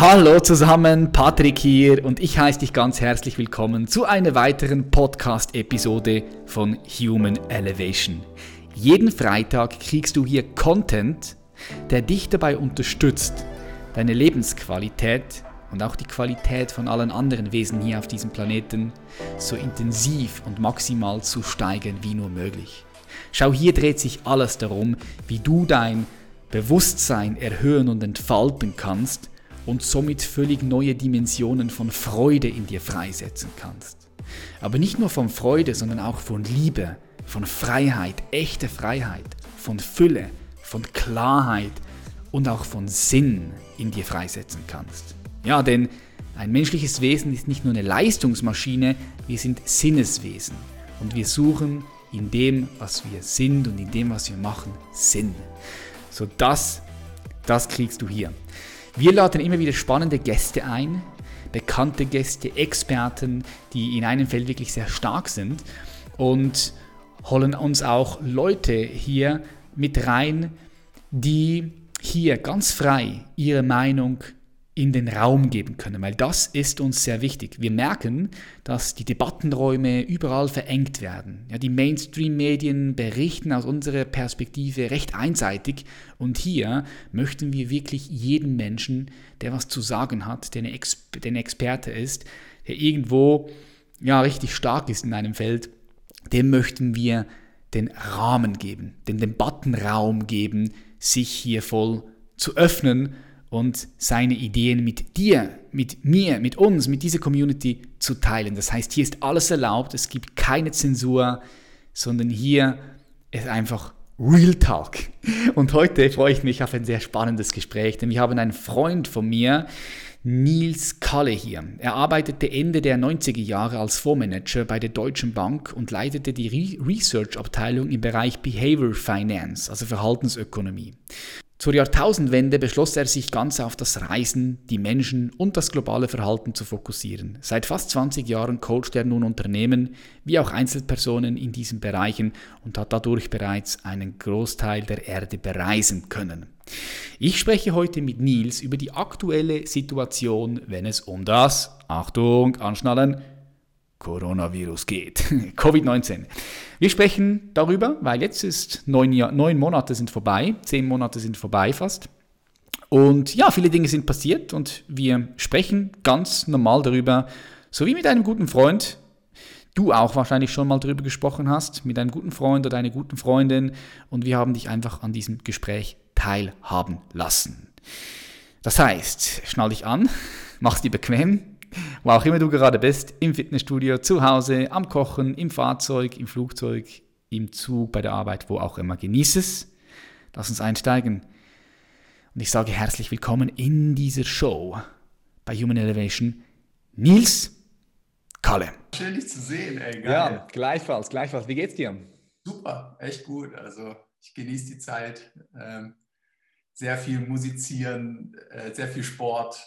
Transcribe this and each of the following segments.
Hallo zusammen, Patrick hier und ich heiße dich ganz herzlich willkommen zu einer weiteren Podcast-Episode von Human Elevation. Jeden Freitag kriegst du hier Content, der dich dabei unterstützt, deine Lebensqualität und auch die Qualität von allen anderen Wesen hier auf diesem Planeten so intensiv und maximal zu steigern wie nur möglich. Schau, hier dreht sich alles darum, wie du dein Bewusstsein erhöhen und entfalten kannst und somit völlig neue Dimensionen von Freude in dir freisetzen kannst. Aber nicht nur von Freude, sondern auch von Liebe, von Freiheit, echte Freiheit, von Fülle, von Klarheit und auch von Sinn in dir freisetzen kannst. Ja, denn ein menschliches Wesen ist nicht nur eine Leistungsmaschine, wir sind Sinneswesen und wir suchen in dem, was wir sind und in dem, was wir machen, Sinn. So das, das kriegst du hier. Wir laden immer wieder spannende Gäste ein, bekannte Gäste, Experten, die in einem Feld wirklich sehr stark sind und holen uns auch Leute hier mit rein, die hier ganz frei ihre Meinung in den Raum geben können, weil das ist uns sehr wichtig. Wir merken, dass die Debattenräume überall verengt werden. Ja, die Mainstream-Medien berichten aus unserer Perspektive recht einseitig und hier möchten wir wirklich jeden Menschen, der was zu sagen hat, der, Ex der ein Experte ist, der irgendwo ja, richtig stark ist in einem Feld, dem möchten wir den Rahmen geben, den Debattenraum geben, sich hier voll zu öffnen und seine Ideen mit dir, mit mir, mit uns, mit dieser Community zu teilen. Das heißt, hier ist alles erlaubt, es gibt keine Zensur, sondern hier ist einfach Real Talk. Und heute freue ich mich auf ein sehr spannendes Gespräch, denn wir haben einen Freund von mir, Nils Kalle hier. Er arbeitete Ende der 90er Jahre als Fondsmanager bei der Deutschen Bank und leitete die Research-Abteilung im Bereich Behavior Finance, also Verhaltensökonomie. Zur Jahrtausendwende beschloss er sich ganz auf das Reisen, die Menschen und das globale Verhalten zu fokussieren. Seit fast 20 Jahren coacht er nun Unternehmen wie auch Einzelpersonen in diesen Bereichen und hat dadurch bereits einen Großteil der Erde bereisen können. Ich spreche heute mit Nils über die aktuelle Situation, wenn es um das, Achtung, anschnallen, Coronavirus geht. Covid-19. Wir sprechen darüber, weil jetzt ist neun, Jahr, neun Monate sind vorbei, zehn Monate sind vorbei fast. Und ja, viele Dinge sind passiert und wir sprechen ganz normal darüber, so wie mit einem guten Freund. Du auch wahrscheinlich schon mal darüber gesprochen hast, mit einem guten Freund oder einer guten Freundin. Und wir haben dich einfach an diesem Gespräch teilhaben lassen. Das heißt, schnall dich an, mach's dir bequem, wo auch immer du gerade bist, im Fitnessstudio, zu Hause, am Kochen, im Fahrzeug, im Flugzeug, im Zug, bei der Arbeit, wo auch immer. Genieß es. Lass uns einsteigen. Und ich sage herzlich willkommen in dieser Show bei Human Elevation. Nils Kalle. Schön, dich zu sehen, ey. Geil. Ja, gleichfalls, gleichfalls. Wie geht's dir? Super, echt gut. Also ich genieße die Zeit. Ähm, sehr viel musizieren, äh, sehr viel Sport.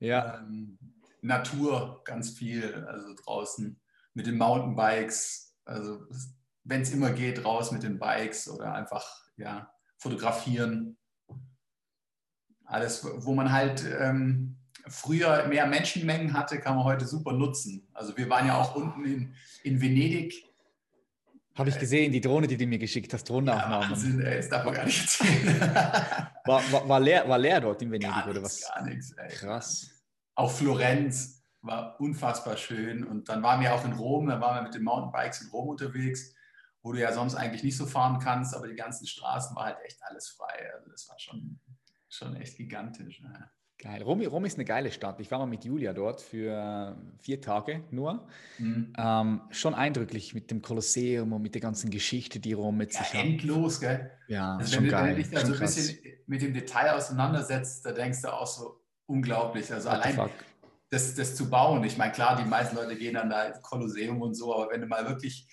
Ja. Ähm, Natur ganz viel, also draußen mit den Mountainbikes, also wenn es immer geht, raus mit den Bikes oder einfach ja, fotografieren. Alles, wo man halt ähm, früher mehr Menschenmengen hatte, kann man heute super nutzen. Also wir waren ja auch unten in, in Venedig. Habe ich gesehen, die Drohne, die du mir geschickt hast, Drohnenaufnahmen. Ja, Wahnsinn, ey, das darf man gar nicht erzählen. war, war, war, leer, war leer dort in Venedig gar oder was? Gar nichts, ey. Krass. Auch Florenz war unfassbar schön. Und dann waren wir auch in Rom, dann waren wir mit den Mountainbikes in Rom unterwegs, wo du ja sonst eigentlich nicht so fahren kannst, aber die ganzen Straßen war halt echt alles frei. Also das war schon, schon echt gigantisch. Ja. Geil. Rom, Rom ist eine geile Stadt. Ich war mal mit Julia dort für vier Tage nur. Mhm. Ähm, schon eindrücklich mit dem Kolosseum und mit der ganzen Geschichte, die Rom mit ja, sich hat. Endlos, gell? Ja, also schon wenn, geil. Wenn du dich da so ein bisschen mit dem Detail auseinandersetzt, da denkst du auch so, unglaublich. Also What allein das, das zu bauen. Ich meine, klar, die meisten Leute gehen dann da ins Kolosseum und so, aber wenn du mal wirklich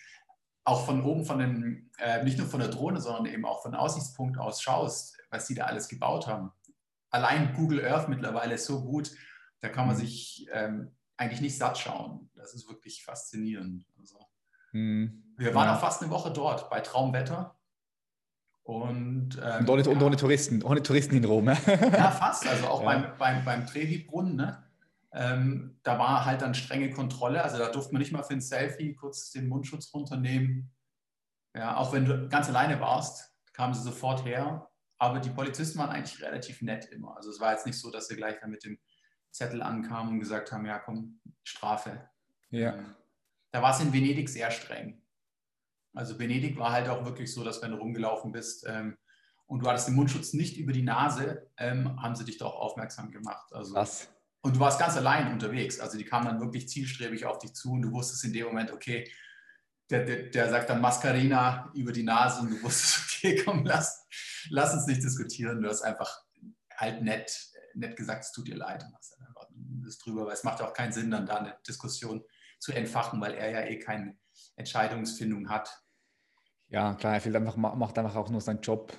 auch von oben von den, äh, nicht nur von der Drohne, sondern eben auch von Aussichtspunkt aus schaust, was die da alles gebaut haben. Allein Google Earth mittlerweile ist so gut, da kann man mhm. sich ähm, eigentlich nicht satt schauen. Das ist wirklich faszinierend. Also, mhm. Wir waren ja. auch fast eine Woche dort bei Traumwetter Und, ähm, und, ohne, ja, und, ohne, Touristen, ohne Touristen in Rom. ja, fast. Also auch ja. beim, beim, beim Trevi-Brunnen, ne? ähm, da war halt dann strenge Kontrolle. Also da durfte man nicht mal für ein Selfie kurz den Mundschutz runternehmen. Ja, auch wenn du ganz alleine warst, kamen sie sofort her. Aber die Polizisten waren eigentlich relativ nett immer. Also es war jetzt nicht so, dass sie gleich dann mit dem Zettel ankamen und gesagt haben, ja komm, Strafe. Ja. Ähm, da war es in Venedig sehr streng. Also Venedig war halt auch wirklich so, dass wenn du rumgelaufen bist ähm, und du hattest den Mundschutz nicht über die Nase, ähm, haben sie dich doch aufmerksam gemacht. Also, Was? Und du warst ganz allein unterwegs. Also die kamen dann wirklich zielstrebig auf dich zu und du wusstest in dem Moment, okay, der, der, der sagt dann Mascarina über die Nase und du wusstest, okay, komm, lass, lass uns nicht diskutieren. Du hast einfach halt nett, nett gesagt, es tut dir leid und hast dann einfach das drüber, weil es macht auch keinen Sinn, dann da eine Diskussion zu entfachen, weil er ja eh keine Entscheidungsfindung hat. Ja, klar, er einfach, macht einfach auch nur seinen Job.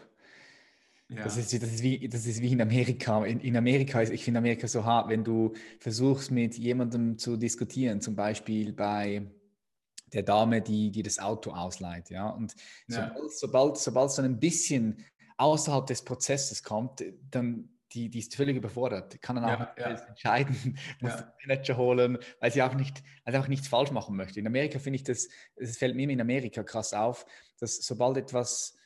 Ja. Das, ist, das, ist wie, das ist wie in Amerika. In, in Amerika ist, ich finde Amerika so hart, wenn du versuchst, mit jemandem zu diskutieren, zum Beispiel bei der Dame, die, die das Auto ausleiht. Ja? Und ja. sobald, sobald, sobald es dann ein bisschen außerhalb des Prozesses kommt, dann die, die ist völlig überfordert, kann dann auch ja. entscheiden, muss ja. den Manager holen, weil sie auch nicht, also auch nichts falsch machen möchte. In Amerika finde ich das, es fällt mir in Amerika krass auf, dass sobald etwas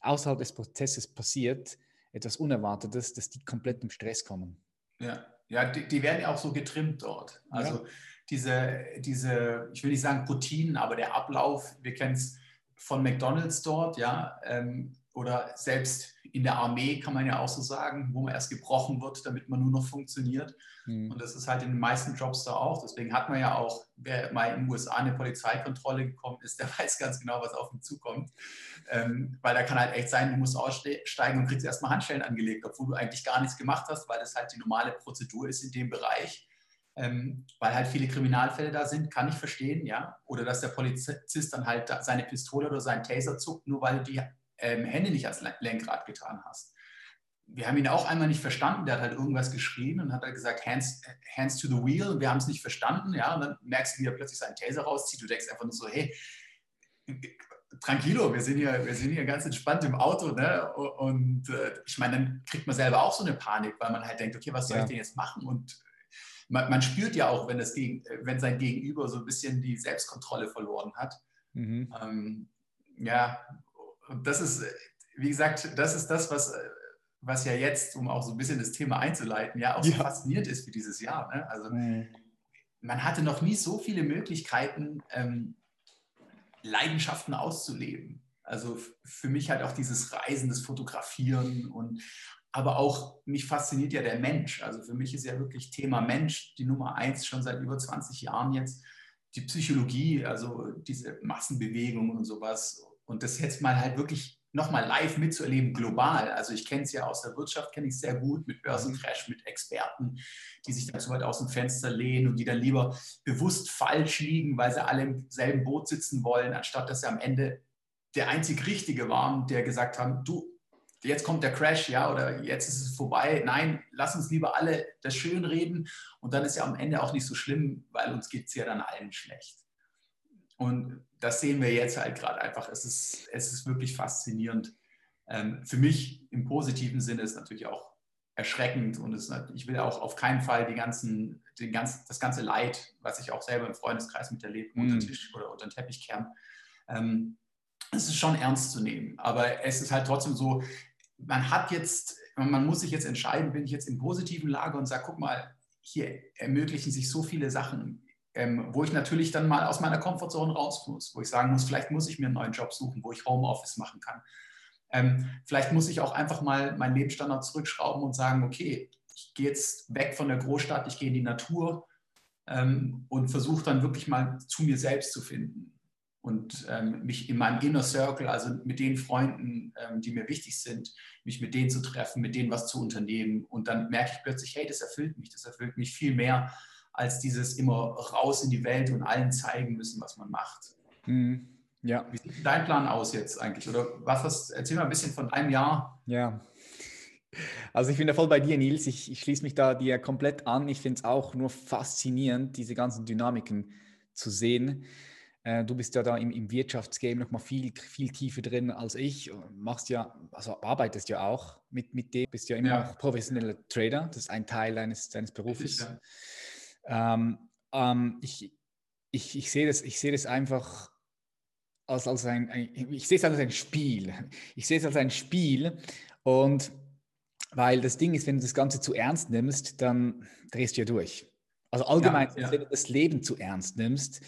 außerhalb des Prozesses passiert, etwas Unerwartetes, dass die komplett im Stress kommen. Ja, ja die, die werden ja auch so getrimmt dort. Also diese, diese, ich will nicht sagen Routinen, aber der Ablauf, wir kennen es von McDonalds dort, ja, ähm, oder selbst in der Armee kann man ja auch so sagen, wo man erst gebrochen wird, damit man nur noch funktioniert. Mhm. Und das ist halt in den meisten Jobs da auch. Deswegen hat man ja auch, wer mal in den USA eine Polizeikontrolle gekommen ist, der weiß ganz genau, was auf ihn zukommt. Ähm, weil da kann halt echt sein, du musst aussteigen und kriegst erstmal Handschellen angelegt, obwohl du eigentlich gar nichts gemacht hast, weil das halt die normale Prozedur ist in dem Bereich. Ähm, weil halt viele Kriminalfälle da sind, kann ich verstehen, ja. Oder dass der Polizist dann halt seine Pistole oder seinen Taser zuckt, nur weil die ähm, Hände nicht als Lenkrad getan hast. Wir haben ihn auch einmal nicht verstanden, der hat halt irgendwas geschrien und hat halt gesagt, hands, hands to the wheel, und wir haben es nicht verstanden, ja, und dann merkst du, wie er plötzlich seinen Taser rauszieht, du denkst einfach nur so, hey, tranquilo, wir sind hier, wir sind hier ganz entspannt im Auto, ne? Und äh, ich meine, dann kriegt man selber auch so eine Panik, weil man halt denkt, okay, was soll ja. ich denn jetzt machen? Und man, man, spürt ja auch, wenn, das gegen, wenn sein Gegenüber so ein bisschen die Selbstkontrolle verloren hat. Mhm. Ähm, ja, und das ist, wie gesagt, das ist das, was, was ja jetzt, um auch so ein bisschen das Thema einzuleiten, ja auch so ja. faszinierend ist für dieses Jahr. Ne? Also mhm. man hatte noch nie so viele Möglichkeiten, ähm, Leidenschaften auszuleben. Also für mich halt auch dieses Reisen, das Fotografieren und aber auch mich fasziniert ja der Mensch. Also für mich ist ja wirklich Thema Mensch die Nummer eins schon seit über 20 Jahren jetzt. Die Psychologie, also diese Massenbewegungen und sowas und das jetzt mal halt wirklich nochmal live mitzuerleben, global. Also ich kenne es ja aus der Wirtschaft, kenne ich sehr gut, mit Börsencrash, mit Experten, die sich dann zu weit aus dem Fenster lehnen und die dann lieber bewusst falsch liegen, weil sie alle im selben Boot sitzen wollen, anstatt dass sie am Ende der einzig Richtige waren, der gesagt haben, du, jetzt kommt der Crash, ja, oder jetzt ist es vorbei. Nein, lass uns lieber alle das schön reden und dann ist ja am Ende auch nicht so schlimm, weil uns geht es ja dann allen schlecht. Und das sehen wir jetzt halt gerade einfach. Es ist, es ist wirklich faszinierend. Ähm, für mich im positiven Sinne ist natürlich auch erschreckend und es, ich will auch auf keinen Fall die ganzen, den ganzen, das ganze Leid, was ich auch selber im Freundeskreis miterlebe, mm. unter den Tisch oder unter den Teppich kehren. Ähm, es ist schon ernst zu nehmen, aber es ist halt trotzdem so, man hat jetzt, man muss sich jetzt entscheiden, bin ich jetzt im positiven Lager und sage, guck mal, hier ermöglichen sich so viele Sachen ähm, wo ich natürlich dann mal aus meiner Komfortzone raus muss, wo ich sagen muss, vielleicht muss ich mir einen neuen Job suchen, wo ich Homeoffice machen kann. Ähm, vielleicht muss ich auch einfach mal meinen Lebensstandard zurückschrauben und sagen, okay, ich gehe jetzt weg von der Großstadt, ich gehe in die Natur ähm, und versuche dann wirklich mal zu mir selbst zu finden und ähm, mich in meinem Inner Circle, also mit den Freunden, ähm, die mir wichtig sind, mich mit denen zu treffen, mit denen was zu unternehmen. Und dann merke ich plötzlich, hey, das erfüllt mich, das erfüllt mich viel mehr als dieses immer raus in die Welt und allen zeigen müssen, was man macht. Mhm. Ja. Wie sieht dein Plan aus jetzt eigentlich? Oder was, was erzähl mal ein bisschen von einem Jahr. Ja. Also ich bin da voll bei dir, Nils. Ich, ich schließe mich da dir komplett an. Ich finde es auch nur faszinierend, diese ganzen Dynamiken zu sehen. Äh, du bist ja da im, im Wirtschaftsgame noch mal viel, viel tiefer drin als ich. Machst ja, also arbeitest ja auch mit, mit dem, bist ja immer ja. noch professioneller Trader. Das ist ein Teil deines, deines Berufes. Ja. Ähm, ähm, ich, ich, ich sehe das, ich sehe das einfach als, als ein, ein, ich sehe es als ein Spiel. Ich sehe es als ein Spiel und weil das Ding ist, wenn du das Ganze zu ernst nimmst, dann drehst du ja durch. Also allgemein, ja, ja. wenn du das Leben zu ernst nimmst,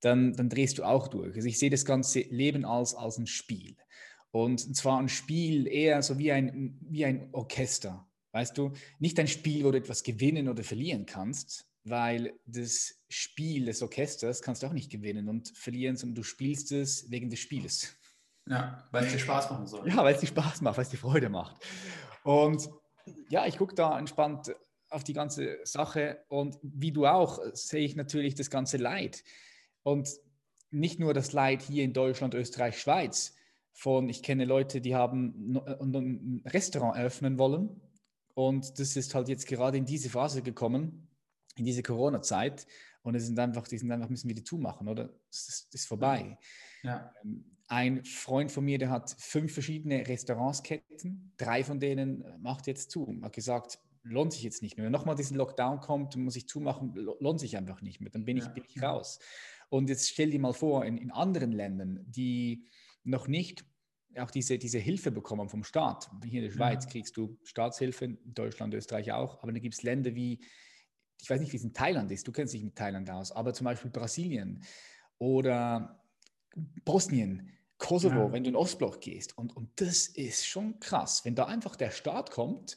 dann, dann drehst du auch durch. Also ich sehe das ganze Leben als, als ein Spiel. Und zwar ein Spiel eher so wie ein, wie ein Orchester. Weißt du, nicht ein Spiel, wo du etwas gewinnen oder verlieren kannst, weil das Spiel des Orchesters kannst du auch nicht gewinnen und verlieren, sondern du spielst es wegen des Spieles. Ja, weil es dir Spaß machen soll. Ja, weil es dir Spaß macht, weil es dir Freude macht. Und ja, ich gucke da entspannt auf die ganze Sache und wie du auch, sehe ich natürlich das ganze Leid. Und nicht nur das Leid hier in Deutschland, Österreich, Schweiz, von ich kenne Leute, die haben ein Restaurant eröffnen wollen und das ist halt jetzt gerade in diese Phase gekommen, in diese Corona-Zeit und es sind einfach, die sind einfach, müssen wir die zumachen, oder? Das ist, ist vorbei. Ja. Ähm, ein Freund von mir, der hat fünf verschiedene Restaurantsketten, drei von denen macht jetzt zu. Hat gesagt, lohnt sich jetzt nicht mehr. Wenn nochmal diesen Lockdown kommt, muss ich zumachen, lohnt sich einfach nicht mehr. Dann bin ich, ja. bin ich raus. Und jetzt stell dir mal vor, in, in anderen Ländern, die noch nicht auch diese, diese Hilfe bekommen vom Staat. Hier in der Schweiz ja. kriegst du Staatshilfe, in Deutschland, Österreich auch, aber dann gibt es Länder wie, ich weiß nicht, wie es in Thailand ist, du kennst dich mit Thailand aus, aber zum Beispiel Brasilien oder Bosnien, Kosovo, ja. wenn du in Ostbloch gehst. Und, und das ist schon krass, wenn da einfach der Staat kommt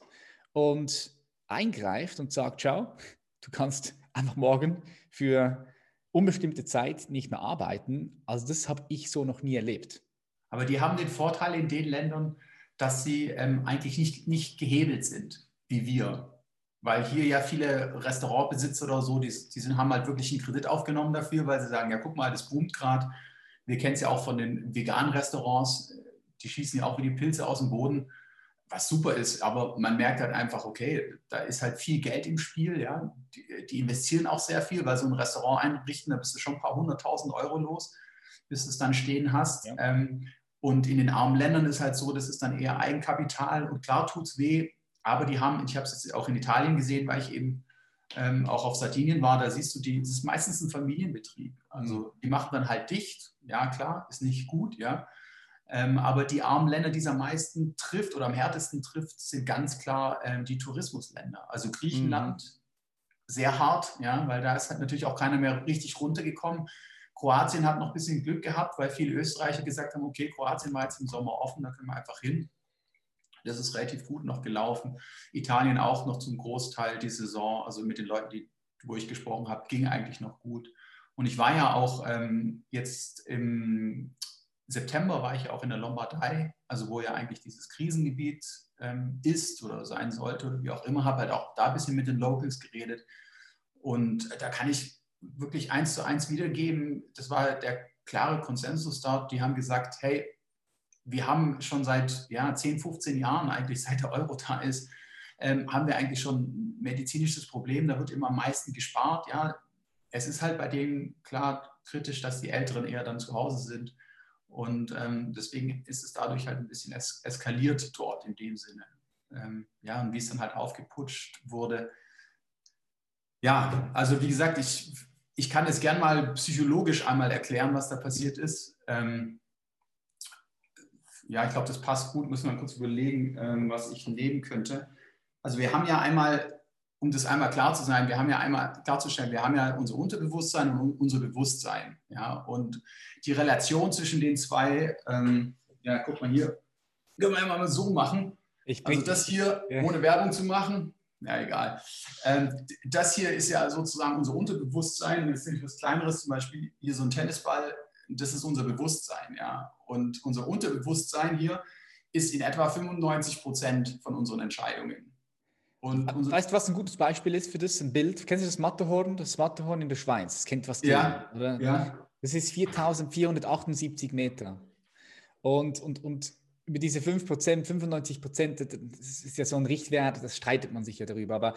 und eingreift und sagt, ciao, du kannst einfach morgen für unbestimmte Zeit nicht mehr arbeiten. Also das habe ich so noch nie erlebt. Aber die haben den Vorteil in den Ländern, dass sie ähm, eigentlich nicht, nicht gehebelt sind, wie wir. Weil hier ja viele Restaurantbesitzer oder so, die, die sind, haben halt wirklich einen Kredit aufgenommen dafür, weil sie sagen, ja guck mal, das boomt gerade. Wir kennen es ja auch von den veganen Restaurants, die schießen ja auch wie die Pilze aus dem Boden was super ist, aber man merkt halt einfach, okay, da ist halt viel Geld im Spiel, ja. Die, die investieren auch sehr viel, weil so ein Restaurant einrichten, da bist du schon ein paar hunderttausend Euro los, bis du es dann stehen hast. Ja. Ähm, und in den armen Ländern ist halt so, das ist dann eher Eigenkapital und klar tut es weh, aber die haben, ich habe es jetzt auch in Italien gesehen, weil ich eben ähm, auch auf Sardinien war, da siehst du, die, das ist meistens ein Familienbetrieb. Also mhm. die machen dann halt dicht, ja klar, ist nicht gut, ja. Ähm, aber die armen Länder, die es am meisten trifft oder am härtesten trifft, sind ganz klar ähm, die Tourismusländer. Also Griechenland mhm. sehr hart, ja, weil da ist halt natürlich auch keiner mehr richtig runtergekommen. Kroatien hat noch ein bisschen Glück gehabt, weil viele Österreicher gesagt haben, okay, Kroatien war jetzt im Sommer offen, da können wir einfach hin. Das ist relativ gut noch gelaufen. Italien auch noch zum Großteil die Saison, also mit den Leuten, die, wo ich gesprochen habe, ging eigentlich noch gut. Und ich war ja auch ähm, jetzt im September war ich auch in der Lombardei, also wo ja eigentlich dieses Krisengebiet ähm, ist oder sein sollte oder wie auch immer, habe halt auch da ein bisschen mit den Locals geredet. Und da kann ich wirklich eins zu eins wiedergeben. Das war der klare Konsensus dort. Die haben gesagt, hey, wir haben schon seit ja, 10, 15 Jahren, eigentlich seit der Euro da ist, ähm, haben wir eigentlich schon ein medizinisches Problem. Da wird immer am meisten gespart. Ja, es ist halt bei denen klar kritisch, dass die Älteren eher dann zu Hause sind. Und ähm, deswegen ist es dadurch halt ein bisschen es eskaliert dort in dem Sinne. Ähm, ja, und wie es dann halt aufgeputscht wurde. Ja, also wie gesagt, ich, ich kann es gern mal psychologisch einmal erklären, was da passiert ist. Ähm, ja, ich glaube, das passt gut. Müssen wir kurz überlegen, ähm, was ich nehmen könnte. Also wir haben ja einmal um das einmal klar zu sein, wir haben ja einmal klarzustellen, wir haben ja unser Unterbewusstsein und unser Bewusstsein. Ja, und die Relation zwischen den zwei, ähm, ja, guck mal hier, können wir mal so machen. also das hier, ja. ohne Werbung zu machen, ja, egal. Ähm, das hier ist ja sozusagen unser Unterbewusstsein. Das ist nämlich was Kleineres, zum Beispiel hier so ein Tennisball, das ist unser Bewusstsein. Ja. Und unser Unterbewusstsein hier ist in etwa 95 Prozent von unseren Entscheidungen. Und, und weißt du, was ein gutes Beispiel ist für das? Ein Bild. Kennst du das Matterhorn? Das Matterhorn in der Schweiz. Das kennt was ja, oder? Ja. Das ist 4478 Meter. Und, und, und über diese 5%, 95%, das ist ja so ein Richtwert, das streitet man sich ja darüber. Aber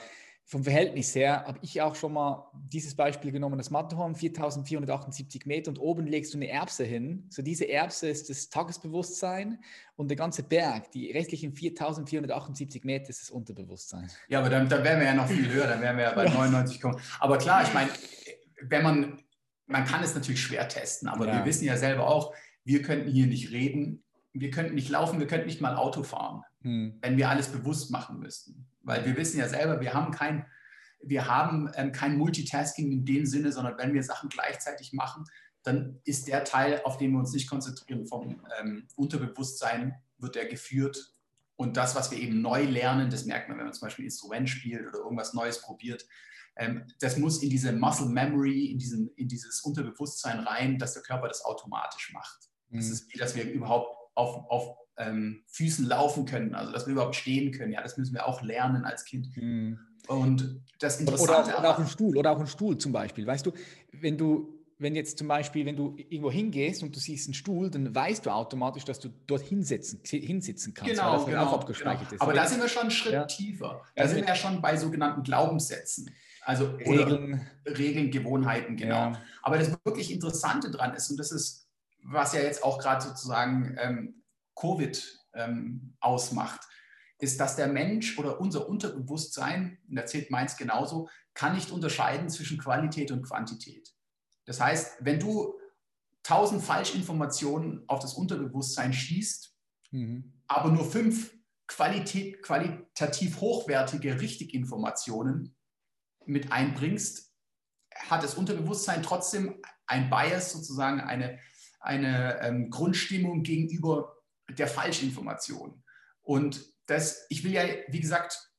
vom Verhältnis her habe ich auch schon mal dieses Beispiel genommen, das Matterhorn, 4478 Meter und oben legst du eine Erbse hin. So diese Erbse ist das Tagesbewusstsein und der ganze Berg, die restlichen 4478 Meter ist das Unterbewusstsein. Ja, aber dann, dann wären wir ja noch viel höher, dann wären wir ja bei 99, aber klar, ich meine, wenn man, man kann es natürlich schwer testen, aber ja. wir wissen ja selber auch, wir könnten hier nicht reden, wir könnten nicht laufen, wir könnten nicht mal Auto fahren, hm. wenn wir alles bewusst machen müssten. Weil wir wissen ja selber, wir haben kein, wir haben ähm, kein Multitasking in dem Sinne, sondern wenn wir Sachen gleichzeitig machen, dann ist der Teil, auf den wir uns nicht konzentrieren, vom ähm, Unterbewusstsein, wird der geführt. Und das, was wir eben neu lernen, das merkt man, wenn man zum Beispiel ein Instrument spielt oder irgendwas Neues probiert, ähm, das muss in diese Muscle Memory, in, diesen, in dieses Unterbewusstsein rein, dass der Körper das automatisch macht. Mhm. Das ist wie, dass wir überhaupt auf, auf ähm, Füßen laufen können, also dass wir überhaupt stehen können. Ja, das müssen wir auch lernen als Kind. Mhm. Und das Interessante. Oder, oder, auch ein Stuhl, oder auch ein Stuhl zum Beispiel. Weißt du, wenn du, wenn jetzt zum Beispiel, wenn du irgendwo hingehst und du siehst einen Stuhl, dann weißt du automatisch, dass du dort hinsetzen, hinsitzen kannst. Genau, genau, auch abgespeichert genau. ist. Aber da sind wir schon einen Schritt ja. tiefer. Da also sind wir ja schon bei sogenannten Glaubenssätzen. Also Regeln, Regeln Gewohnheiten, genau. Ja. Aber das wirklich Interessante dran ist, und das ist, was ja jetzt auch gerade sozusagen ähm, Covid ähm, ausmacht, ist, dass der Mensch oder unser Unterbewusstsein, und da zählt meins genauso, kann nicht unterscheiden zwischen Qualität und Quantität. Das heißt, wenn du tausend Falschinformationen auf das Unterbewusstsein schießt, mhm. aber nur fünf Qualität, qualitativ hochwertige Richtiginformationen mit einbringst, hat das Unterbewusstsein trotzdem ein Bias, sozusagen eine, eine ähm, Grundstimmung gegenüber der Falschinformation. Und das, ich will ja, wie gesagt,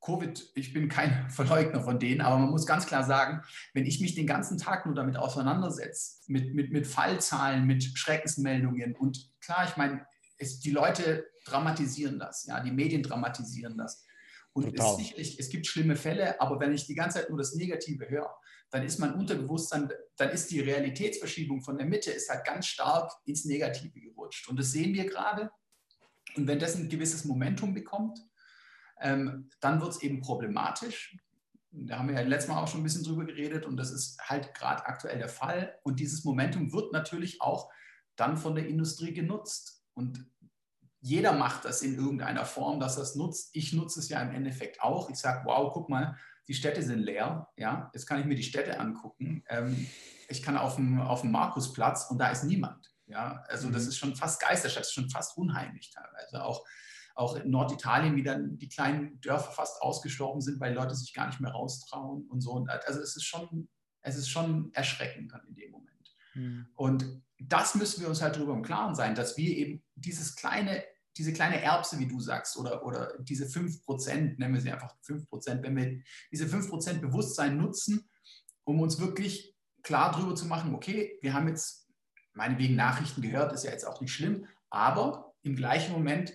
Covid, ich bin kein Verleugner von denen, aber man muss ganz klar sagen, wenn ich mich den ganzen Tag nur damit auseinandersetze, mit, mit, mit Fallzahlen, mit Schreckensmeldungen und klar, ich meine, es, die Leute dramatisieren das, ja, die Medien dramatisieren das. Und es, sicherlich, es gibt schlimme Fälle, aber wenn ich die ganze Zeit nur das Negative höre, dann ist mein Unterbewusstsein, dann ist die Realitätsverschiebung von der Mitte ist halt ganz stark ins Negative gerutscht. Und das sehen wir gerade. Und wenn das ein gewisses Momentum bekommt, ähm, dann wird es eben problematisch. Da haben wir ja letztes Mal auch schon ein bisschen drüber geredet und das ist halt gerade aktuell der Fall. Und dieses Momentum wird natürlich auch dann von der Industrie genutzt. Und jeder macht das in irgendeiner Form, dass er es nutzt. Ich nutze es ja im Endeffekt auch. Ich sage, wow, guck mal, die Städte sind leer. Ja, jetzt kann ich mir die Städte angucken. Ähm, ich kann auf dem, auf dem Markusplatz und da ist niemand. Ja, also das mhm. ist schon fast Geisterstadt, das ist schon fast unheimlich teilweise. Auch, auch in Norditalien, wie dann die kleinen Dörfer fast ausgestorben sind, weil Leute sich gar nicht mehr raustrauen und so. Also es ist schon, es ist schon erschreckend dann in dem Moment. Mhm. Und das müssen wir uns halt darüber im Klaren sein, dass wir eben dieses kleine diese kleine Erbse, wie du sagst, oder, oder diese 5%, nennen wir sie einfach 5%, wenn wir diese 5% Bewusstsein nutzen, um uns wirklich klar darüber zu machen, okay, wir haben jetzt meinetwegen Nachrichten gehört, ist ja jetzt auch nicht schlimm, aber im gleichen Moment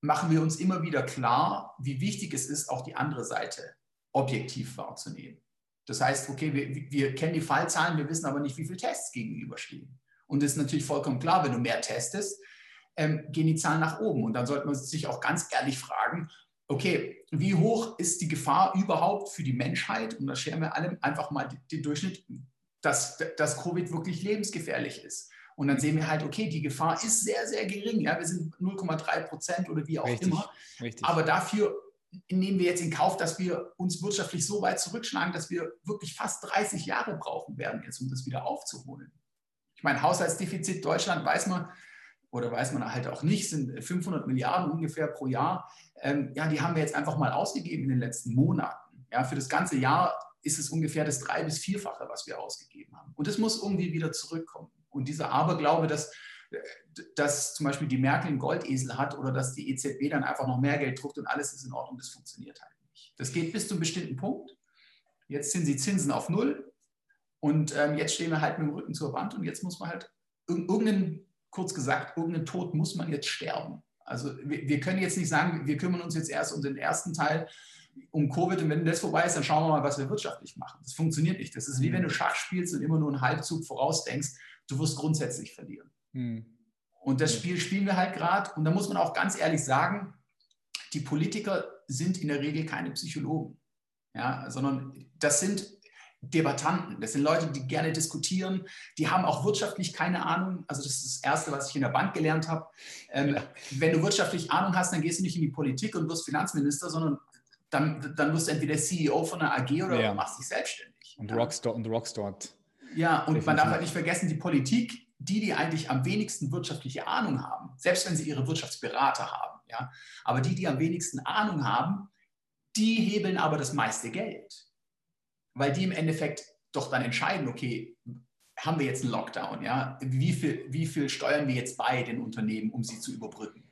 machen wir uns immer wieder klar, wie wichtig es ist, auch die andere Seite objektiv wahrzunehmen. Das heißt, okay, wir, wir kennen die Fallzahlen, wir wissen aber nicht, wie viele Tests gegenüberstehen. Und es ist natürlich vollkommen klar, wenn du mehr testest, ähm, gehen die Zahlen nach oben. Und dann sollte man sich auch ganz ehrlich fragen, okay, wie hoch ist die Gefahr überhaupt für die Menschheit? Und da scheren wir alle einfach mal den Durchschnitt, dass, dass Covid wirklich lebensgefährlich ist. Und dann sehen wir halt, okay, die Gefahr ist sehr, sehr gering. Ja, wir sind 0,3 Prozent oder wie auch richtig, immer. Richtig. Aber dafür nehmen wir jetzt in Kauf, dass wir uns wirtschaftlich so weit zurückschlagen, dass wir wirklich fast 30 Jahre brauchen werden, jetzt, um das wieder aufzuholen. Ich meine, Haushaltsdefizit Deutschland weiß man, oder weiß man halt auch nicht, sind 500 Milliarden ungefähr pro Jahr. Ähm, ja, die haben wir jetzt einfach mal ausgegeben in den letzten Monaten. Ja, für das ganze Jahr ist es ungefähr das drei- bis vierfache, was wir ausgegeben haben. Und das muss irgendwie wieder zurückkommen. Und dieser Aberglaube, dass, dass zum Beispiel die Merkel einen Goldesel hat oder dass die EZB dann einfach noch mehr Geld druckt und alles ist in Ordnung, das funktioniert halt nicht. Das geht bis zu einem bestimmten Punkt. Jetzt sind die Zinsen auf Null und ähm, jetzt stehen wir halt mit dem Rücken zur Wand und jetzt muss man halt irgendeinen kurz gesagt, irgendeinen Tod muss man jetzt sterben. Also wir, wir, können jetzt nicht sagen, wir kümmern uns jetzt erst um den ersten Teil, um Covid und wenn das vorbei ist, dann schauen wir mal, was wir wirtschaftlich machen. Das funktioniert nicht. Das ist wie wenn du Schach spielst und immer nur einen Halbzug vorausdenkst, du wirst grundsätzlich verlieren. Mhm. Und das Spiel spielen wir halt gerade. Und da muss man auch ganz ehrlich sagen, die Politiker sind in der Regel keine Psychologen. ja, sondern das sind Debattanten, das sind Leute, die gerne diskutieren, die haben auch wirtschaftlich keine Ahnung. Also das ist das Erste, was ich in der Bank gelernt habe. Ähm, ja. Wenn du wirtschaftlich Ahnung hast, dann gehst du nicht in die Politik und wirst Finanzminister, sondern dann, dann wirst du entweder CEO von einer AG oder ja. machst dich selbstständig. Und ja. Rockstar und Rockstar. Ja, und Definitiv. man darf halt nicht vergessen, die Politik, die, die eigentlich am wenigsten wirtschaftliche Ahnung haben, selbst wenn sie ihre Wirtschaftsberater haben, ja, aber die, die am wenigsten Ahnung haben, die hebeln aber das meiste Geld weil die im Endeffekt doch dann entscheiden, okay, haben wir jetzt einen Lockdown, ja? Wie viel, wie viel steuern wir jetzt bei den Unternehmen, um sie zu überbrücken?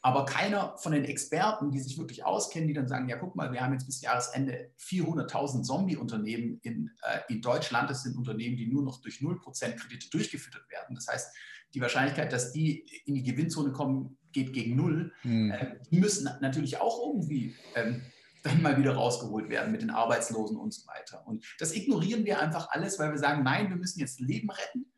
Aber keiner von den Experten, die sich wirklich auskennen, die dann sagen, ja, guck mal, wir haben jetzt bis Jahresende 400.000 Zombie-Unternehmen in, äh, in Deutschland. Das sind Unternehmen, die nur noch durch 0% Kredite durchgefüttert werden. Das heißt, die Wahrscheinlichkeit, dass die in die Gewinnzone kommen, geht gegen Null. Mhm. Äh, die müssen natürlich auch irgendwie ähm, mal wieder rausgeholt werden mit den Arbeitslosen und so weiter. Und das ignorieren wir einfach alles, weil wir sagen, nein, wir müssen jetzt Leben retten.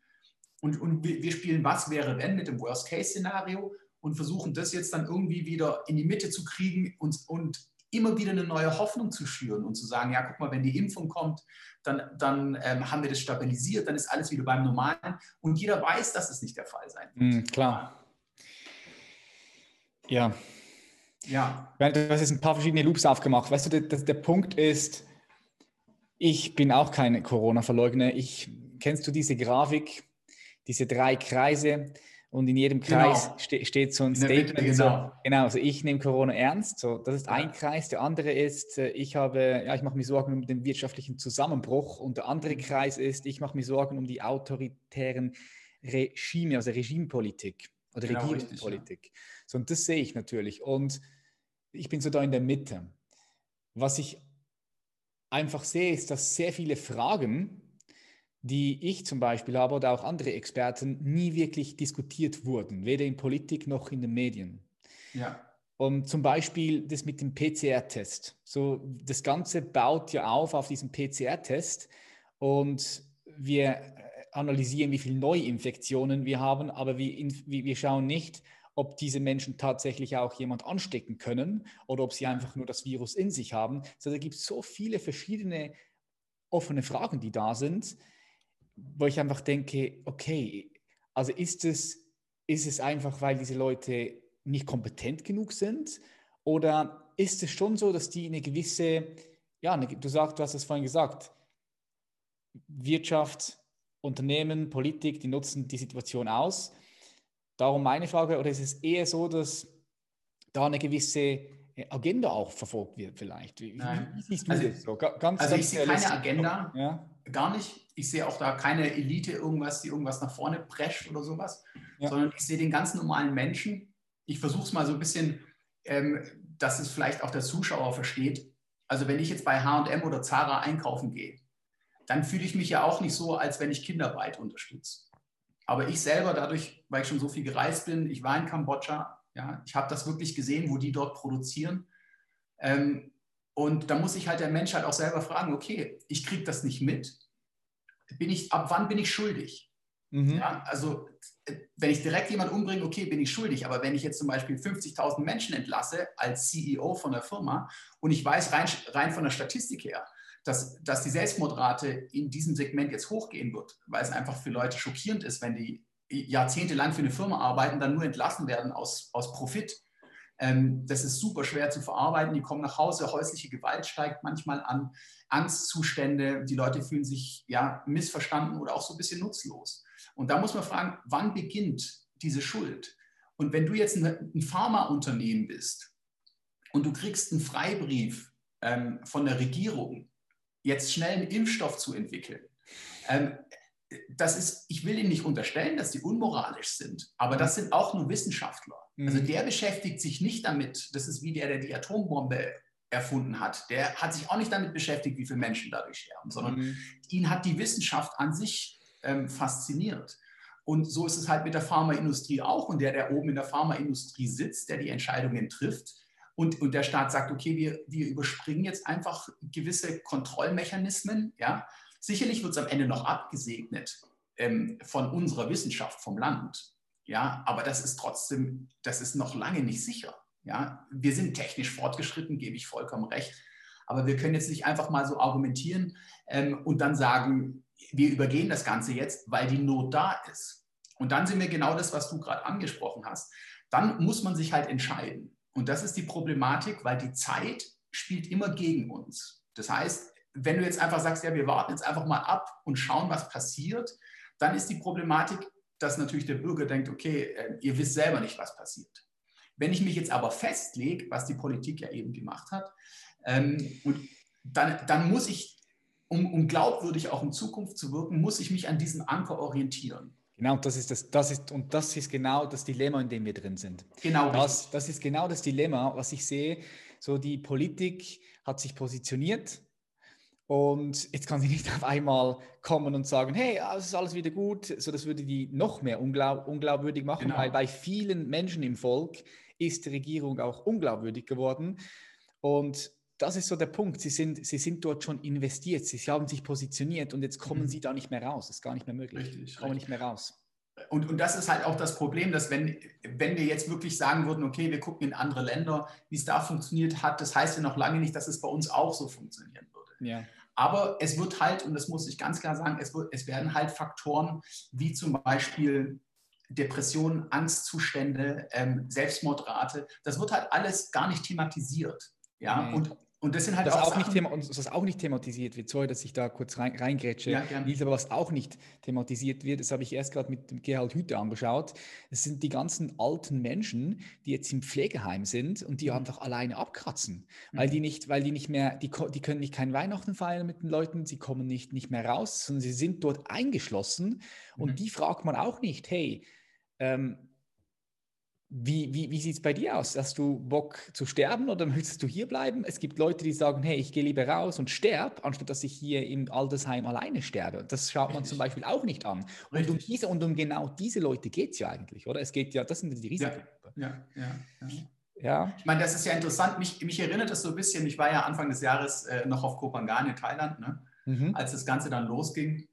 Und, und wir, spielen Was wäre wenn mit dem Worst-Case-Szenario und versuchen das jetzt dann irgendwie wieder in die Mitte zu kriegen und, und immer wieder eine neue Hoffnung zu schüren und zu sagen, ja, guck mal, wenn die Impfung kommt, dann, dann ähm, haben wir das stabilisiert, dann ist alles wieder beim Normalen. Und jeder weiß, dass es nicht der Fall sein wird. Mm, klar. Ja, ja. Du hast jetzt ein paar verschiedene Loops aufgemacht. Weißt du, der, der Punkt ist, ich bin auch kein Corona-Verleugner. Ich, kennst du diese Grafik, diese drei Kreise? Und in jedem Kreis genau. ste steht so ein Statement. Mitte, genau. So, genau, also ich nehme Corona ernst. So, das ist ja. ein Kreis. Der andere ist, äh, ich habe, ja, ich mache mir Sorgen um den wirtschaftlichen Zusammenbruch. Und der andere Kreis ist, ich mache mir Sorgen um die autoritären Regime, also Regimepolitik oder genau, Regierungspolitik. Richtig, ja. So, und das sehe ich natürlich. Und ich bin so da in der Mitte. Was ich einfach sehe, ist, dass sehr viele Fragen, die ich zum Beispiel habe oder auch andere Experten, nie wirklich diskutiert wurden, weder in Politik noch in den Medien. Ja. Und zum Beispiel das mit dem PCR-Test. So, das Ganze baut ja auf auf diesem PCR-Test und wir analysieren, wie viele Neuinfektionen wir haben, aber wir, wir schauen nicht, ob diese Menschen tatsächlich auch jemand anstecken können oder ob sie einfach nur das Virus in sich haben. Also da gibt es so viele verschiedene offene Fragen, die da sind, wo ich einfach denke, okay, also ist es, ist es einfach, weil diese Leute nicht kompetent genug sind oder ist es schon so, dass die eine gewisse, ja, eine, du, sagst, du hast es vorhin gesagt, Wirtschaft, Unternehmen, Politik, die nutzen die Situation aus Darum meine Frage, oder ist es eher so, dass da eine gewisse äh, Agenda auch verfolgt wird vielleicht? Wie, wie siehst du also, das so? Ganz, also ich sehe keine Agenda, ja? gar nicht. Ich sehe auch da keine Elite, irgendwas, die irgendwas nach vorne prescht oder sowas, ja. sondern ich sehe den ganz normalen Menschen. Ich versuche es mal so ein bisschen, ähm, dass es vielleicht auch der Zuschauer versteht. Also wenn ich jetzt bei H&M oder Zara einkaufen gehe, dann fühle ich mich ja auch nicht so, als wenn ich Kinderarbeit unterstütze. Aber ich selber, dadurch, weil ich schon so viel gereist bin, ich war in Kambodscha, ja, ich habe das wirklich gesehen, wo die dort produzieren. Ähm, und da muss sich halt der Mensch halt auch selber fragen, okay, ich kriege das nicht mit. Bin ich, ab wann bin ich schuldig? Mhm. Ja, also wenn ich direkt jemanden umbringe, okay, bin ich schuldig. Aber wenn ich jetzt zum Beispiel 50.000 Menschen entlasse als CEO von der Firma und ich weiß rein, rein von der Statistik her, dass, dass die Selbstmordrate in diesem Segment jetzt hochgehen wird, weil es einfach für Leute schockierend ist, wenn die jahrzehntelang für eine Firma arbeiten, dann nur entlassen werden aus, aus Profit. Ähm, das ist super schwer zu verarbeiten. Die kommen nach Hause, häusliche Gewalt steigt manchmal an, Angstzustände, die Leute fühlen sich ja, missverstanden oder auch so ein bisschen nutzlos. Und da muss man fragen, wann beginnt diese Schuld? Und wenn du jetzt ein, Pharmaunternehmen bist und du kriegst einen Freibrief ähm, von der Regierung, jetzt schnell einen Impfstoff zu entwickeln. Ähm, das ist, ich will Ihnen nicht unterstellen, dass die unmoralisch sind, aber das sind auch nur Wissenschaftler. Mhm. Also der beschäftigt sich nicht damit, das ist wie der, der die Atombombe erfunden hat. Der hat sich auch nicht damit beschäftigt, wie viele Menschen dadurch sterben, sondern mhm. ihn hat die Wissenschaft an sich ähm, fasziniert. Und so ist es halt mit der Pharmaindustrie auch. Und der, der oben in der Pharmaindustrie sitzt, der die Entscheidungen trifft, und, und der Staat sagt, okay, wir, wir überspringen jetzt einfach gewisse Kontrollmechanismen. Ja? Sicherlich wird es am Ende noch abgesegnet ähm, von unserer Wissenschaft, vom Land. Ja? Aber das ist trotzdem, das ist noch lange nicht sicher. Ja? Wir sind technisch fortgeschritten, gebe ich vollkommen recht. Aber wir können jetzt nicht einfach mal so argumentieren ähm, und dann sagen, wir übergehen das Ganze jetzt, weil die Not da ist. Und dann sind wir genau das, was du gerade angesprochen hast. Dann muss man sich halt entscheiden. Und das ist die Problematik, weil die Zeit spielt immer gegen uns. Das heißt, wenn du jetzt einfach sagst, ja, wir warten jetzt einfach mal ab und schauen, was passiert, dann ist die Problematik, dass natürlich der Bürger denkt, okay, äh, ihr wisst selber nicht, was passiert. Wenn ich mich jetzt aber festlege, was die Politik ja eben gemacht hat, ähm, und dann, dann muss ich, um, um glaubwürdig auch in Zukunft zu wirken, muss ich mich an diesen Anker orientieren. Genau, das ist das, das ist, und das ist genau das Dilemma, in dem wir drin sind. Genau. Das, das ist genau das Dilemma, was ich sehe. So, die Politik hat sich positioniert und jetzt kann sie nicht auf einmal kommen und sagen, hey, es ist alles wieder gut. So, das würde die noch mehr unglaub, unglaubwürdig machen, genau. weil bei vielen Menschen im Volk ist die Regierung auch unglaubwürdig geworden. Und das ist so der Punkt. Sie sind, sie sind dort schon investiert, sie haben sich positioniert und jetzt kommen mhm. sie da nicht mehr raus. Das ist gar nicht mehr möglich. Richtig, kommen richtig. nicht mehr raus. Und, und das ist halt auch das Problem, dass wenn, wenn wir jetzt wirklich sagen würden, okay, wir gucken in andere Länder, wie es da funktioniert hat, das heißt ja noch lange nicht, dass es bei uns auch so funktionieren würde. Ja. Aber es wird halt, und das muss ich ganz klar sagen, es, wird, es werden halt Faktoren wie zum Beispiel Depressionen, Angstzustände, ähm, Selbstmordrate, das wird halt alles gar nicht thematisiert. Ja, nee. und, und das sind halt das auch, auch nicht Thema, und was auch nicht thematisiert wird, sorry, dass ich da kurz rein, reingrätsche, ja, aber was auch nicht thematisiert wird, das habe ich erst gerade mit dem Gerhard Hüther angeschaut, es sind die ganzen alten Menschen, die jetzt im Pflegeheim sind und die mhm. einfach alleine abkratzen, mhm. weil die nicht, weil die nicht mehr, die, die können nicht kein Weihnachten feiern mit den Leuten, sie kommen nicht, nicht mehr raus, sondern sie sind dort eingeschlossen und mhm. die fragt man auch nicht, hey, ähm, wie, wie, wie sieht es bei dir aus? Hast du Bock zu sterben oder möchtest du hier bleiben? Es gibt Leute, die sagen, hey, ich gehe lieber raus und sterbe, anstatt dass ich hier im Altersheim alleine sterbe. Das schaut man Richtig. zum Beispiel auch nicht an. Und um, diese, und um genau diese Leute geht es ja eigentlich, oder? Es geht ja, das sind die Risikogruppe. Ja, ja, ja, ja. Ja. Ich meine, das ist ja interessant. Mich, mich erinnert das so ein bisschen. Ich war ja Anfang des Jahres äh, noch auf Kopangan in Thailand, ne? mhm. als das Ganze dann losging.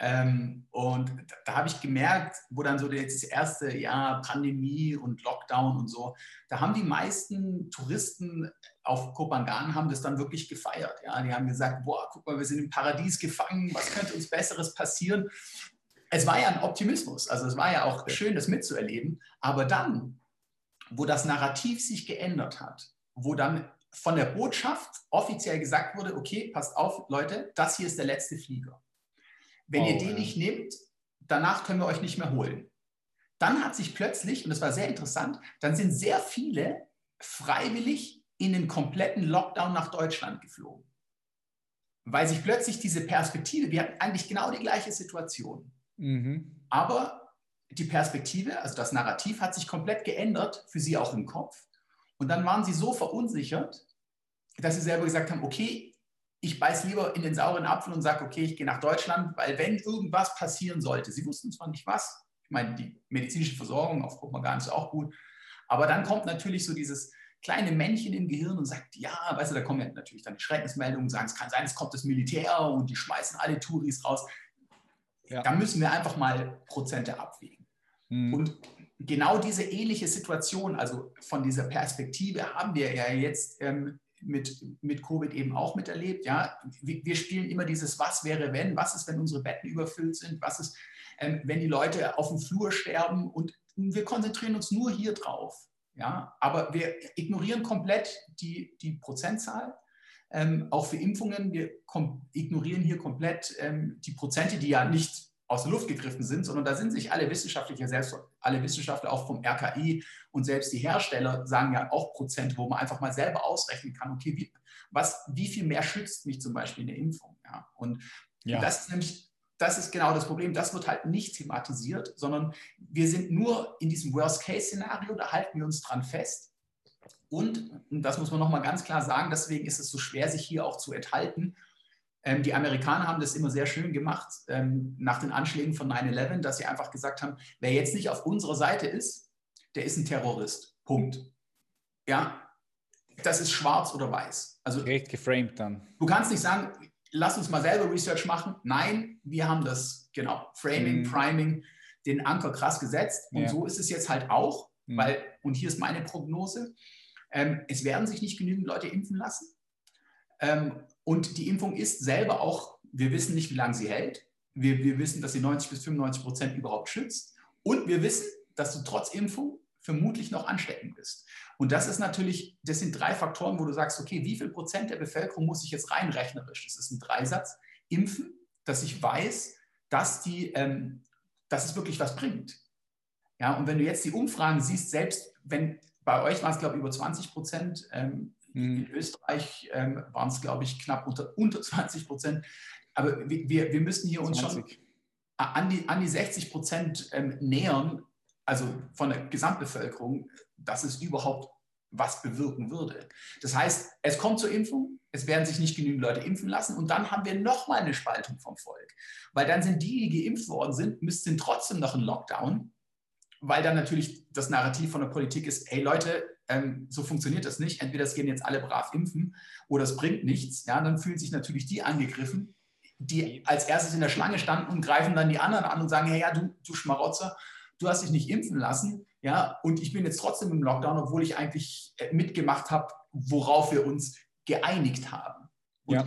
Ähm, und da, da habe ich gemerkt, wo dann so das erste Jahr Pandemie und Lockdown und so, da haben die meisten Touristen auf Kopangan haben das dann wirklich gefeiert. Ja, die haben gesagt, boah, guck mal, wir sind im Paradies gefangen, was könnte uns Besseres passieren? Es war ja ein Optimismus, also es war ja auch schön, das mitzuerleben. Aber dann, wo das Narrativ sich geändert hat, wo dann von der Botschaft offiziell gesagt wurde, okay, passt auf, Leute, das hier ist der letzte Flieger. Wenn oh, ihr den ja. nicht nehmt, danach können wir euch nicht mehr holen. Dann hat sich plötzlich, und das war sehr interessant, dann sind sehr viele freiwillig in den kompletten Lockdown nach Deutschland geflogen. Weil sich plötzlich diese Perspektive, wir hatten eigentlich genau die gleiche Situation. Mhm. Aber die Perspektive, also das Narrativ hat sich komplett geändert, für sie auch im Kopf. Und dann waren sie so verunsichert, dass sie selber gesagt haben, okay, ich beiß lieber in den sauren Apfel und sage, okay, ich gehe nach Deutschland, weil wenn irgendwas passieren sollte, sie wussten zwar nicht was, ich meine, die medizinische Versorgung auf Kopenhagen ist auch gut, aber dann kommt natürlich so dieses kleine Männchen im Gehirn und sagt, ja, weißt du, da kommen ja natürlich dann die Schreckensmeldungen, sagen, es kann sein, es kommt das Militär und die schmeißen alle Touris raus. Ja. Da müssen wir einfach mal Prozente abwägen. Mhm. Und genau diese ähnliche Situation, also von dieser Perspektive haben wir ja jetzt ähm, mit, mit Covid eben auch miterlebt. Ja? Wir, spielen immer dieses Was wäre wenn, was ist, wenn unsere Betten überfüllt sind, was ist, ähm, wenn die Leute auf dem Flur sterben und wir konzentrieren uns nur hier drauf. Ja? Aber wir ignorieren komplett die, die Prozentzahl. Ähm, auch für Impfungen, wir ignorieren hier komplett ähm, die Prozente, die ja nicht aus der Luft gegriffen sind, sondern da sind sich alle Wissenschaftler, selbst alle Wissenschaftler auch vom RKI und selbst die Hersteller sagen ja auch Prozent, wo man einfach mal selber ausrechnen kann, okay, wie, was, wie viel mehr schützt mich zum Beispiel eine Impfung? Ja? Und ja. das ist nämlich, das ist genau das Problem, das wird halt nicht thematisiert, sondern wir sind nur in diesem Worst-Case-Szenario, da halten wir uns dran fest. Und, und das muss man nochmal ganz klar sagen, deswegen ist es so schwer, sich hier auch zu enthalten, ähm, die Amerikaner haben das immer sehr schön gemacht ähm, nach den Anschlägen von 9-11, dass sie einfach gesagt haben, wer jetzt nicht auf unserer Seite ist, der ist ein Terrorist. Punkt. Ja, das ist schwarz oder weiß. Also Recht geframed dann. Du kannst nicht sagen, lass uns mal selber Research machen. Nein, wir haben das, genau, Framing, mhm. Priming, den Anker krass gesetzt. Und ja. so ist es jetzt halt auch, mhm. weil, und hier ist meine Prognose, ähm, es werden sich nicht genügend Leute impfen lassen. Ähm, und die Impfung ist selber auch, wir wissen nicht, wie lange sie hält. Wir, wir wissen, dass sie 90 bis 95 Prozent überhaupt schützt. Und wir wissen, dass du trotz Impfung vermutlich noch ansteckend bist. Und das ist natürlich, das sind drei Faktoren, wo du sagst, okay, wie viel Prozent der Bevölkerung muss ich jetzt rein rechnerisch, das ist ein Dreisatz, impfen, dass ich weiß, dass, die, ähm, dass es wirklich was bringt. Ja, und wenn du jetzt die Umfragen siehst, selbst wenn bei euch waren es, glaube ich, über 20 Prozent, ähm. In Österreich ähm, waren es, glaube ich, knapp unter, unter 20 Prozent. Aber wir, wir müssen hier uns 20. schon an die, an die 60 Prozent ähm, nähern, also von der Gesamtbevölkerung, dass es überhaupt was bewirken würde. Das heißt, es kommt zur Impfung, es werden sich nicht genügend Leute impfen lassen und dann haben wir nochmal eine Spaltung vom Volk. Weil dann sind die, die geimpft worden sind, müssten trotzdem noch einen Lockdown, weil dann natürlich das Narrativ von der Politik ist, hey Leute, ähm, so funktioniert das nicht. Entweder es gehen jetzt alle brav impfen oder es bringt nichts. Ja, dann fühlen sich natürlich die angegriffen, die als erstes in der Schlange standen und greifen dann die anderen an und sagen, hey, ja, du, du Schmarotzer, du hast dich nicht impfen lassen, ja, und ich bin jetzt trotzdem im Lockdown, obwohl ich eigentlich äh, mitgemacht habe, worauf wir uns geeinigt haben. Und ja.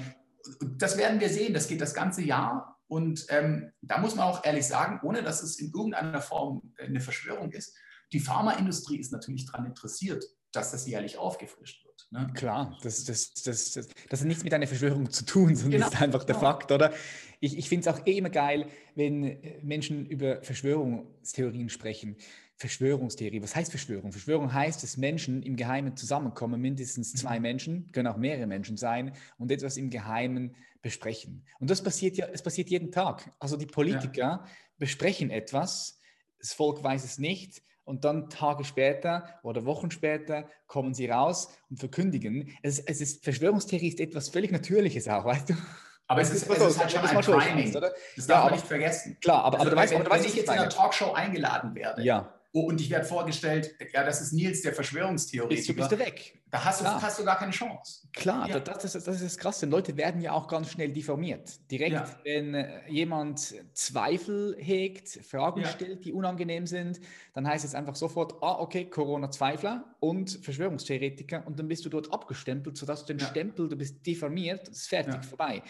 das werden wir sehen, das geht das ganze Jahr. Und ähm, da muss man auch ehrlich sagen, ohne dass es in irgendeiner Form eine Verschwörung ist, die Pharmaindustrie ist natürlich daran interessiert, dass das jährlich aufgefrischt wird. Ne? Klar, das, das, das, das, hat nichts mit einer Verschwörung zu tun, sondern genau. das ist einfach der genau. Fakt, oder? Ich, ich finde es auch eh immer geil, wenn Menschen über Verschwörungstheorien sprechen. Verschwörungstheorie. Was heißt Verschwörung? Verschwörung heißt, dass Menschen im Geheimen zusammenkommen, mindestens zwei mhm. Menschen, können auch mehrere Menschen sein, und etwas im Geheimen besprechen. Und das passiert ja, es passiert jeden Tag. Also die Politiker ja. besprechen etwas, das Volk weiß es nicht, und dann Tage später oder Wochen später kommen sie raus und verkündigen. Es, es ist, Verschwörungstheorie ist etwas völlig Natürliches auch, weißt du? Aber es ist, es ist halt schon ein Timing. Das darf ja, man nicht vergessen. Klar, aber, also, aber du weißt, wenn, wenn ich jetzt in einer Talkshow eingeladen werde, ja. Oh, und ich werde vorgestellt, ja, das ist Nils, der Verschwörungstheoretiker. Bist du, bist du weg. Da hast du, hast du gar keine Chance. Klar, ja. das, ist, das ist das Krasse. Leute werden ja auch ganz schnell diffamiert. Direkt, ja. wenn äh, jemand Zweifel hegt, Fragen ja. stellt, die unangenehm sind, dann heißt es einfach sofort, ah, okay, Corona-Zweifler und Verschwörungstheoretiker und dann bist du dort abgestempelt, sodass du den Stempel, du bist diffamiert, ist fertig, vorbei.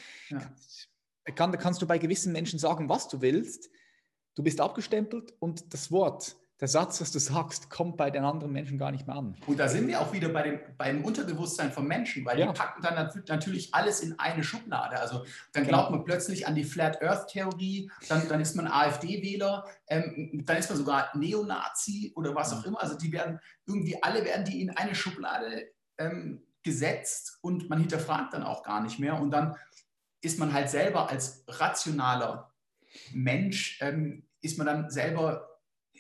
Kann, kannst du bei gewissen Menschen sagen, was du willst, du bist abgestempelt und das Wort der Satz, was du sagst, kommt bei den anderen Menschen gar nicht mehr an. Und da sind wir auch wieder bei dem, beim Unterbewusstsein von Menschen, weil ja. die packen dann natürlich alles in eine Schublade. Also dann genau. glaubt man plötzlich an die Flat Earth Theorie, dann, dann ist man AfD-Wähler, ähm, dann ist man sogar Neonazi oder was auch immer. Also die werden irgendwie, alle werden die in eine Schublade ähm, gesetzt und man hinterfragt dann auch gar nicht mehr. Und dann ist man halt selber als rationaler Mensch, ähm, ist man dann selber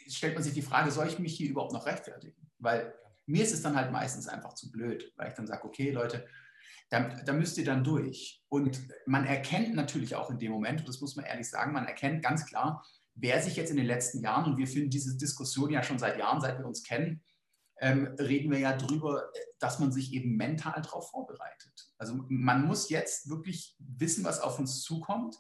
stellt man sich die Frage, soll ich mich hier überhaupt noch rechtfertigen? Weil mir ist es dann halt meistens einfach zu blöd, weil ich dann sage, okay, Leute, da, da, müsst ihr dann durch. Und man erkennt natürlich auch in dem Moment, das muss man ehrlich sagen, man erkennt ganz klar, wer sich jetzt in den letzten Jahren, und wir finden diese Diskussion ja schon seit Jahren, seit wir uns kennen, ähm, reden wir ja darüber, dass man sich eben mental darauf vorbereitet. Also man muss jetzt wirklich wissen, was auf uns zukommt.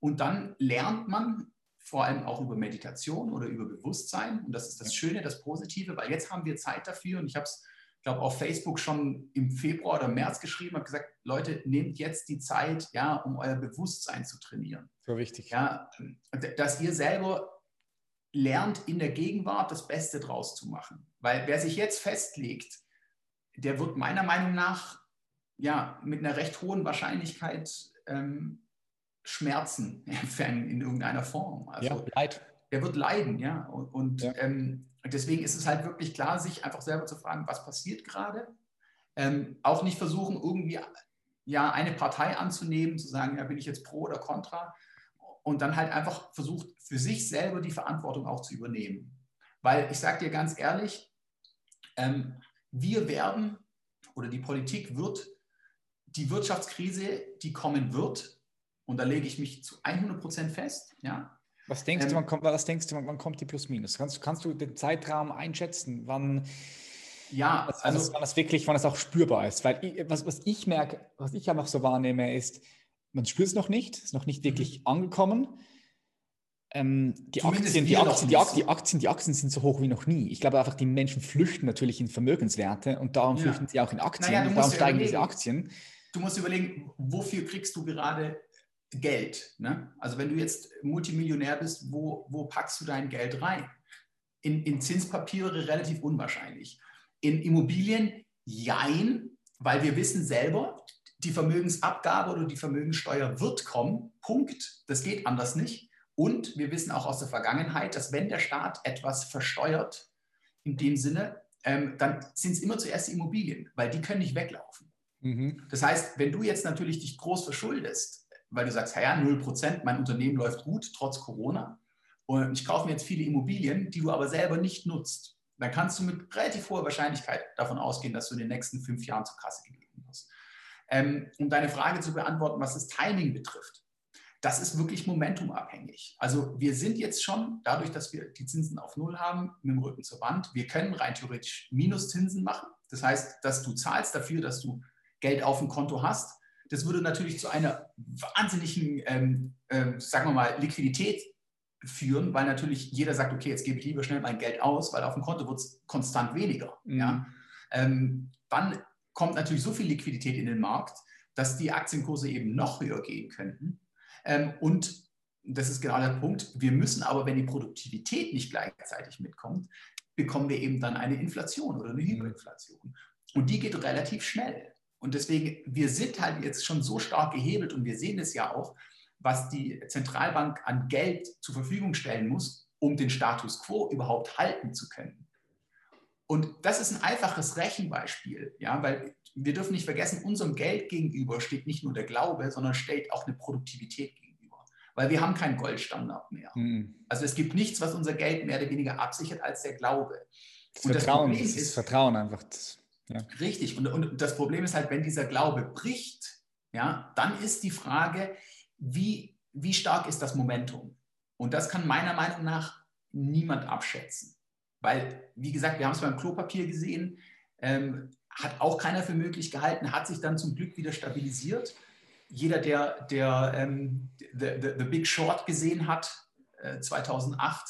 Und dann lernt man vor allem auch über Meditation oder über Bewusstsein. Und das ist das Schöne, das Positive, weil jetzt haben wir Zeit dafür. Und ich habe es, glaube auf Facebook schon im Februar oder März geschrieben, habe gesagt, Leute, nehmt jetzt die Zeit, ja, um euer Bewusstsein zu trainieren. So wichtig. Ja, dass ihr selber lernt, in der Gegenwart das Beste draus zu machen. Weil wer sich jetzt festlegt, der wird meiner Meinung nach ja mit einer recht hohen Wahrscheinlichkeit ähm, Schmerzen empfangen in irgendeiner Form. Also, ja, Leid. Der wird leiden, ja. Und, und ja. Ähm, deswegen ist es halt wirklich klar, sich einfach selber zu fragen, was passiert gerade. Ähm, auch nicht versuchen, irgendwie ja, eine Partei anzunehmen, zu sagen, ja, bin ich jetzt pro oder contra. Und dann halt einfach versucht, für sich selber die Verantwortung auch zu übernehmen. Weil ich sage dir ganz ehrlich, ähm, wir werden oder die Politik wird die Wirtschaftskrise, die kommen wird, und da lege ich mich zu 100 Prozent fest. Ja. Was denkst, ähm, du, wann kommt, was denkst du, wann kommt die Plus-Minus? Kannst, kannst du den Zeitraum einschätzen, wann, ja, also, wann, das, wann das wirklich, wann das auch spürbar ist? Weil ich, was, was ich merke, was ich einfach so wahrnehme, ist, man spürt es noch nicht, ist noch nicht wirklich mhm. angekommen. Ähm, die, Aktien, die, Aktien, die, Aktien, die, Aktien, die Aktien sind so hoch wie noch nie. Ich glaube einfach, die Menschen flüchten natürlich in Vermögenswerte und darum ja. flüchten sie auch in Aktien naja, und darum steigen diese Aktien. du musst überlegen, wofür kriegst du gerade Geld? Ne? Also wenn du jetzt Multimillionär bist, wo, wo packst du dein Geld rein? In, in Zinspapiere relativ unwahrscheinlich. In Immobilien jein, weil wir wissen selber, die Vermögensabgabe oder die Vermögenssteuer wird kommen. Punkt. Das geht anders nicht. Und wir wissen auch aus der Vergangenheit, dass wenn der Staat etwas versteuert, in dem Sinne, ähm, dann sind es immer zuerst die Immobilien, weil die können nicht weglaufen. Mhm. Das heißt, wenn du jetzt natürlich dich groß verschuldest, weil du sagst, ja, 0 Prozent, mein Unternehmen läuft gut, trotz Corona, und ich kaufe mir jetzt viele Immobilien, die du aber selber nicht nutzt, dann kannst du mit relativ hoher Wahrscheinlichkeit davon ausgehen, dass du in den nächsten fünf Jahren zur Kasse gegeben wirst. Ähm, um deine Frage zu beantworten, was das Timing betrifft, das ist wirklich momentumabhängig. Also wir sind jetzt schon, dadurch, dass wir die Zinsen auf Null haben, mit dem Rücken zur Wand, wir können rein theoretisch Minuszinsen machen. Das heißt, dass du zahlst dafür, dass du Geld auf dem Konto hast. Das würde natürlich zu einer wahnsinnigen, ähm, äh, sagen wir mal, Liquidität führen, weil natürlich jeder sagt, okay, jetzt gebe ich lieber schnell mein Geld aus, weil auf dem Konto wird es konstant weniger. Mhm. Ja? Ähm, dann kommt natürlich so viel Liquidität in den Markt, dass die Aktienkurse eben noch höher gehen könnten. Ähm, und das ist genau der Punkt, wir müssen aber, wenn die Produktivität nicht gleichzeitig mitkommt, bekommen wir eben dann eine Inflation oder eine mhm. Hyperinflation. Und die geht relativ schnell. Und deswegen, wir sind halt jetzt schon so stark gehebelt und wir sehen es ja auch, was die Zentralbank an Geld zur Verfügung stellen muss, um den Status quo überhaupt halten zu können. Und das ist ein einfaches Rechenbeispiel, ja, weil wir dürfen nicht vergessen, unserem Geld gegenüber steht nicht nur der Glaube, sondern steht auch eine Produktivität gegenüber. Weil wir haben keinen Goldstandard mehr. Mhm. Also es gibt nichts, was unser Geld mehr oder weniger absichert als der Glaube. Das und Vertrauen, das, Problem ist, Vertrauen einfach. Ja. Richtig. Und, und das Problem ist halt, wenn dieser Glaube bricht, ja, dann ist die Frage, wie, wie stark ist das Momentum? Und das kann meiner Meinung nach niemand abschätzen. Weil, wie gesagt, wir haben es beim Klopapier gesehen, ähm, hat auch keiner für möglich gehalten, hat sich dann zum Glück wieder stabilisiert. Jeder, der, der ähm, the, the, the, Big Short gesehen hat, äh, 2008,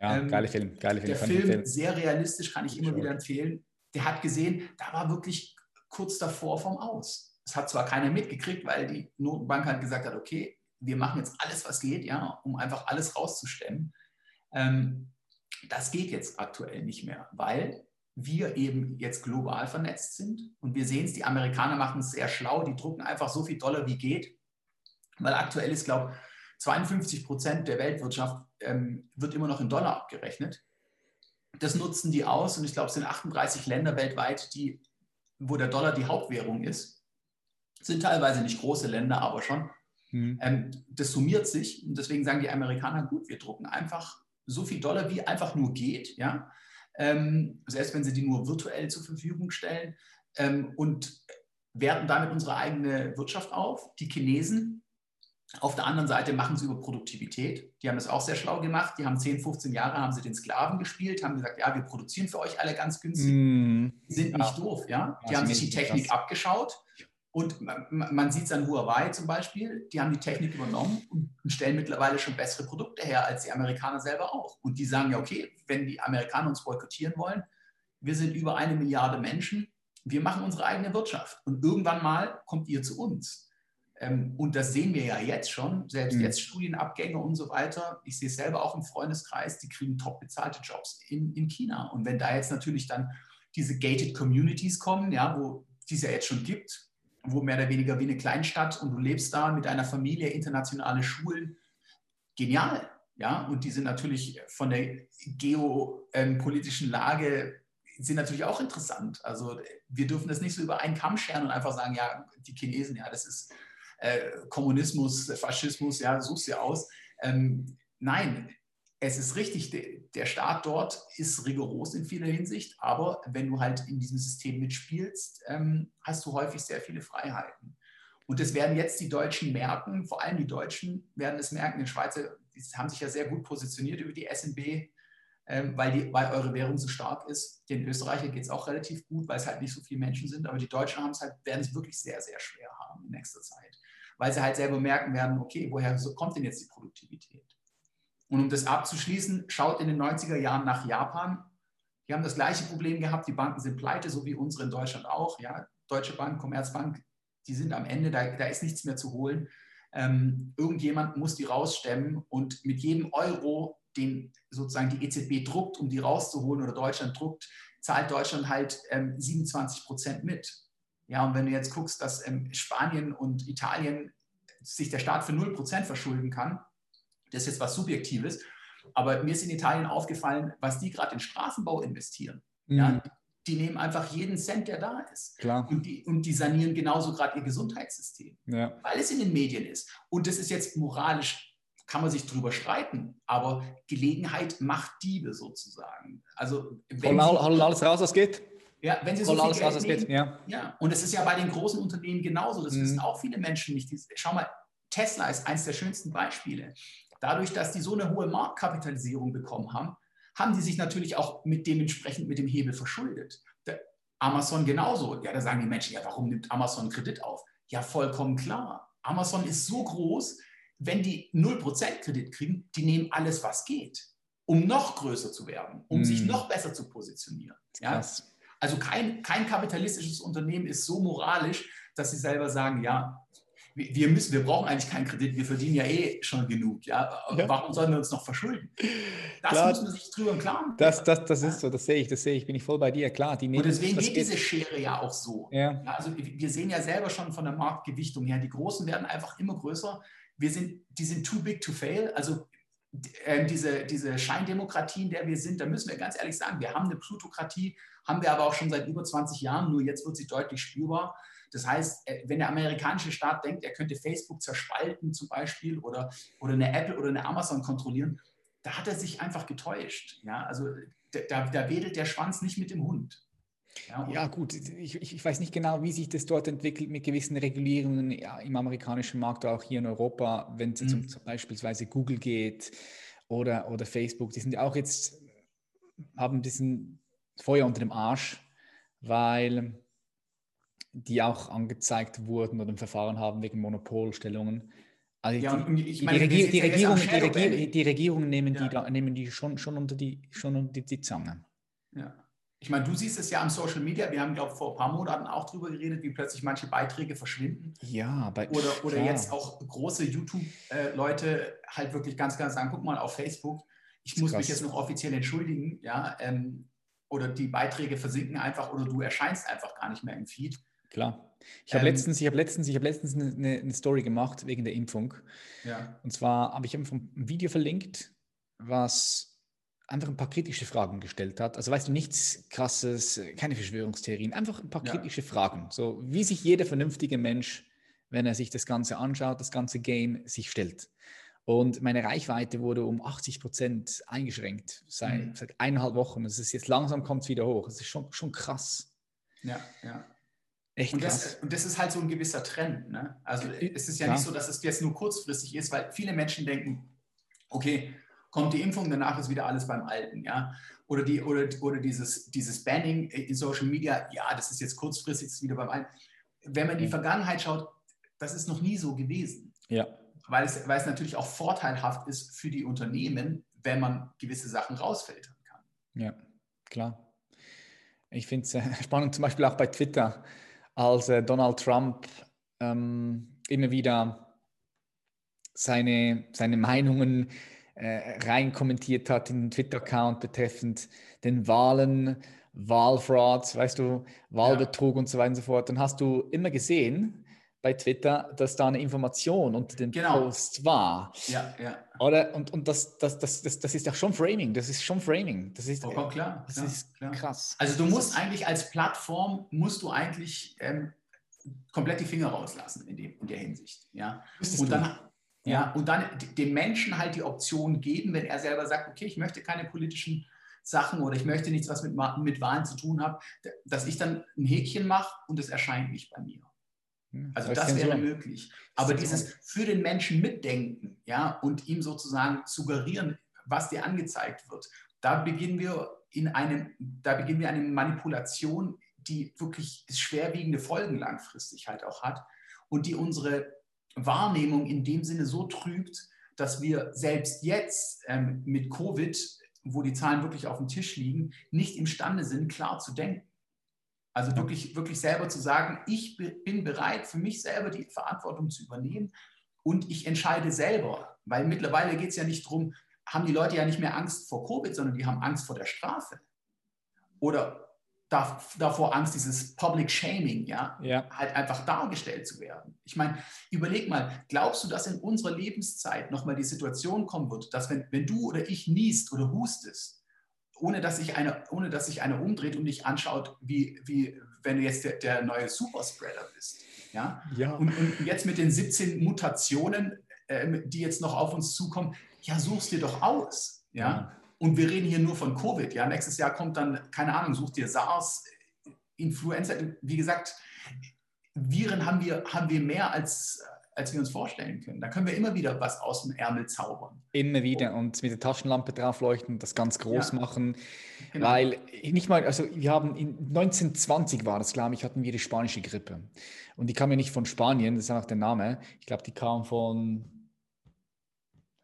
ja, ähm, geile Film, geile Film. Der Film, Film, sehr realistisch, kann ich immer wieder empfehlen. Der hat gesehen, da war wirklich kurz davor vom Aus. Es hat zwar keiner mitgekriegt, weil die Notenbank halt gesagt hat, okay, wir machen jetzt alles, was geht, ja, um einfach alles rauszustemmen. Ähm, das geht jetzt aktuell nicht mehr, weil wir eben jetzt global vernetzt sind. Und wir sehen es, die Amerikaner machen es sehr schlau, die drucken einfach so viel Dollar wie geht, weil aktuell ist, glaube ich, 52 Prozent der Weltwirtschaft ähm, wird immer noch in Dollar abgerechnet. Das nutzen die aus und ich glaube, es sind 38 Länder weltweit, die, wo der Dollar die Hauptwährung ist sind teilweise nicht große Länder, aber schon. Mhm. Ähm, das summiert sich und deswegen sagen die Amerikaner, gut, wir drucken einfach so viel Dollar, wie einfach nur geht, ja. Ähm, selbst wenn sie die nur virtuell zur Verfügung stellen ähm, und werten damit unsere eigene Wirtschaft auf. Die Chinesen auf der anderen Seite machen sie über Produktivität. Die haben das auch sehr schlau gemacht. Die haben 10, 15 Jahre haben sie den Sklaven gespielt, haben gesagt, ja, wir produzieren für euch alle ganz günstig. Mm. Die sind ja. nicht doof, ja. Die ja, haben sich die Technik krass. abgeschaut und man, man sieht es an Huawei zum Beispiel, die haben die Technik übernommen und stellen mittlerweile schon bessere Produkte her als die Amerikaner selber auch. Und die sagen ja, okay, wenn die Amerikaner uns boykottieren wollen, wir sind über eine Milliarde Menschen, wir machen unsere eigene Wirtschaft. Und irgendwann mal kommt ihr zu uns. Ähm, und das sehen wir ja jetzt schon, selbst mhm. jetzt Studienabgänge und so weiter. Ich sehe es selber auch im Freundeskreis, die kriegen top bezahlte Jobs in, in China. Und wenn da jetzt natürlich dann diese gated Communities kommen, ja, wo die es ja jetzt schon gibt, wo mehr oder weniger wie eine Kleinstadt und du lebst da mit deiner Familie, internationale Schulen. Genial. Ja, und die sind natürlich von der geopolitischen Lage sind natürlich auch interessant. Also wir dürfen das nicht so über einen Kamm scheren und einfach sagen, ja, die Chinesen, ja, das ist äh, Kommunismus, Faschismus, ja, such's dir aus. Ähm, nein, es ist richtig, der Staat dort ist rigoros in vieler Hinsicht, aber wenn du halt in diesem System mitspielst, ähm, hast du häufig sehr viele Freiheiten. Und das werden jetzt die Deutschen merken, vor allem die Deutschen werden es merken, die Schweizer die haben sich ja sehr gut positioniert über die SNB, ähm, weil, die, weil eure Währung so stark ist. Den Österreichern geht es auch relativ gut, weil es halt nicht so viele Menschen sind, aber die Deutschen halt, werden es wirklich sehr, sehr schwer haben in nächster Zeit, weil sie halt selber merken werden, okay, woher kommt denn jetzt die Produktivität? Und um das abzuschließen, schaut in den 90er Jahren nach Japan. Die haben das gleiche Problem gehabt. Die Banken sind pleite, so wie unsere in Deutschland auch. Ja, Deutsche Bank, Commerzbank die sind am Ende, da, da ist nichts mehr zu holen. Ähm, irgendjemand muss die rausstemmen und mit jedem Euro, den sozusagen die EZB druckt, um die rauszuholen oder Deutschland druckt, zahlt Deutschland halt ähm, 27 Prozent mit. Ja, und wenn du jetzt guckst, dass ähm, Spanien und Italien sich der Staat für 0 Prozent verschulden kann, das ist jetzt was Subjektives, aber mir ist in Italien aufgefallen, was die gerade in Straßenbau investieren. Mhm. Ja, die nehmen einfach jeden Cent, der da ist. Klar. Und die, und die sanieren genauso gerade ihr Gesundheitssystem, ja. weil es in den Medien ist. Und das ist jetzt moralisch, kann man sich drüber streiten, aber Gelegenheit macht Diebe sozusagen. Also, wenn Holen alles raus, was geht. Ja, wenn sie so viel Geld nehmen, geht. Ja. ja. Und es ist ja bei den großen Unternehmen genauso. Das Mhm. wissen auch viele Menschen nicht. Schau mal, Tesla ist eines der schönsten Beispiele. Dadurch, dass die so eine hohe Marktkapitalisierung bekommen haben, haben die sich natürlich auch mit dementsprechend mit dem Hebel verschuldet. Der Amazon genauso. Ja, da sagen die Menschen, ja, warum nimmt Amazon Kredit auf? Ja, vollkommen klar. Amazon ist so groß, wenn die 0% Kredit kriegen, die nehmen alles, was geht, um noch größer zu werden, um Mhm. sich noch besser zu positionieren. Ja? Krass. Also kein, kein kapitalistisches Unternehmen ist so moralisch, dass sie selber sagen, ja, wir wir müssen, wir brauchen eigentlich keinen Kredit, wir verdienen ja eh schon genug. Ja? Ja. Warum sollen wir uns noch verschulden? Das Klar. muss man sich drüber im Klaren Das, das, das ist so, das sehe ich, das sehe ich, bin ich voll bei dir. Klar, die Und deswegen geht diese Schere ja auch so. Ja, Ja, also wir sehen ja selber schon von der Marktgewichtung her, die Großen werden einfach immer größer. Wir sind, die sind too big to fail. Also äh, diese, diese Scheindemokratie, in der wir sind, da müssen wir ganz ehrlich sagen, wir haben eine Plutokratie, haben wir aber auch schon seit über 20 Jahren, nur jetzt wird sie deutlich spürbar. Das heißt, äh, wenn der amerikanische Staat denkt, er könnte Facebook zerspalten zum Beispiel oder, oder eine Apple oder eine Amazon kontrollieren, da hat er sich einfach getäuscht. Ja, also da, da wedelt der Schwanz nicht mit dem Hund. Ja, gut, ich, ich weiß nicht genau, wie sich das dort entwickelt mit gewissen Regulierungen ja, im amerikanischen Markt oder auch hier in Europa, wenn es Mhm. zum beispielsweise Google geht oder, oder Facebook, die sind ja auch jetzt, haben diesen Feuer unter dem Arsch, weil die auch angezeigt wurden oder ein Verfahren haben wegen Monopolstellungen. Also Ja, die, ich die, Regier die, Regierung, Regier die Regierungen nehmen die, Ja. da, nehmen die schon, schon unter die, schon unter die Zange. Ja. Ich meine, du siehst es ja am Social Media. Wir haben, glaube ich, vor ein paar Monaten auch drüber geredet, wie plötzlich manche Beiträge verschwinden. Ja, bei, Oder, oder klar. jetzt auch große YouTube-Leute halt wirklich ganz klar sagen, guck mal auf Facebook, ich muss krass. mich jetzt noch offiziell entschuldigen, ja, ähm, oder die Beiträge versinken einfach oder du erscheinst einfach gar nicht mehr im Feed. Klar. Ich habe Ähm, letztens, ich habe letztens, ich habe letztens eine, eine, eine Story gemacht wegen der Impfung. Ja. Und zwar habe ich einfach ein Video verlinkt, was einfach ein paar kritische Fragen gestellt hat. Also weißt du, nichts krasses, keine Verschwörungstheorien, einfach ein paar Ja. kritische Fragen. So wie sich jeder vernünftige Mensch, wenn er sich das Ganze anschaut, das ganze Game sich stellt. Und meine Reichweite wurde um 80 Prozent eingeschränkt seit, Mhm. seit eineinhalb Wochen. Es ist jetzt langsam kommt es wieder hoch. Es ist schon, schon krass. Ja, ja. Echt Und krass. das, und das ist halt so ein gewisser Trend. Ne? Also es ist ja klar. nicht so, dass es jetzt nur kurzfristig ist, weil viele Menschen denken, okay, kommt die Impfung, danach ist wieder alles beim Alten, ja. Oder, die, oder, oder dieses, dieses Banning in Social Media, ja, das ist jetzt kurzfristig, ist wieder beim Alten. Wenn man in die Ja. Vergangenheit schaut, das ist noch nie so gewesen. Ja. Weil es, weil es natürlich auch vorteilhaft ist für die Unternehmen, wenn man gewisse Sachen rausfiltern kann. Ja, klar. Ich finde es äh, spannend, zum Beispiel auch bei Twitter, als äh, Donald Trump ähm, immer wieder seine, seine Meinungen äh, rein kommentiert hat in den Twitter-Account betreffend den Wahlen, Wahlfraud, weißt du, Wahlbetrug und so weiter und so fort. Dann hast du immer gesehen bei Twitter, dass da eine Information unter dem Genau. Post war. Ja, ja. Oder? Und, und das, das, das, das, das ist auch schon Framing. Das ist schon Framing. Das ist, Vollkommen klar. das klar, ist klar. krass. Also du musst eigentlich als Plattform, musst du eigentlich ähm, komplett die Finger rauslassen in, dem, in der Hinsicht. Ja? Und dann, ja, und dann dem Menschen halt die Option geben, wenn er selber sagt, okay, ich möchte keine politischen Sachen oder ich möchte nichts, was mit, mit Wahlen zu tun hat, dass ich dann ein Häkchen mache und es erscheint nicht bei mir. Hm, Also das Zensur. wäre möglich. Aber dieses für den Menschen mitdenken, ja, und ihm sozusagen suggerieren, was dir angezeigt wird, da beginnen wir in einem, da beginnen wir eine Manipulation, die wirklich schwerwiegende Folgen langfristig halt auch hat und die unsere Wahrnehmung in dem Sinne so trübt, dass wir selbst jetzt ähm, mit Covid, wo die Zahlen wirklich auf dem Tisch liegen, nicht imstande sind, klar zu denken. Also wirklich, wirklich selber zu sagen, ich bin bereit, für mich selber die Verantwortung zu übernehmen und ich entscheide selber. Weil mittlerweile geht es ja nicht darum, haben die Leute ja nicht mehr Angst vor Covid, sondern die haben Angst vor der Strafe. Oder davor Angst, dieses Public Shaming, ja, ja, halt einfach dargestellt zu werden. Ich meine, überleg mal, glaubst du, dass in unserer Lebenszeit nochmal die Situation kommen wird, dass wenn, wenn du oder ich niest oder hustest, ohne dass sich einer, ohne dass sich einer umdreht und dich anschaut, wie, wie wenn du jetzt der, der neue Superspreader bist. Ja? ja. Und, und jetzt mit den 17 Mutationen, äh, die jetzt noch auf uns zukommen, ja, suchst dir doch aus. Ja? ja. Und wir reden hier nur von Covid. Ja? Nächstes Jahr kommt dann, keine Ahnung, such dir SARS, Influenza. Wie gesagt, Viren haben wir, haben wir mehr als, als wir uns vorstellen können. Da können wir immer wieder was aus dem Ärmel zaubern. Immer wieder und mit der Taschenlampe draufleuchten, das ganz groß ja. machen. Genau. Weil nicht mal, also wir haben in 1920 war das, glaube ich, hatten wir die spanische Grippe. Und die kam ja nicht von Spanien, das ist einfach der Name. Ich glaube, die kam von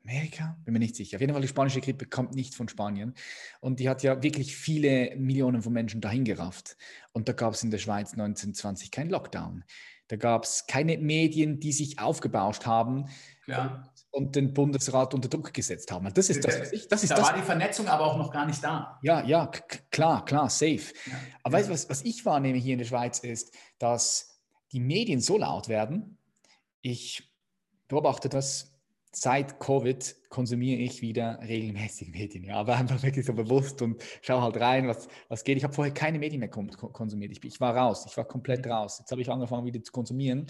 Amerika? Bin mir nicht sicher. Auf jeden Fall, die spanische Grippe kommt nicht von Spanien. Und die hat ja wirklich viele Millionen von Menschen dahin gerafft. Und da gab es in der Schweiz 1920 keinen Lockdown. Da gab es keine Medien, die sich aufgebauscht haben und, und, den Bundesrat unter Druck gesetzt haben. Das ist das, was ich, das ist da das. war die Vernetzung aber auch noch gar nicht da. Ja, ja, klar, klar, safe. Ja, aber ja. weißt du, was, was ich wahrnehme hier in der Schweiz ist, dass die Medien so laut werden. Ich beobachte das seit Covid konsumiere ich wieder regelmäßig Medien, ja, aber einfach wirklich so bewusst und schaue halt rein, was, was geht. Ich habe vorher keine Medien mehr konsumiert. Ich, ich war raus, ich war komplett mhm. raus. Jetzt habe ich angefangen wieder zu konsumieren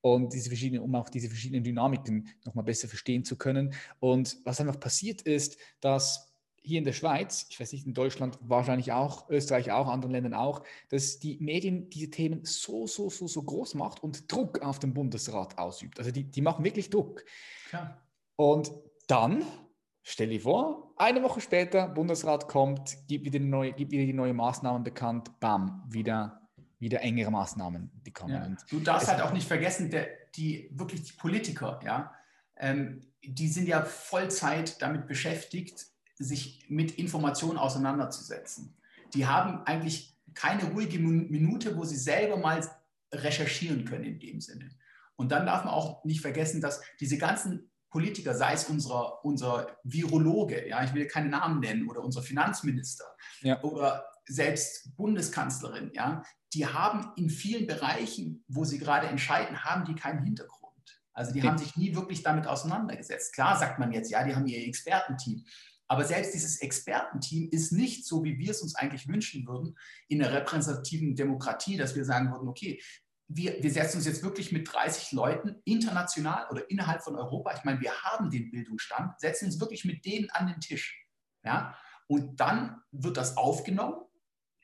und diese verschiedenen, um auch diese verschiedenen Dynamiken nochmal besser verstehen zu können. Und was einfach passiert ist, dass hier in der Schweiz, ich weiß nicht, in Deutschland wahrscheinlich auch, Österreich auch, anderen Ländern auch, dass die Medien diese Themen so, so, so, so groß macht und Druck auf den Bundesrat ausübt. Also die, die machen wirklich Druck. Klar. Und dann, stell dir vor, eine Woche später, Bundesrat kommt, gibt wieder, neue, gibt wieder die neuen Maßnahmen bekannt, bam, wieder, wieder engere Maßnahmen, die kommen. Ja. Du darfst halt auch nicht vergessen, der, die wirklich die Politiker, ja, ähm, die sind ja Vollzeit damit beschäftigt, sich mit Informationen auseinanderzusetzen. Die haben eigentlich keine ruhige Minute, wo sie selber mal recherchieren können in dem Sinne. Und dann darf man auch nicht vergessen, dass diese ganzen Politiker, sei es unser, unser Virologe, ja, ich will keine Namen nennen, oder unser Finanzminister ja. oder selbst Bundeskanzlerin, ja, die haben in vielen Bereichen, wo sie gerade entscheiden, haben die keinen Hintergrund. Also die ja. haben sich nie wirklich damit auseinandergesetzt. Klar sagt man jetzt, ja, die haben ihr Expertenteam. Aber selbst dieses Expertenteam ist nicht so, wie wir es uns eigentlich wünschen würden, in der repräsentativen Demokratie, dass wir sagen würden, okay, wir, wir setzen uns jetzt wirklich mit 30 Leuten international oder innerhalb von Europa, ich meine, wir haben den Bildungsstand, setzen uns wirklich mit denen an den Tisch. Ja? Und dann wird das aufgenommen,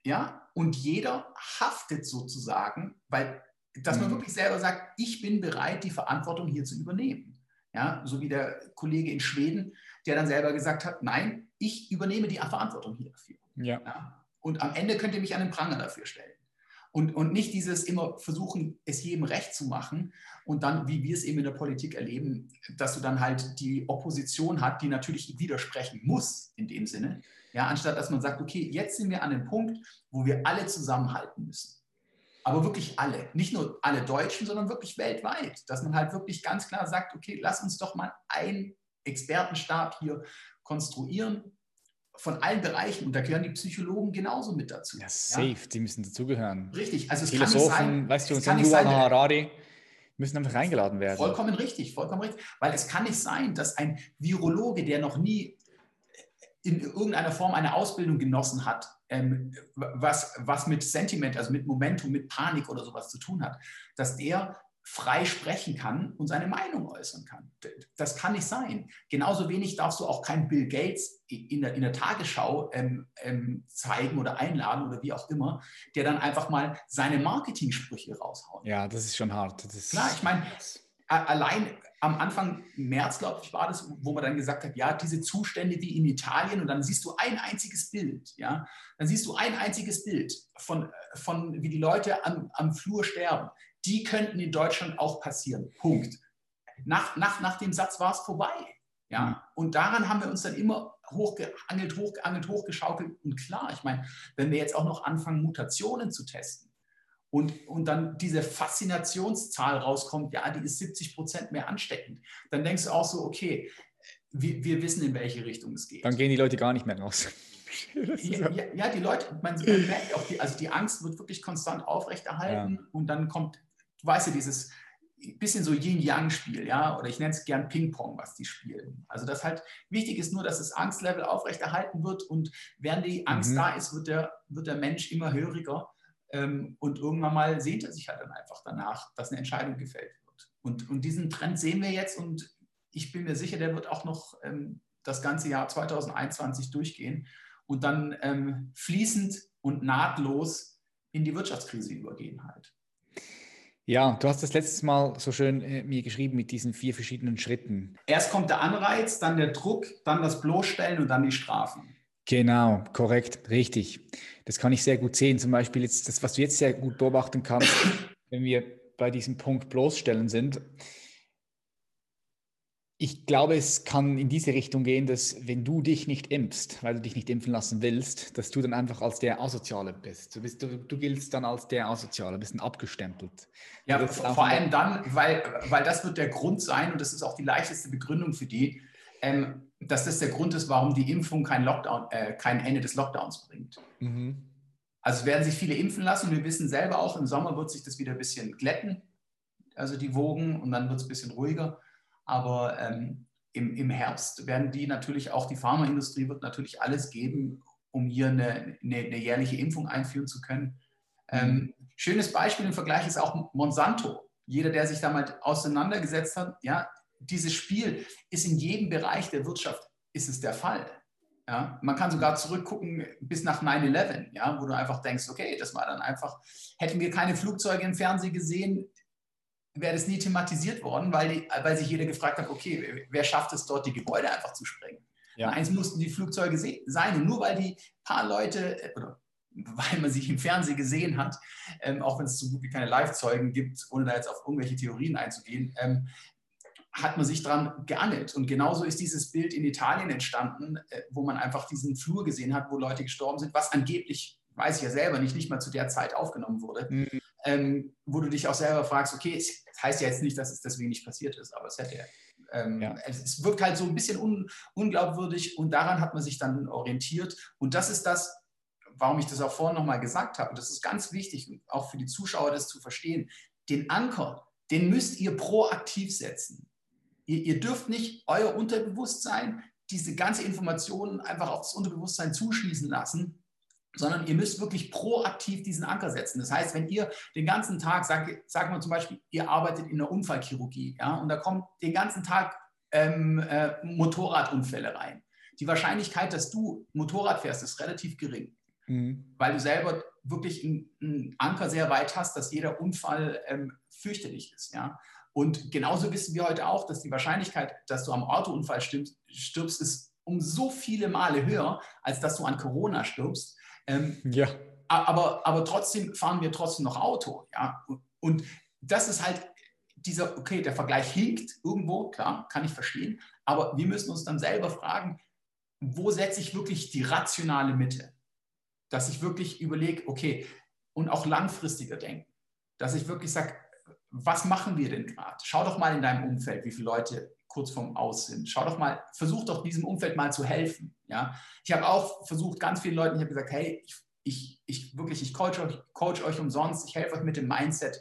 ja, und jeder haftet sozusagen, weil, dass man mhm. wirklich selber sagt, ich bin bereit, die Verantwortung hier zu übernehmen. Ja, so wie der Kollege in Schweden, der dann selber gesagt hat, nein, ich übernehme die Verantwortung hier dafür. Ja. ja. Und am Ende könnt ihr mich an den Pranger dafür stellen. Und, und nicht dieses immer versuchen, es jedem recht zu machen und dann, wie wir es eben in der Politik erleben, dass du dann halt die Opposition hat, die natürlich widersprechen muss in dem Sinne, ja, anstatt dass man sagt, okay, jetzt sind wir an dem Punkt, wo wir alle zusammenhalten müssen. Aber wirklich alle, nicht nur alle Deutschen, sondern wirklich weltweit, dass man halt wirklich ganz klar sagt, okay, lass uns doch mal einen Expertenstab hier konstruieren, von allen Bereichen und da gehören die Psychologen genauso mit dazu. Ja, safe, ja? die müssen dazugehören. Richtig, also es Philosophen, kann nicht sein, weißt du, und so Yuval Harari müssen einfach reingeladen werden. Vollkommen richtig, vollkommen richtig, weil es kann nicht sein, dass ein Virologe, der noch nie in irgendeiner Form eine Ausbildung genossen hat, ähm, was, was mit Sentiment, also mit Momentum, mit Panik oder sowas zu tun hat, dass der frei sprechen kann und seine Meinung äußern kann. Das kann nicht sein. Genauso wenig darfst du auch keinen Bill Gates in der, in der Tagesschau ähm, ähm, zeigen oder einladen oder wie auch immer, der dann einfach mal seine Marketing-Sprüche raushaut. Ja, das ist schon hart. Klar, ich meine, allein am Anfang März, glaube ich, war das, wo man dann gesagt hat, ja, diese Zustände wie in Italien und dann siehst du ein einziges Bild, ja, dann siehst du ein einziges Bild von, von wie die Leute am, am Flur sterben die könnten in Deutschland auch passieren. Punkt. Nach, nach, nach dem Satz war es vorbei. Ja? Mhm. Und daran haben wir uns dann immer hochgeangelt, hochgeangelt, hochgeschaukelt. Und klar, ich meine, wenn wir jetzt auch noch anfangen, Mutationen zu testen, und, und dann diese Faszinationszahl rauskommt, ja, die ist 70 Prozent mehr ansteckend, dann denkst du auch so, okay, wir, wir wissen, in welche Richtung es geht. Dann gehen die Leute gar nicht mehr raus. ja, ja, ja, die Leute, man, man merkt auch, die, also die Angst wird wirklich konstant aufrechterhalten ja. und dann kommt, du weißt ja, dieses bisschen so Yin-Yang-Spiel, ja, oder ich nenne es gern Ping-Pong, was die spielen. Also das halt wichtig ist nur, dass das Angstlevel aufrechterhalten wird und während die Angst mhm. da ist, wird der, wird der Mensch immer höriger ähm, und irgendwann mal sehnt er sich halt dann einfach danach, dass eine Entscheidung gefällt wird. Und, und diesen Trend sehen wir jetzt und ich bin mir sicher, der wird auch noch ähm, das ganze Jahr 2021 durchgehen und dann ähm, fließend und nahtlos in die Wirtschaftskrise übergehen halt. Ja, du hast das letztes Mal so schön äh, mir geschrieben mit diesen vier verschiedenen Schritten. Erst kommt der Anreiz, dann der Druck, dann das Bloßstellen und dann die Strafen. Genau, korrekt, richtig. Das kann ich sehr gut sehen. Zum Beispiel jetzt das, was du jetzt sehr gut beobachten kannst, wenn wir bei diesem Punkt bloßstellen sind ich glaube, es kann in diese Richtung gehen, dass wenn du dich nicht impfst, weil du dich nicht impfen lassen willst, dass du dann einfach als der Asoziale bist. Du, bist, du, du giltst dann als der Asoziale, bist dann abgestempelt. Ja, vor allem dann, weil, weil das wird der Grund sein und das ist auch die leichteste Begründung für die, ähm, dass das der Grund ist, warum die Impfung kein, Lockdown, äh, kein Ende des Lockdowns bringt. Mhm. Also werden sich viele impfen lassen und wir wissen selber auch, im Sommer wird sich das wieder ein bisschen glätten, also die Wogen und dann wird es ein bisschen ruhiger. Aber ähm, im, im Herbst werden die natürlich auch, die Pharmaindustrie wird natürlich alles geben, um hier eine, eine, eine jährliche Impfung einführen zu können. Ähm, mhm. schönes Beispiel im Vergleich ist auch Monsanto. Jeder, der sich damit auseinandergesetzt hat, ja, dieses Spiel ist in jedem Bereich der Wirtschaft ist es der Fall. Ja, man kann sogar zurückgucken bis nach 9-11, ja, wo du einfach denkst, okay, das war dann einfach, hätten wir keine Flugzeuge im Fernsehen gesehen, wäre das nie thematisiert worden, weil, die, weil sich jeder gefragt hat, okay, wer schafft es dort, die Gebäude einfach zu sprengen? Ja. Eins mussten die Flugzeuge sein. Und nur weil die paar Leute, äh, oder weil man sich im Fernsehen gesehen hat, ähm, auch wenn es so gut wie keine Live-Zeugen gibt, ohne da jetzt auf irgendwelche Theorien einzugehen, ähm, hat man sich daran geangelt. Und genauso ist dieses Bild in Italien entstanden, äh, wo man einfach diesen Flur gesehen hat, wo Leute gestorben sind, was angeblich, weiß ich ja selber nicht, nicht mal zu der Zeit aufgenommen wurde. Mhm ähm, wo du dich auch selber fragst, okay, es heißt ja jetzt nicht, dass es deswegen nicht passiert ist, aber es hätte ähm, ja. es wirkt halt so ein bisschen un, unglaubwürdig und daran hat man sich dann orientiert. Und das ist das, warum ich das auch vorhin nochmal gesagt habe. Das ist ganz wichtig, auch für die Zuschauer das zu verstehen. Den Anker, den müsst ihr proaktiv setzen. Ihr, ihr dürft nicht euer Unterbewusstsein diese ganze Information einfach auf das Unterbewusstsein zuschließen lassen sondern ihr müsst wirklich proaktiv diesen Anker setzen. Das heißt, wenn ihr den ganzen Tag, sagen wir zum Beispiel, ihr arbeitet in der Unfallchirurgie, ja, und da kommt den ganzen Tag ähm, äh, Motorradunfälle rein. Die Wahrscheinlichkeit, dass du Motorrad fährst, ist relativ gering, mhm. weil du selber wirklich einen, Anker sehr weit hast, dass jeder Unfall ähm, fürchterlich ist, ja. Und genauso wissen wir heute auch, dass die Wahrscheinlichkeit, dass du am Autounfall stirbst, ist um so viele Male höher, als dass du an Corona stirbst. Ähm, ja. Aber, aber trotzdem fahren wir trotzdem noch Auto. Ja? Und das ist halt dieser, okay, der Vergleich hinkt irgendwo, klar, kann ich verstehen. Aber wir müssen uns dann selber fragen, wo setze ich wirklich die rationale Mitte? Dass ich wirklich überlege, okay, und auch langfristiger denken. Dass ich wirklich sage, was machen wir denn gerade? Schau doch mal in deinem Umfeld, wie viele Leute kurz vorm Aus sind. Schau doch mal, versuch doch diesem Umfeld mal zu helfen. Ja? Ich habe auch versucht, ganz vielen Leuten, ich habe gesagt, hey, ich, ich, ich wirklich, ich coach euch, coach euch umsonst, ich helfe euch mit dem Mindset,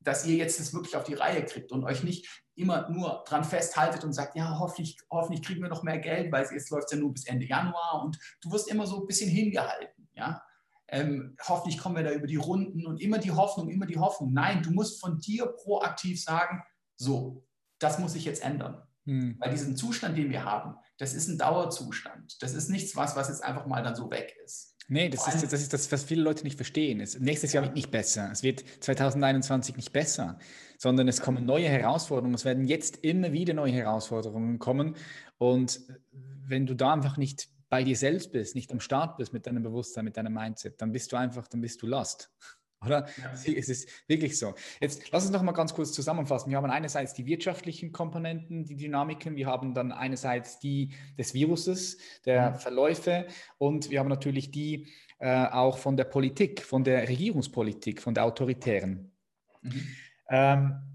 dass ihr jetzt das wirklich auf die Reihe kriegt und euch nicht immer nur dran festhaltet und sagt, ja, hoffentlich, hoffentlich kriegen wir noch mehr Geld, weil jetzt läuft es ja nur bis Ende Januar und du wirst immer so ein bisschen hingehalten. Ja? Ähm, hoffentlich kommen wir da über die Runden und immer die Hoffnung, immer die Hoffnung. Nein, du musst von dir proaktiv sagen, so, das muss sich jetzt ändern. Hm. Weil diesen Zustand, den wir haben, das ist ein Dauerzustand. Das ist nichts, was, was jetzt einfach mal dann so weg ist. Nee, das ist, das ist das, was viele Leute nicht verstehen. Es, nächstes Jahr wird nicht besser. Es wird 2021 nicht besser, sondern es kommen neue Herausforderungen. Es werden jetzt immer wieder neue Herausforderungen kommen. Und wenn du da einfach nicht bei dir selbst bist, nicht am Start bist mit deinem Bewusstsein, mit deinem Mindset, dann bist du einfach, dann bist du lost. Oder? Ja. Es ist wirklich so. Jetzt lass uns noch mal ganz kurz zusammenfassen. Wir haben einerseits die wirtschaftlichen Komponenten, die Dynamiken, wir haben dann einerseits die des Viruses, der mhm. Verläufe und wir haben natürlich die äh, auch von der Politik, von der Regierungspolitik, von der autoritären. Mhm. Ähm,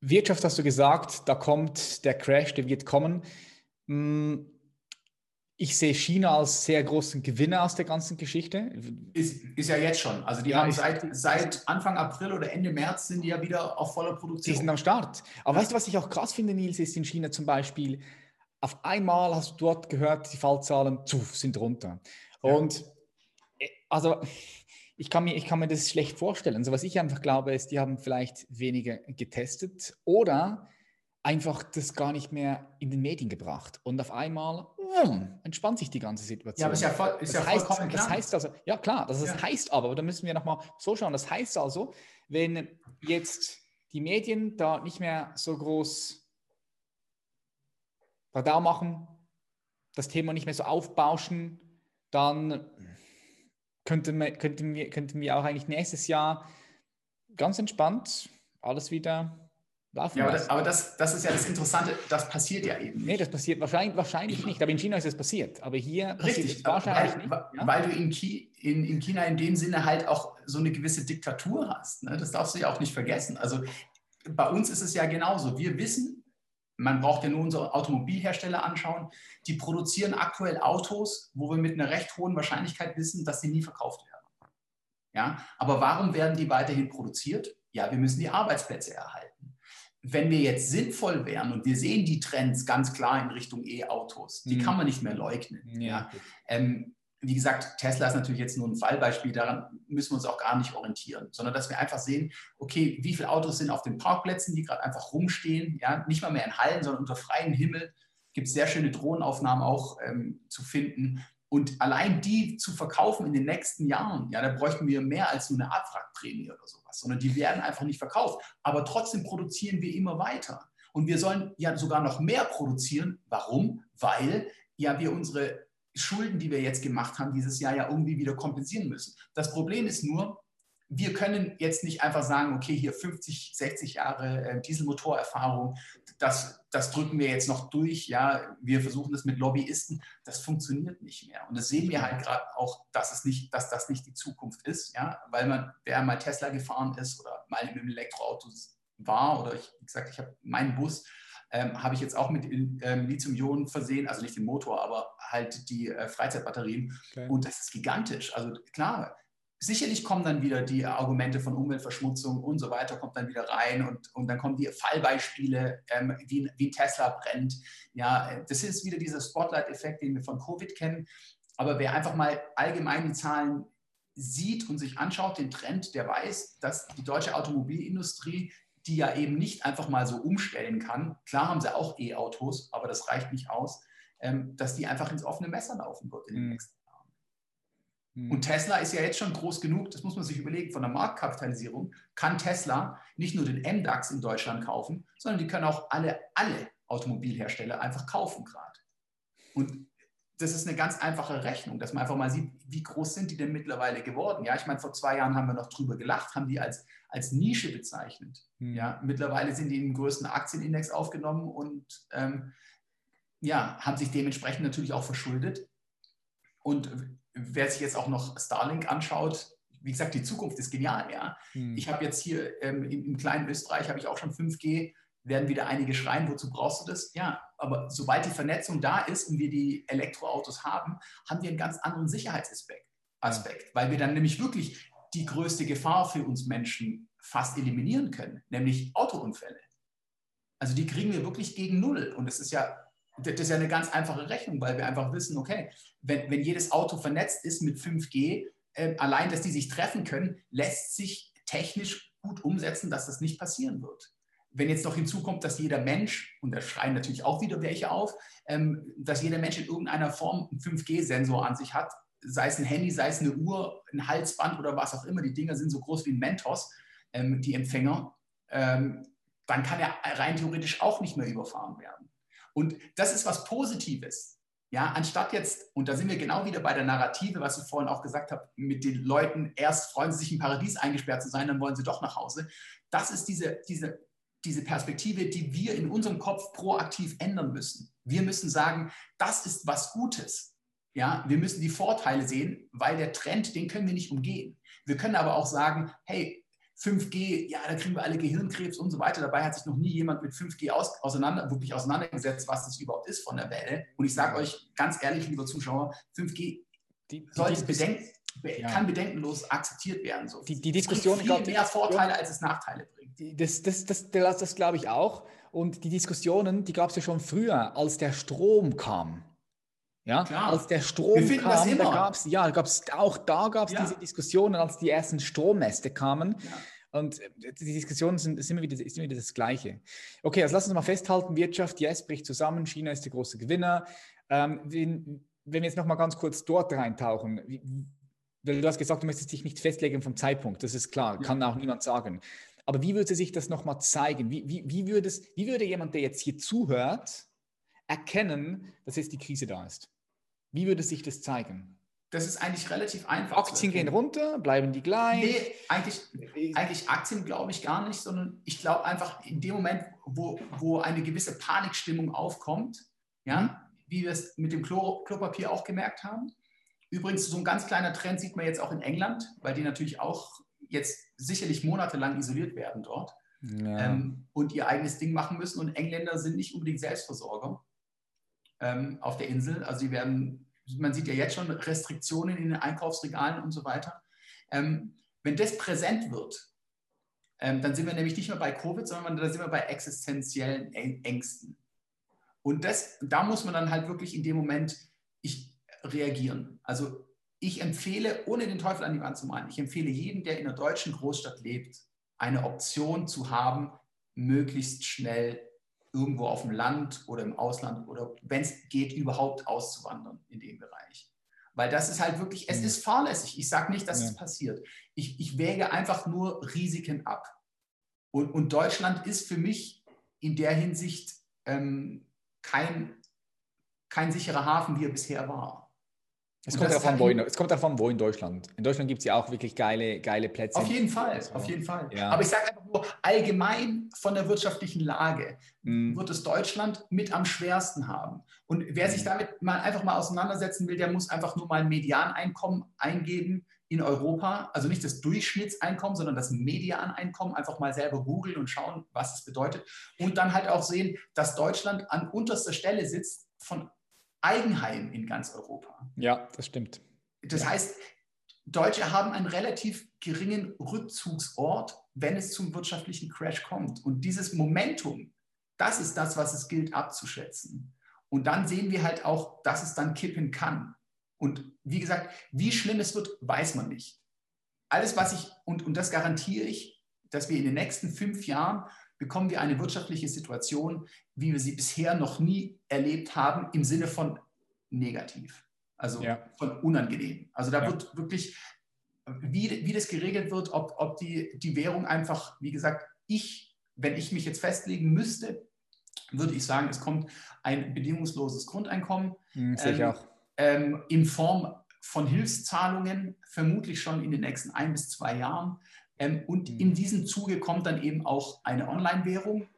Wirtschaft hast du gesagt, da kommt der Crash, der wird kommen. Hm, ich sehe China als sehr großen Gewinner aus der ganzen Geschichte. Ist, ist ja jetzt schon. Also die ja, haben seit, seit Anfang April oder Ende März sind die ja wieder auf voller Produktion. Sie sind am Start. Aber ja. weißt du, was ich auch krass finde, Nils, ist in China zum Beispiel, auf einmal hast du dort gehört, die Fallzahlen zu, sind runter. Ja. Und äh, also ich kann, mir, ich kann mir das schlecht vorstellen. Also was ich einfach glaube, ist, die haben vielleicht weniger getestet oder einfach das gar nicht mehr in den Medien gebracht. Und auf einmal um, entspannt sich die ganze Situation. Ja, aber ist ja, voll, ist das ja heißt, vollkommen klar. Das heißt also, ja klar, das, ja. heißt aber, da müssen wir nochmal so schauen, das heißt also, wenn jetzt die Medien da nicht mehr so groß Radar machen, das Thema nicht mehr so aufbauschen, dann könnten wir, könnten, wir, könnten wir auch eigentlich nächstes Jahr ganz entspannt alles wieder laufen ja, aber, das, aber das, das, ist ja das Interessante, das passiert ja eben. Nicht. Nee, das passiert wahrscheinlich, wahrscheinlich nicht. Aber in China ist es passiert. Aber hier Richtig, wahrscheinlich weil, nicht. Ja? Weil du in, Ki in, in, China in dem Sinne halt auch so eine gewisse Diktatur hast. Ne? Das darfst du ja auch nicht vergessen. Also bei uns ist es ja genauso. Wir wissen, man braucht ja nur unsere Automobilhersteller anschauen, die produzieren aktuell Autos, wo wir mit einer recht hohen Wahrscheinlichkeit wissen, dass sie nie verkauft werden. Ja, aber warum werden die weiterhin produziert? Ja, wir müssen die Arbeitsplätze erhalten. Wenn wir jetzt sinnvoll wären und wir sehen die Trends ganz klar in Richtung E-Autos, die mhm. kann man nicht mehr leugnen. Ja. ja. Ähm, wie gesagt, Tesla ist natürlich jetzt nur ein Fallbeispiel, daran müssen wir uns auch gar nicht orientieren, sondern dass wir einfach sehen, okay, wie viele Autos sind auf den Parkplätzen, die gerade einfach rumstehen, ja, nicht mal mehr in Hallen, sondern unter freiem Himmel. Gibt es sehr schöne Drohnenaufnahmen auch ähm, zu finden. Und allein die zu verkaufen in den nächsten Jahren, ja, da bräuchten wir mehr als nur eine Abwrackprämie oder sowas, sondern die werden einfach nicht verkauft. Aber trotzdem produzieren wir immer weiter. Und wir sollen ja sogar noch mehr produzieren. Warum? Weil ja wir unsere Schulden, die wir jetzt gemacht haben, dieses Jahr ja irgendwie wieder kompensieren müssen. Das Problem ist nur, wir können jetzt nicht einfach sagen, okay, hier 50, 60 Jahre äh, Dieselmotorerfahrung, das, das drücken wir jetzt noch durch, ja, wir versuchen das mit Lobbyisten, das funktioniert nicht mehr. Und das sehen wir halt gerade auch, dass es nicht, dass das nicht die Zukunft ist, ja, weil man, wer mal Tesla gefahren ist oder mal mit einem Elektroauto war oder ich, wie gesagt, ich habe meinen Bus, ähm, habe ich jetzt auch mit ähm, Lithium-Ionen versehen, also nicht den Motor, aber halt die äh, Freizeitbatterien. Okay. Und das ist gigantisch. Also klar, sicherlich kommen dann wieder die Argumente von Umweltverschmutzung und so weiter, kommt dann wieder rein und, und dann kommen die Fallbeispiele, ähm, wie, wie Tesla brennt. Ja, das ist wieder dieser Spotlight-Effekt, den wir von Covid kennen. Aber wer einfach mal allgemein die Zahlen sieht und sich anschaut, den Trend, der weiß, dass die deutsche Automobilindustrie die ja eben nicht einfach mal so umstellen kann. Klar haben sie auch E-Autos, aber das reicht nicht aus, ähm, dass die einfach ins offene Messer laufen wird in den mhm. nächsten Jahren. Und Tesla ist ja jetzt schon groß genug, das muss man sich überlegen, von der Marktkapitalisierung kann Tesla nicht nur den MDAX in Deutschland kaufen, sondern die können auch alle, alle Automobilhersteller einfach kaufen gerade. Und das ist eine ganz einfache Rechnung, dass man einfach mal sieht, wie groß sind die denn mittlerweile geworden. Ja, ich meine, vor zwei Jahren haben wir noch drüber gelacht, haben die als, als Nische bezeichnet. Mhm. Ja, mittlerweile sind die in den größten Aktienindex aufgenommen und ähm, ja, haben sich dementsprechend natürlich auch verschuldet. Und wer sich jetzt auch noch Starlink anschaut, wie gesagt, die Zukunft ist genial. Ja, mhm. ich habe jetzt hier ähm, im, im kleinen Österreich habe ich auch schon 5G werden wieder einige schreien, wozu brauchst du das? Ja, aber sobald die Vernetzung da ist und wir die Elektroautos haben, haben wir einen ganz anderen Sicherheitsaspekt, Aspekt, weil wir dann nämlich wirklich die größte Gefahr für uns Menschen fast eliminieren können, nämlich Autounfälle. Also die kriegen wir wirklich gegen Null. Und das ist ja, das ist ja eine ganz einfache Rechnung, weil wir einfach wissen, okay, wenn, wenn jedes Auto vernetzt ist mit 5G, äh, allein, dass die sich treffen können, lässt sich technisch gut umsetzen, dass das nicht passieren wird wenn jetzt noch hinzukommt, dass jeder Mensch, und da schreien natürlich auch wieder welche auf, ähm, dass jeder Mensch in irgendeiner Form einen 5G-Sensor an sich hat, sei es ein Handy, sei es eine Uhr, ein Halsband oder was auch immer, die Dinger sind so groß wie ein Mentos, ähm, die Empfänger, ähm, dann kann er rein theoretisch auch nicht mehr überfahren werden. Und das ist was Positives. Ja, anstatt jetzt, und da sind wir genau wieder bei der Narrative, was ich vorhin auch gesagt habe, mit den Leuten, erst freuen sie sich im Paradies eingesperrt zu sein, dann wollen sie doch nach Hause. Das ist diese, diese, diese Perspektive, die wir in unserem Kopf proaktiv ändern müssen. Wir müssen sagen, das ist was Gutes. Ja, wir müssen die Vorteile sehen, weil der Trend, den können wir nicht umgehen. Wir können aber auch sagen, hey, 5G, ja, da kriegen wir alle Gehirnkrebs und so weiter. Dabei hat sich noch nie jemand mit 5G aus, auseinander, wirklich auseinandergesetzt, was das überhaupt ist von der Welle. Und ich sage euch ganz ehrlich, liebe Zuschauer, 5G die, die, sollte bedenken, kann bedenkenlos akzeptiert werden. So. Die, die Diskussion viel mehr Vorteile, als es Nachteile bringt. Das, das, das, das, das glaube ich auch. Und die Diskussionen, die gab es ja schon früher, als der Strom kam. Ja, Klar. als der Strom kam, da gab es, ja, gab's, auch da gab es ja. diese Diskussionen, als die ersten Strommeste kamen. Ja. Und äh, die Diskussionen sind ist immer, wieder, ist immer wieder das Gleiche. Okay, also lass uns mal festhalten, Wirtschaft, yes, bricht zusammen, China ist der große Gewinner. Ähm, wenn, wenn wir jetzt noch mal ganz kurz dort reintauchen, wie, weil du hast gesagt, du möchtest dich nicht festlegen vom Zeitpunkt, das ist klar, kann auch niemand sagen. Aber wie würde sich das nochmal zeigen? Wie, wie, wie, würde es, wie würde jemand, der jetzt hier zuhört, erkennen, dass jetzt die Krise da ist? Wie würde sich das zeigen? Das ist eigentlich relativ einfach. Aktien gehen runter, bleiben die gleich? Nee, eigentlich, eigentlich Aktien glaube ich gar nicht, sondern ich glaube einfach in dem Moment, wo, wo eine gewisse Panikstimmung aufkommt, ja, wie wir es mit dem Klo, Klopapier auch gemerkt haben. Übrigens, so ein ganz kleiner Trend sieht man jetzt auch in England, weil die natürlich auch jetzt sicherlich monatelang isoliert werden dort ja. ähm, und ihr eigenes Ding machen müssen. Und Engländer sind nicht unbedingt Selbstversorger ähm, auf der Insel. Also sie werden, man sieht ja jetzt schon Restriktionen in den Einkaufsregalen und so weiter. Ähm, wenn das präsent wird, ähm, dann sind wir nämlich nicht mehr bei Covid, sondern da sind wir bei existenziellen Ängsten. Und das, da muss man dann halt wirklich in dem Moment ich, reagieren. Also ich empfehle, ohne den Teufel an die Wand zu malen, ich empfehle jedem, der in einer deutschen Großstadt lebt, eine Option zu haben, möglichst schnell irgendwo auf dem Land oder im Ausland oder wenn es geht, überhaupt auszuwandern in dem Bereich. Weil das ist halt wirklich, es mhm. ist fahrlässig. Ich sage nicht, dass ja. es passiert. Ich, ich wäge einfach nur Risiken ab. Und, und Deutschland ist für mich in der Hinsicht ähm, kein, kein sicherer Hafen, wie er bisher war. Es kommt, davon, wo in, es kommt davon, wo in Deutschland. In Deutschland gibt es ja auch wirklich geile, geile Plätze. Auf jeden Fall, also, auf jeden Fall. Ja. Aber ich sage einfach nur, allgemein von der wirtschaftlichen Lage mm. wird es Deutschland mit am schwersten haben. Und wer sich mhm. damit mal einfach mal auseinandersetzen will, der muss einfach nur mal ein Medianeinkommen eingeben in Europa. Also nicht das Durchschnittseinkommen, sondern das Medianeinkommen. Einfach mal selber googeln und schauen, was es bedeutet. Und dann halt auch sehen, dass Deutschland an unterster Stelle sitzt von Eigenheim in ganz Europa. Ja, das stimmt. Das ja. heißt, Deutsche haben einen relativ geringen Rückzugsort, wenn es zum wirtschaftlichen Crash kommt. Und dieses Momentum, das ist das, was es gilt abzuschätzen. Und dann sehen wir halt auch, dass es dann kippen kann. Und wie gesagt, wie schlimm es wird, weiß man nicht. Alles, was ich, und, und das garantiere ich, dass wir in den nächsten fünf Jahren bekommen wir eine wirtschaftliche Situation, wie wir sie bisher noch nie erlebt haben, im Sinne von negativ, also ja. von unangenehm. Also da ja. wird wirklich, wie, wie das geregelt wird, ob, ob die, die Währung einfach, wie gesagt, ich, wenn ich mich jetzt festlegen müsste, würde ich sagen, es kommt ein bedingungsloses Grundeinkommen. Mhm, ähm, auch. Ähm, in Form von Hilfszahlungen, vermutlich schon in den nächsten ein bis zwei Jahren. Ähm, und mhm. in diesem Zuge kommt dann eben auch eine Online-Währung.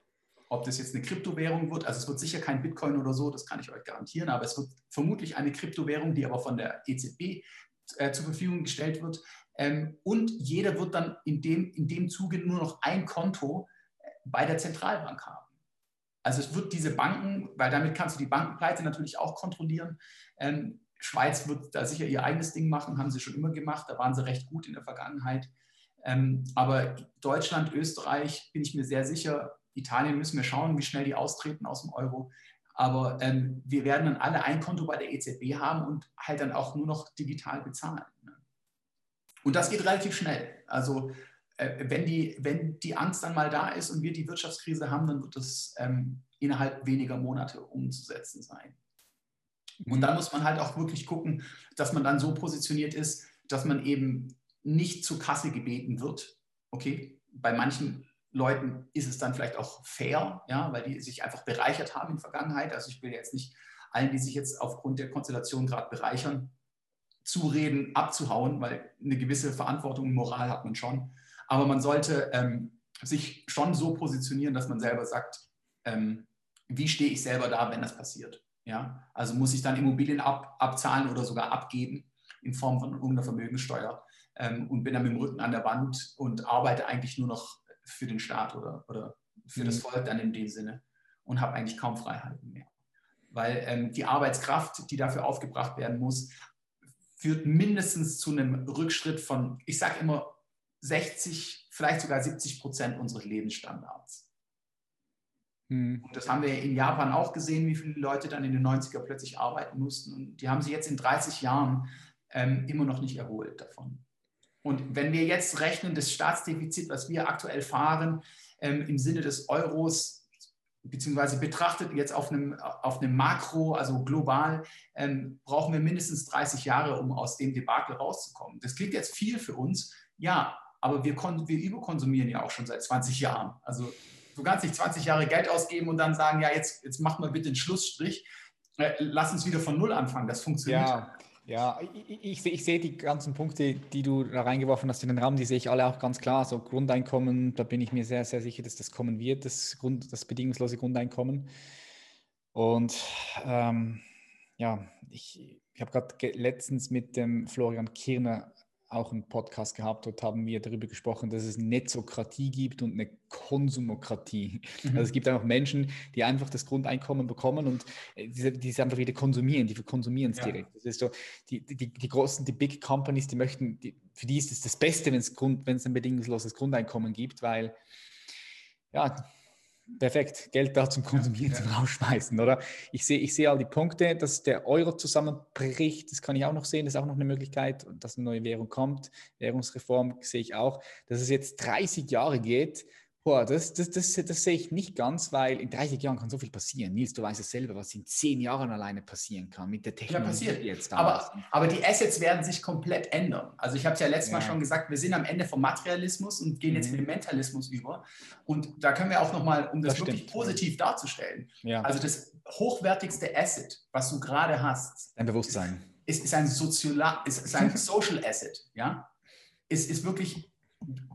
Ob das jetzt eine Kryptowährung wird, also es wird sicher kein Bitcoin oder so, das kann ich euch garantieren, aber es wird vermutlich eine Kryptowährung, die aber von der EZB äh, zur Verfügung gestellt wird. Ähm, und jeder wird dann in dem, in dem Zuge nur noch ein Konto äh, bei der Zentralbank haben. Also es wird diese Banken, weil damit kannst du die Bankenpleite natürlich auch kontrollieren. Ähm, Schweiz wird da sicher ihr eigenes Ding machen, haben sie schon immer gemacht, da waren sie recht gut in der Vergangenheit. Ähm, aber Deutschland, Österreich, bin ich mir sehr sicher, Italien müssen wir schauen, wie schnell die austreten aus dem Euro. Aber ähm, wir werden dann alle ein Konto bei der EZB haben und halt dann auch nur noch digital bezahlen. Ne? Und das geht relativ schnell. Also äh, wenn, die, wenn die Angst dann mal da ist und wir die Wirtschaftskrise haben, dann wird das ähm, innerhalb weniger Monate umzusetzen sein. Und dann muss man halt auch wirklich gucken, dass man dann so positioniert ist, dass man eben nicht zur Kasse gebeten wird. Okay, bei manchen Leuten ist es dann vielleicht auch fair, ja, weil die sich einfach bereichert haben in der Vergangenheit. Also ich will jetzt nicht allen, die sich jetzt aufgrund der Konstellation gerade bereichern, zureden, abzuhauen, weil eine gewisse Verantwortung und Moral hat man schon. Aber man sollte ähm, sich schon so positionieren, dass man selber sagt, ähm, wie stehe ich selber da, wenn das passiert. Ja? Also muss ich dann Immobilien ab, abzahlen oder sogar abgeben in Form von irgendeiner Vermögenssteuer ähm, und bin dann mit dem Rücken an der Wand und arbeite eigentlich nur noch für den Staat oder, oder für mhm. das Volk dann in dem Sinne und habe eigentlich kaum Freiheiten mehr. Weil ähm, die Arbeitskraft, die dafür aufgebracht werden muss, führt mindestens zu einem Rückschritt von, ich sage immer, 60, vielleicht sogar 70 Prozent unseres Lebensstandards. Mhm. Und das haben wir in Japan auch gesehen, wie viele Leute dann in den 90er plötzlich arbeiten mussten. Und die haben sich jetzt in 30 Jahren ähm, immer noch nicht erholt davon. Und wenn wir jetzt rechnen, das Staatsdefizit, was wir aktuell fahren, ähm, im Sinne des Euros, beziehungsweise betrachtet jetzt auf einem, auf einem Makro, also global, ähm, brauchen wir mindestens 30 Jahre, um aus dem Debakel rauszukommen. Das klingt jetzt viel für uns, ja, aber wir, wir überkonsumieren ja auch schon seit 20 Jahren. Also du kannst nicht 20 Jahre Geld ausgeben und dann sagen, ja, jetzt, jetzt mach mal bitte einen Schlussstrich, äh, lass uns wieder von Null anfangen. Das funktioniert. Ja. Ja, ich, ich, ich, sehe die ganzen Punkte, die du da reingeworfen hast in den Raum, die sehe ich alle auch ganz klar. So Grundeinkommen, da bin ich mir sehr, sehr sicher, dass das kommen wird, das, Grund, das bedingungslose Grundeinkommen. Und ähm, ja, ich, ich habe gerade letztens mit dem Florian Kirner auch einen Podcast gehabt. Dort haben wir darüber gesprochen, dass es Netzokratie gibt und eine Konsumokratie. Mhm. Also es gibt einfach Menschen, die einfach das Grundeinkommen bekommen und äh, die, die es einfach wieder konsumieren, die konsumieren es ja. direkt. Das ist so, die, die, die großen, die Big Companies, die möchten, die, für die ist es das Beste, wenn es ein bedingungsloses Grundeinkommen gibt, weil ja, perfekt, Geld da zum Konsumieren, ja, Rausschmeißen, oder? Ich sehe ich sehe all die Punkte, dass der Euro zusammenbricht, das kann ich auch noch sehen, das ist auch noch eine Möglichkeit, dass eine neue Währung kommt. Währungsreform sehe ich auch. Dass es jetzt 30 Jahre geht, Boah, das, das, das, das sehe ich nicht ganz, weil in 30 Jahren kann so viel passieren. Nils, du weißt es selber, was in 10 Jahren alleine passieren kann mit der Technologie ja, passiert. jetzt. Aber, aber die Assets werden sich komplett ändern. Also ich habe es ja letztes ja. Mal schon gesagt, wir sind am Ende vom Materialismus und gehen jetzt mhm. in den Mentalismus über. Und da können wir auch nochmal, um das, das wirklich stimmt. positiv darzustellen, ja. also das hochwertigste Asset, was du gerade hast, ein Bewusstsein, ist, ist ein, Soziola ist, ist ein Social Asset. Ja? Ist, ist wirklich,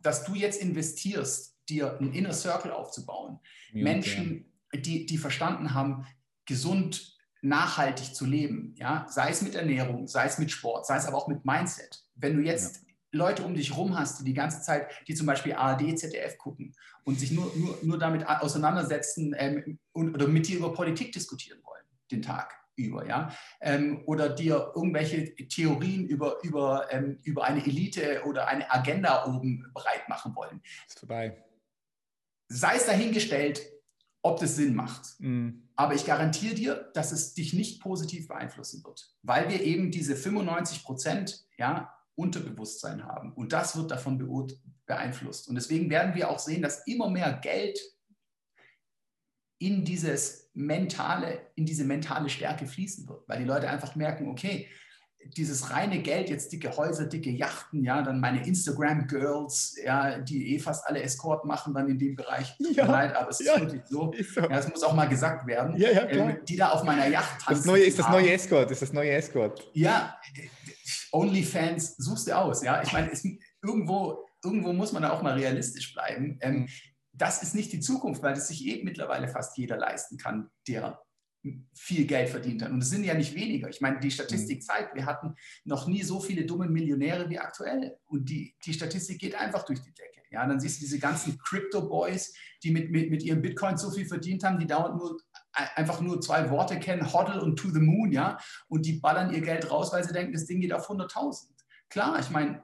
dass du jetzt investierst dir einen Inner Circle aufzubauen. Ja, Menschen, die, die verstanden haben, gesund, nachhaltig zu leben. Ja? Sei es mit Ernährung, sei es mit Sport, sei es aber auch mit Mindset. Wenn du jetzt ja. Leute um dich rum hast, die die ganze Zeit, die zum Beispiel ARD, ZDF gucken und sich nur, nur, nur damit auseinandersetzen ähm, und, oder mit dir über Politik diskutieren wollen, den Tag über, ja, ähm, oder dir irgendwelche Theorien über, über, ähm, über eine Elite oder eine Agenda oben breit machen wollen. Ist vorbei sei es dahingestellt, ob das Sinn macht. Mhm. Aber ich garantiere dir, dass es dich nicht positiv beeinflussen wird, weil wir eben diese 95 Prozent ja, Unterbewusstsein haben. Und das wird davon beeinflusst. Und deswegen werden wir auch sehen, dass immer mehr Geld in dieses mentale, in diese mentale Stärke fließen wird, weil die Leute einfach merken, okay, dieses reine Geld, jetzt dicke Häuser, dicke Yachten, ja, dann meine Instagram-Girls, ja, die eh fast alle Escort machen dann in dem Bereich. Ja, leid, aber es ist ja, wirklich so. Ist so. Ja, es muss auch mal gesagt werden. Ja, ja, klar. Ähm, die da auf meiner Yacht tanzen. Das neue ist das neue Escort, ist das neue Escort. Ja, OnlyFans suchst du aus, ja. Ich meine, es, irgendwo, irgendwo muss man da auch mal realistisch bleiben. Ähm, das ist nicht die Zukunft, weil das sich eben mittlerweile fast jeder leisten kann, der viel Geld verdient hat. Und es sind ja nicht weniger. Ich meine, die Statistik mhm. zeigt, wir hatten noch nie so viele dumme Millionäre wie aktuell. Und die, die Statistik geht einfach durch die Decke. Ja, dann siehst du diese ganzen Crypto-Boys, die mit, mit, mit ihrem Bitcoin so viel verdient haben, die dauernd nur einfach nur zwei Worte kennen, Hoddle und To the Moon, ja, und die ballern ihr Geld raus, weil sie denken, das Ding geht auf 100.000. Klar, ich meine,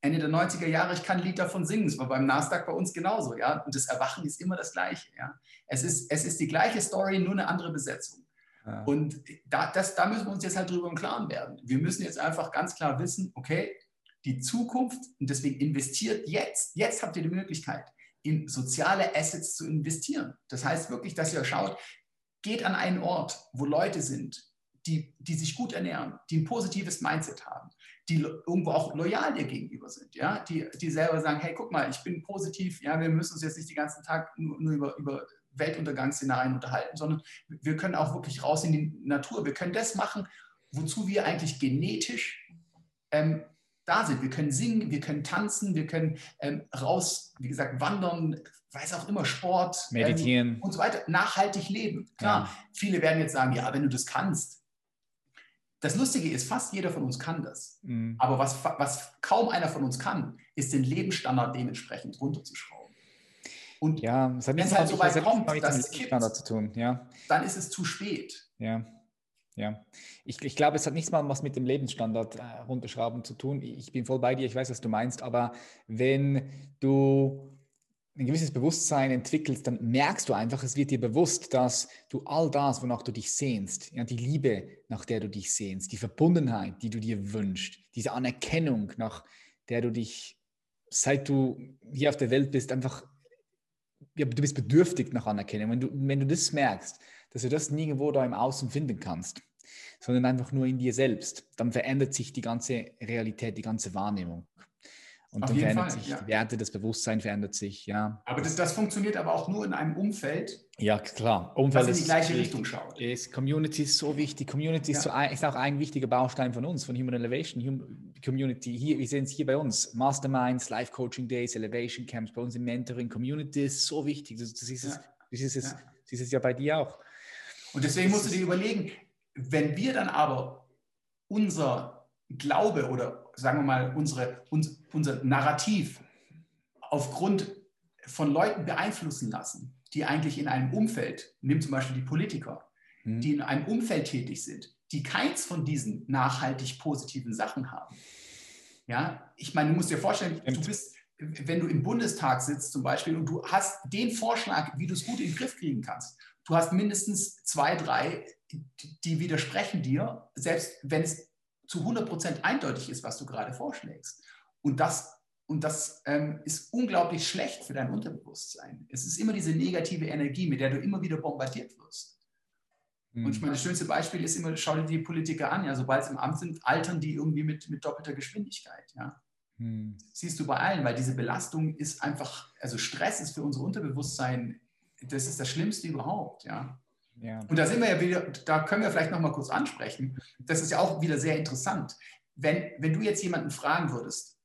Ende der 90er Jahre, ich kann ein Lied davon singen. Es war beim Nasdaq bei uns genauso, ja. Und das Erwachen ist immer das Gleiche, ja. Es ist, es ist die gleiche Story, nur eine andere Besetzung. Ja. Und da, das, da müssen wir uns jetzt halt drüber im Klaren werden. Wir müssen jetzt einfach ganz klar wissen, okay, die Zukunft, und deswegen investiert jetzt, jetzt habt ihr die Möglichkeit, in soziale Assets zu investieren. Das heißt wirklich, dass ihr schaut, geht an einen Ort, wo Leute sind, die, die sich gut ernähren, die ein positives Mindset haben, die irgendwo auch loyal dir gegenüber sind, ja, die, die selber sagen, hey, guck mal, ich bin positiv, ja, wir müssen uns jetzt nicht den ganzen Tag nur, nur über, über Weltuntergangsszenarien unterhalten, sondern wir können auch wirklich raus in die Natur. Wir können das machen, wozu wir eigentlich genetisch ähm, da sind. Wir können singen, wir können tanzen, wir können ähm, raus, wie gesagt, wandern, weiß auch immer, Sport, ähm, meditieren ähm, und so weiter, nachhaltig leben. Klar, ja. viele werden jetzt sagen, ja, wenn du das kannst. Das Lustige ist, fast jeder von uns kann das. Mhm. Aber was, was kaum einer von uns kann, ist den Lebensstandard dementsprechend runterzuschrauben. Und ja, wenn es halt so weit kommt, dass es kippt, zu tun. Ja. dann ist es zu spät. Ja. Ja, ich, ich glaube, es hat nichts mal was mit dem Lebensstandard äh, runterschrauben zu tun. Ich bin voll bei dir, ich weiß, was du meinst, aber wenn du ein gewisses Bewusstsein entwickelst, dann merkst du einfach, es wird dir bewusst, dass du all das, wonach du dich sehnst, ja, die Liebe, nach der du dich sehnst, die Verbundenheit, die du dir wünschst, diese Anerkennung, nach der du dich, seit du hier auf der Welt bist, einfach, ja, du bist bedürftig nach Anerkennung. Wenn du, wenn du das merkst, dass du das nirgendwo da im Außen finden kannst, sondern einfach nur in dir selbst. Dann verändert sich die ganze Realität, die ganze Wahrnehmung. Und Auf dann verändert Fall, sich ja. die Werte, das Bewusstsein verändert sich, ja. Aber das, das funktioniert aber auch nur in einem Umfeld. Ja, klar. Umfeld das in die gleiche ist, Richtung schaut. Ist, Community ist so wichtig. Community ja. ist, so ein, ist, auch ein wichtiger Baustein von uns, von Human Elevation. Hum, Community, hier, wir sehen es hier bei uns. Masterminds, Life Coaching Days, Elevation Camps, bei uns im Mentoring. Community ist so wichtig. Das, das ist, es, das ist, es, das ist ja bei dir auch. Und deswegen musst du dir überlegen, wenn wir dann aber unser Glaube oder sagen wir mal unsere, uns, unser Narrativ aufgrund von Leuten beeinflussen lassen, die eigentlich in einem Umfeld, nimm zum Beispiel die Politiker, mhm. die in einem Umfeld tätig sind, die keins von diesen nachhaltig positiven Sachen haben. Ja, ich meine, du musst dir vorstellen, du bist, wenn du im Bundestag sitzt zum Beispiel und du hast den Vorschlag, wie du es gut in den Griff kriegen kannst, du hast mindestens zwei, drei die widersprechen dir, selbst wenn es zu 100% eindeutig ist, was du gerade vorschlägst. Und das, und das ähm, ist unglaublich schlecht für dein Unterbewusstsein. Es ist immer diese negative Energie, mit der du immer wieder bombardiert wirst. Mhm. Und ich meine, das schönste Beispiel ist immer, schau dir die Politiker an, ja, sobald sie im Amt sind, altern die irgendwie mit, mit doppelter Geschwindigkeit, ja. Mhm. Siehst du bei allen, weil diese Belastung ist einfach, also Stress ist für unser Unterbewusstsein, das ist das Schlimmste überhaupt, ja. Ja. Und da sind wir ja wieder, da können wir vielleicht noch mal kurz ansprechen. Das ist ja auch wieder sehr interessant. Wenn, wenn du jetzt jemanden fragen würdest,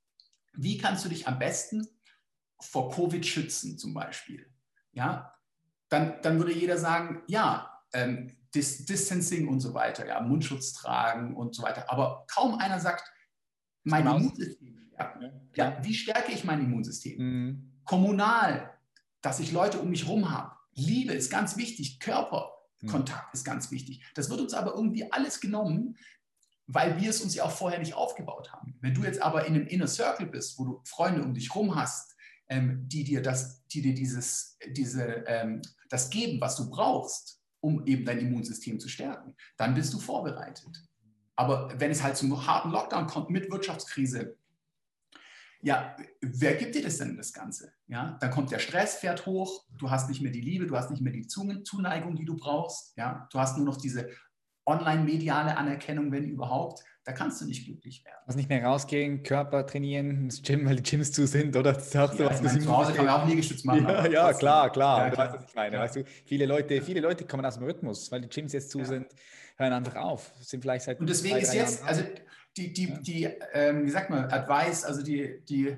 wie kannst du dich am besten vor Covid schützen zum Beispiel? Ja, dann, dann würde jeder sagen, ja, ähm, Dis Distancing und so weiter, ja, Mundschutz tragen und so weiter. Aber kaum einer sagt, mein genau. Immunsystem stärken. Ja, wie stärke ich mein Immunsystem? Mhm. Kommunal, dass ich Leute um mich herum habe. Liebe ist ganz wichtig, Körper, hm. Kontakt ist ganz wichtig. Das wird uns aber irgendwie alles genommen, weil wir es uns ja auch vorher nicht aufgebaut haben. Wenn du jetzt aber in einem Inner Circle bist, wo du Freunde um dich rum hast, ähm, die dir das, die dir dieses, diese, ähm, das geben, was du brauchst, um eben dein Immunsystem zu stärken, dann bist du vorbereitet. Aber wenn es halt zum harten Lockdown kommt mit Wirtschaftskrise, ja, wer gibt dir das denn, das Ganze? Ja, dann kommt der Stress, fährt hoch, du hast nicht mehr die Liebe, du hast nicht mehr die Zuneigung, die du brauchst. Ja, du hast nur noch diese online-mediale Anerkennung, wenn überhaupt. Da kannst du nicht glücklich werden. Also nicht mehr rausgehen, Körper trainieren, ins Gym, weil die Gyms zu sind, oder? Auch ja, ich meine, zu Hause kann man auch Liegestütz machen. Ja, ja klar, klar. Ja, du weißt, was ich meine. Ja. Weißt du, viele, Leute, viele Leute kommen aus dem Rhythmus, weil die Gyms jetzt zu sind, hören einfach auf. Sind vielleicht seit Und deswegen ist jetzt, also die, die, die ähm, wie sagt man, Advice, also die, die,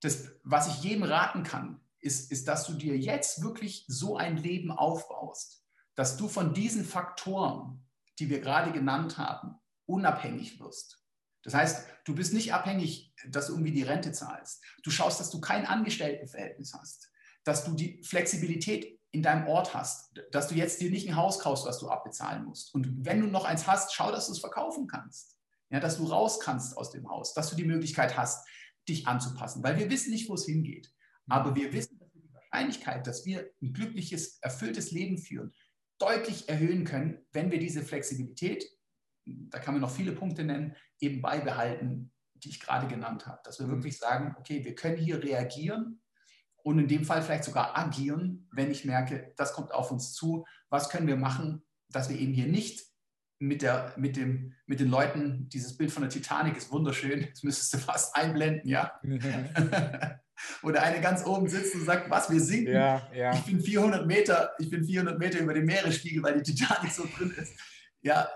das, was ich jedem raten kann, ist, ist, dass du dir jetzt wirklich so ein Leben aufbaust, dass du von diesen Faktoren, die wir gerade genannt haben, unabhängig wirst. Das heißt, du bist nicht abhängig, dass du irgendwie die Rente zahlst. Du schaust, dass du kein Angestelltenverhältnis hast, dass du die Flexibilität in deinem Ort hast, dass du jetzt dir nicht ein Haus kaufst, was du abbezahlen musst. Und wenn du noch eins hast, schau, dass du es verkaufen kannst ja, dass du raus kannst aus dem Haus, dass du die Möglichkeit hast, dich anzupassen, weil wir wissen nicht, wo es hingeht. Aber wir wissen, dass wir die Wahrscheinlichkeit, dass wir ein glückliches, erfülltes Leben führen, deutlich erhöhen können, wenn wir diese Flexibilität, da kann man noch viele Punkte nennen, eben beibehalten, die ich gerade genannt habe. Dass wir wirklich sagen, okay, wir können hier reagieren und in dem Fall vielleicht sogar agieren, wenn ich merke, das kommt auf uns zu. Was können wir machen, dass wir eben hier nicht mit, der, mit, dem, mit den Leuten, dieses Bild von der Titanic ist wunderschön, das müsstest du fast einblenden, ja. Oder eine ganz oben sitzt und sagt, was, wir sinken. Ja, ja. Ich bin 400 Meter, ich bin 400 Meter über dem Meeresspiegel, weil die Titanic so drin ist. Ja,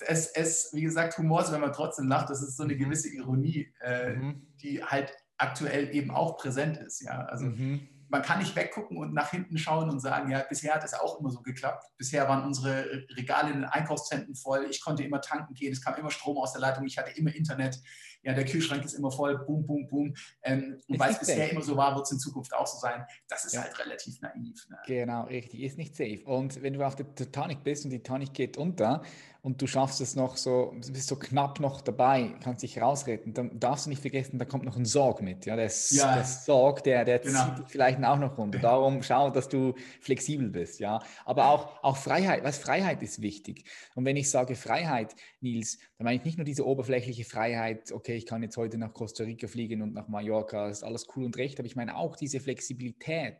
es, es wie gesagt, Humor ist, wenn man trotzdem lacht, das ist so eine mhm. gewisse Ironie, äh, mhm. die halt aktuell eben auch präsent ist. Ja, also mhm man kann nicht weggucken und nach hinten schauen und sagen, ja, bisher hat es auch immer so geklappt. Bisher waren unsere Regale in den Einkaufszentren voll. Ich konnte immer tanken gehen. Es kam immer Strom aus der Leitung. Ich hatte immer Internet. Ja, der Kühlschrank ist immer voll. Boom, boom, boom. Ähm, und weil es bisher safe. immer so war, wird es in Zukunft auch so sein. Das ist ja. halt relativ naiv. Ne? Genau, richtig. Ist nicht safe. Und wenn du auf der Titanic bist und die Titanic geht unter, und du schaffst es noch so, bist so knapp noch dabei, kannst dich rausretten, dann darfst du nicht vergessen, da kommt noch ein Sorg mit. Ja, der, ja. der Sorg, der, der genau. zieht dich vielleicht auch noch runter. Darum schau, dass du flexibel bist. Ja, aber auch, auch Freiheit, was Freiheit ist wichtig. Und wenn ich sage Freiheit, Nils, dann meine ich nicht nur diese oberflächliche Freiheit, okay, ich kann jetzt heute nach Costa Rica fliegen und nach Mallorca, ist alles cool und recht, aber ich meine auch diese Flexibilität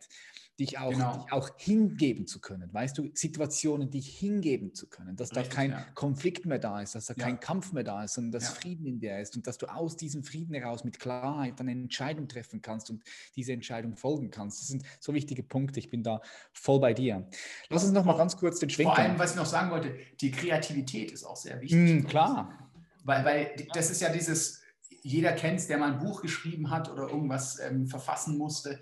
dich auch, genau. dich auch hingeben zu können, weißt du, Situationen dich hingeben zu können, dass Richtig, da kein ja. Konflikt mehr da ist, dass da ja. kein Kampf mehr da ist, sondern dass ja. Frieden in dir ist und dass du aus diesem Frieden heraus mit Klarheit eine Entscheidung treffen kannst und diese Entscheidung folgen kannst. Das sind so wichtige Punkte. Ich bin da voll bei dir. Lass uns noch mal ganz kurz den Schwenk. Vor allem, was ich noch sagen wollte, die Kreativität ist auch sehr wichtig. Mm, klar. Weil, weil das ist ja dieses, jeder kennt es, der mal ein Buch geschrieben hat oder irgendwas ähm, verfassen musste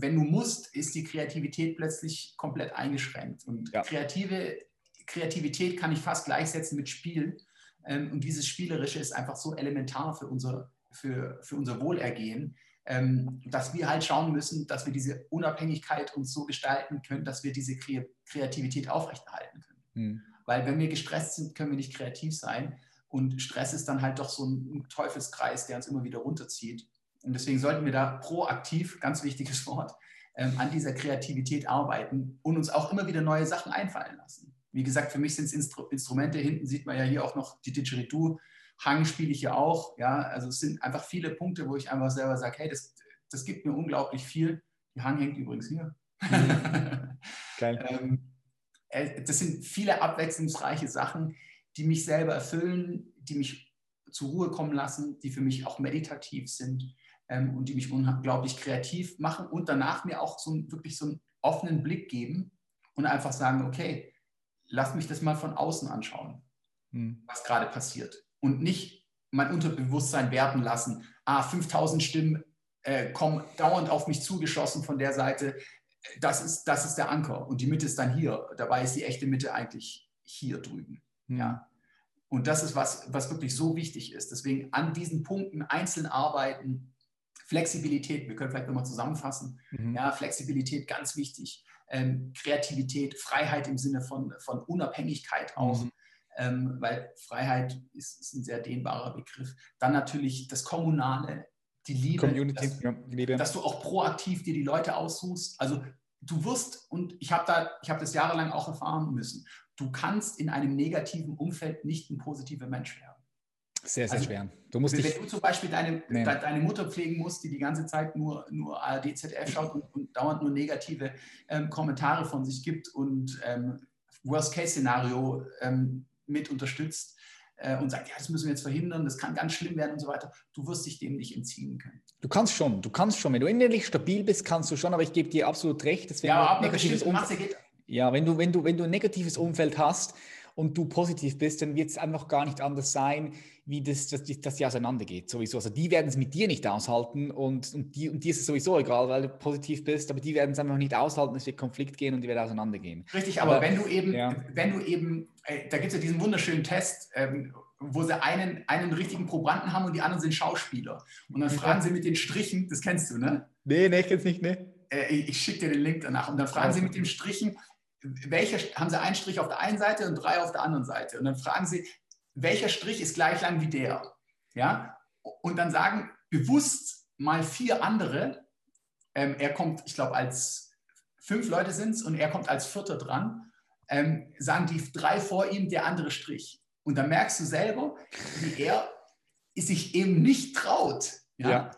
wenn du musst, ist die Kreativität plötzlich komplett eingeschränkt. Und ja. kreative, Kreativität kann ich fast gleichsetzen mit Spiel. Ähm, und dieses Spielerische ist einfach so elementar für unser, für, für unser Wohlergehen, ähm, dass wir halt schauen müssen, dass wir diese Unabhängigkeit uns so gestalten können, dass wir diese Kreativität aufrechterhalten können. Mhm. Weil wenn wir gestresst sind, können wir nicht kreativ sein. Und Stress ist dann halt doch so ein Teufelskreis, der uns immer wieder runterzieht. Und deswegen sollten wir da proaktiv, ganz wichtiges Wort, ähm, an dieser Kreativität arbeiten und uns auch immer wieder neue Sachen einfallen lassen. Wie gesagt, für mich sind es Instru Instrumente. Hinten sieht man ja hier auch noch die Didgeridoo. Hang spiele ich ja auch. Ja, also es sind einfach viele Punkte, wo ich einfach selber sage, hey, das, das gibt mir unglaublich viel. Die Hang hängt übrigens hier. Geil. ähm, äh, das sind viele abwechslungsreiche Sachen, die mich selber erfüllen, die mich zur Ruhe kommen lassen, die für mich auch meditativ sind ähm, und die mich unglaublich kreativ machen und danach mir auch so wirklich so einen offenen Blick geben und einfach sagen, okay, lass mich das mal von außen anschauen, hm. was gerade passiert. Und nicht mein Unterbewusstsein werten lassen, ah, 5000 Stimmen äh, kommen dauernd auf mich zugeschossen von der Seite. Das ist, das ist der Anker und die Mitte ist dann hier. Dabei ist die echte Mitte eigentlich hier drüben. Hm. Ja. Und das ist was, was wirklich so wichtig ist. Deswegen an diesen Punkten einzeln arbeiten, Flexibilität, wir können vielleicht nochmal zusammenfassen. Mhm. Ja, Flexibilität ganz wichtig. Ähm, Kreativität, Freiheit im Sinne von, von Unabhängigkeit auch. Mhm. Ähm, weil Freiheit ist, ist, ein sehr dehnbarer Begriff. Dann natürlich das Kommunale, die Liebe, Community, dass, ja, Liebe. dass du auch proaktiv dir die Leute aussuchst. Also du wirst, und ich habe da, ich habe das jahrelang auch erfahren müssen, du kannst in einem negativen Umfeld nicht ein positiver Mensch werden. Sehr, sehr also, schwer. Du musst wenn dich, du zum Beispiel deine, nee. de, deine Mutter pflegen musst, die die ganze Zeit nur, nur ARD, ZDF schaut und, und dauernd nur negative ähm, Kommentare von sich gibt und ähm, Worst-Case-Szenario ähm, mit unterstützt äh, und sagt, ja, das müssen wir jetzt verhindern, das kann ganz schlimm werden und so weiter, du wirst dich dem nicht entziehen können. Du kannst schon, du kannst schon. Wenn du innerlich stabil bist, kannst du schon, aber ich gebe dir absolut recht. ja, ab negatives Umfeld, ja, wenn du, wenn, du, wenn du ein negatives Umfeld hast, und du positiv bist, dann wird es einfach gar nicht anders sein, wie das, dass, dass die auseinandergeht. Sowieso. Also die werden es mit dir nicht aushalten und, und, die, und dir ist es sowieso egal, weil du positiv bist, aber die werden es einfach nicht aushalten, es wird Konflikt gehen und die werden auseinandergehen. Richtig, aber, aber wenn du eben, ja. wenn du eben, äh, da gibt es ja diesen wunderschönen Test, ähm, wo sie einen, einen richtigen Probanden haben und die anderen sind Schauspieler. Und dann fragen sie mit den Strichen, das kennst du, ne? Nee, nee, ich kenn's nicht, ne? Äh, ich, ich schicke dir den Link danach. Und dann fragen sie mit den Strichen, welcher, haben Sie einen Strich auf der einen Seite und drei auf der anderen Seite. Und dann fragen Sie, welcher Strich ist gleich lang wie der? Ja? Und dann sagen bewusst mal vier andere, ähm, er kommt, ich glaube, als fünf Leute sind es und er kommt als Vierter dran, ähm, sagen die drei vor ihm der andere Strich. Und dann merkst du selber, wie er sich eben nicht traut. Ja. ja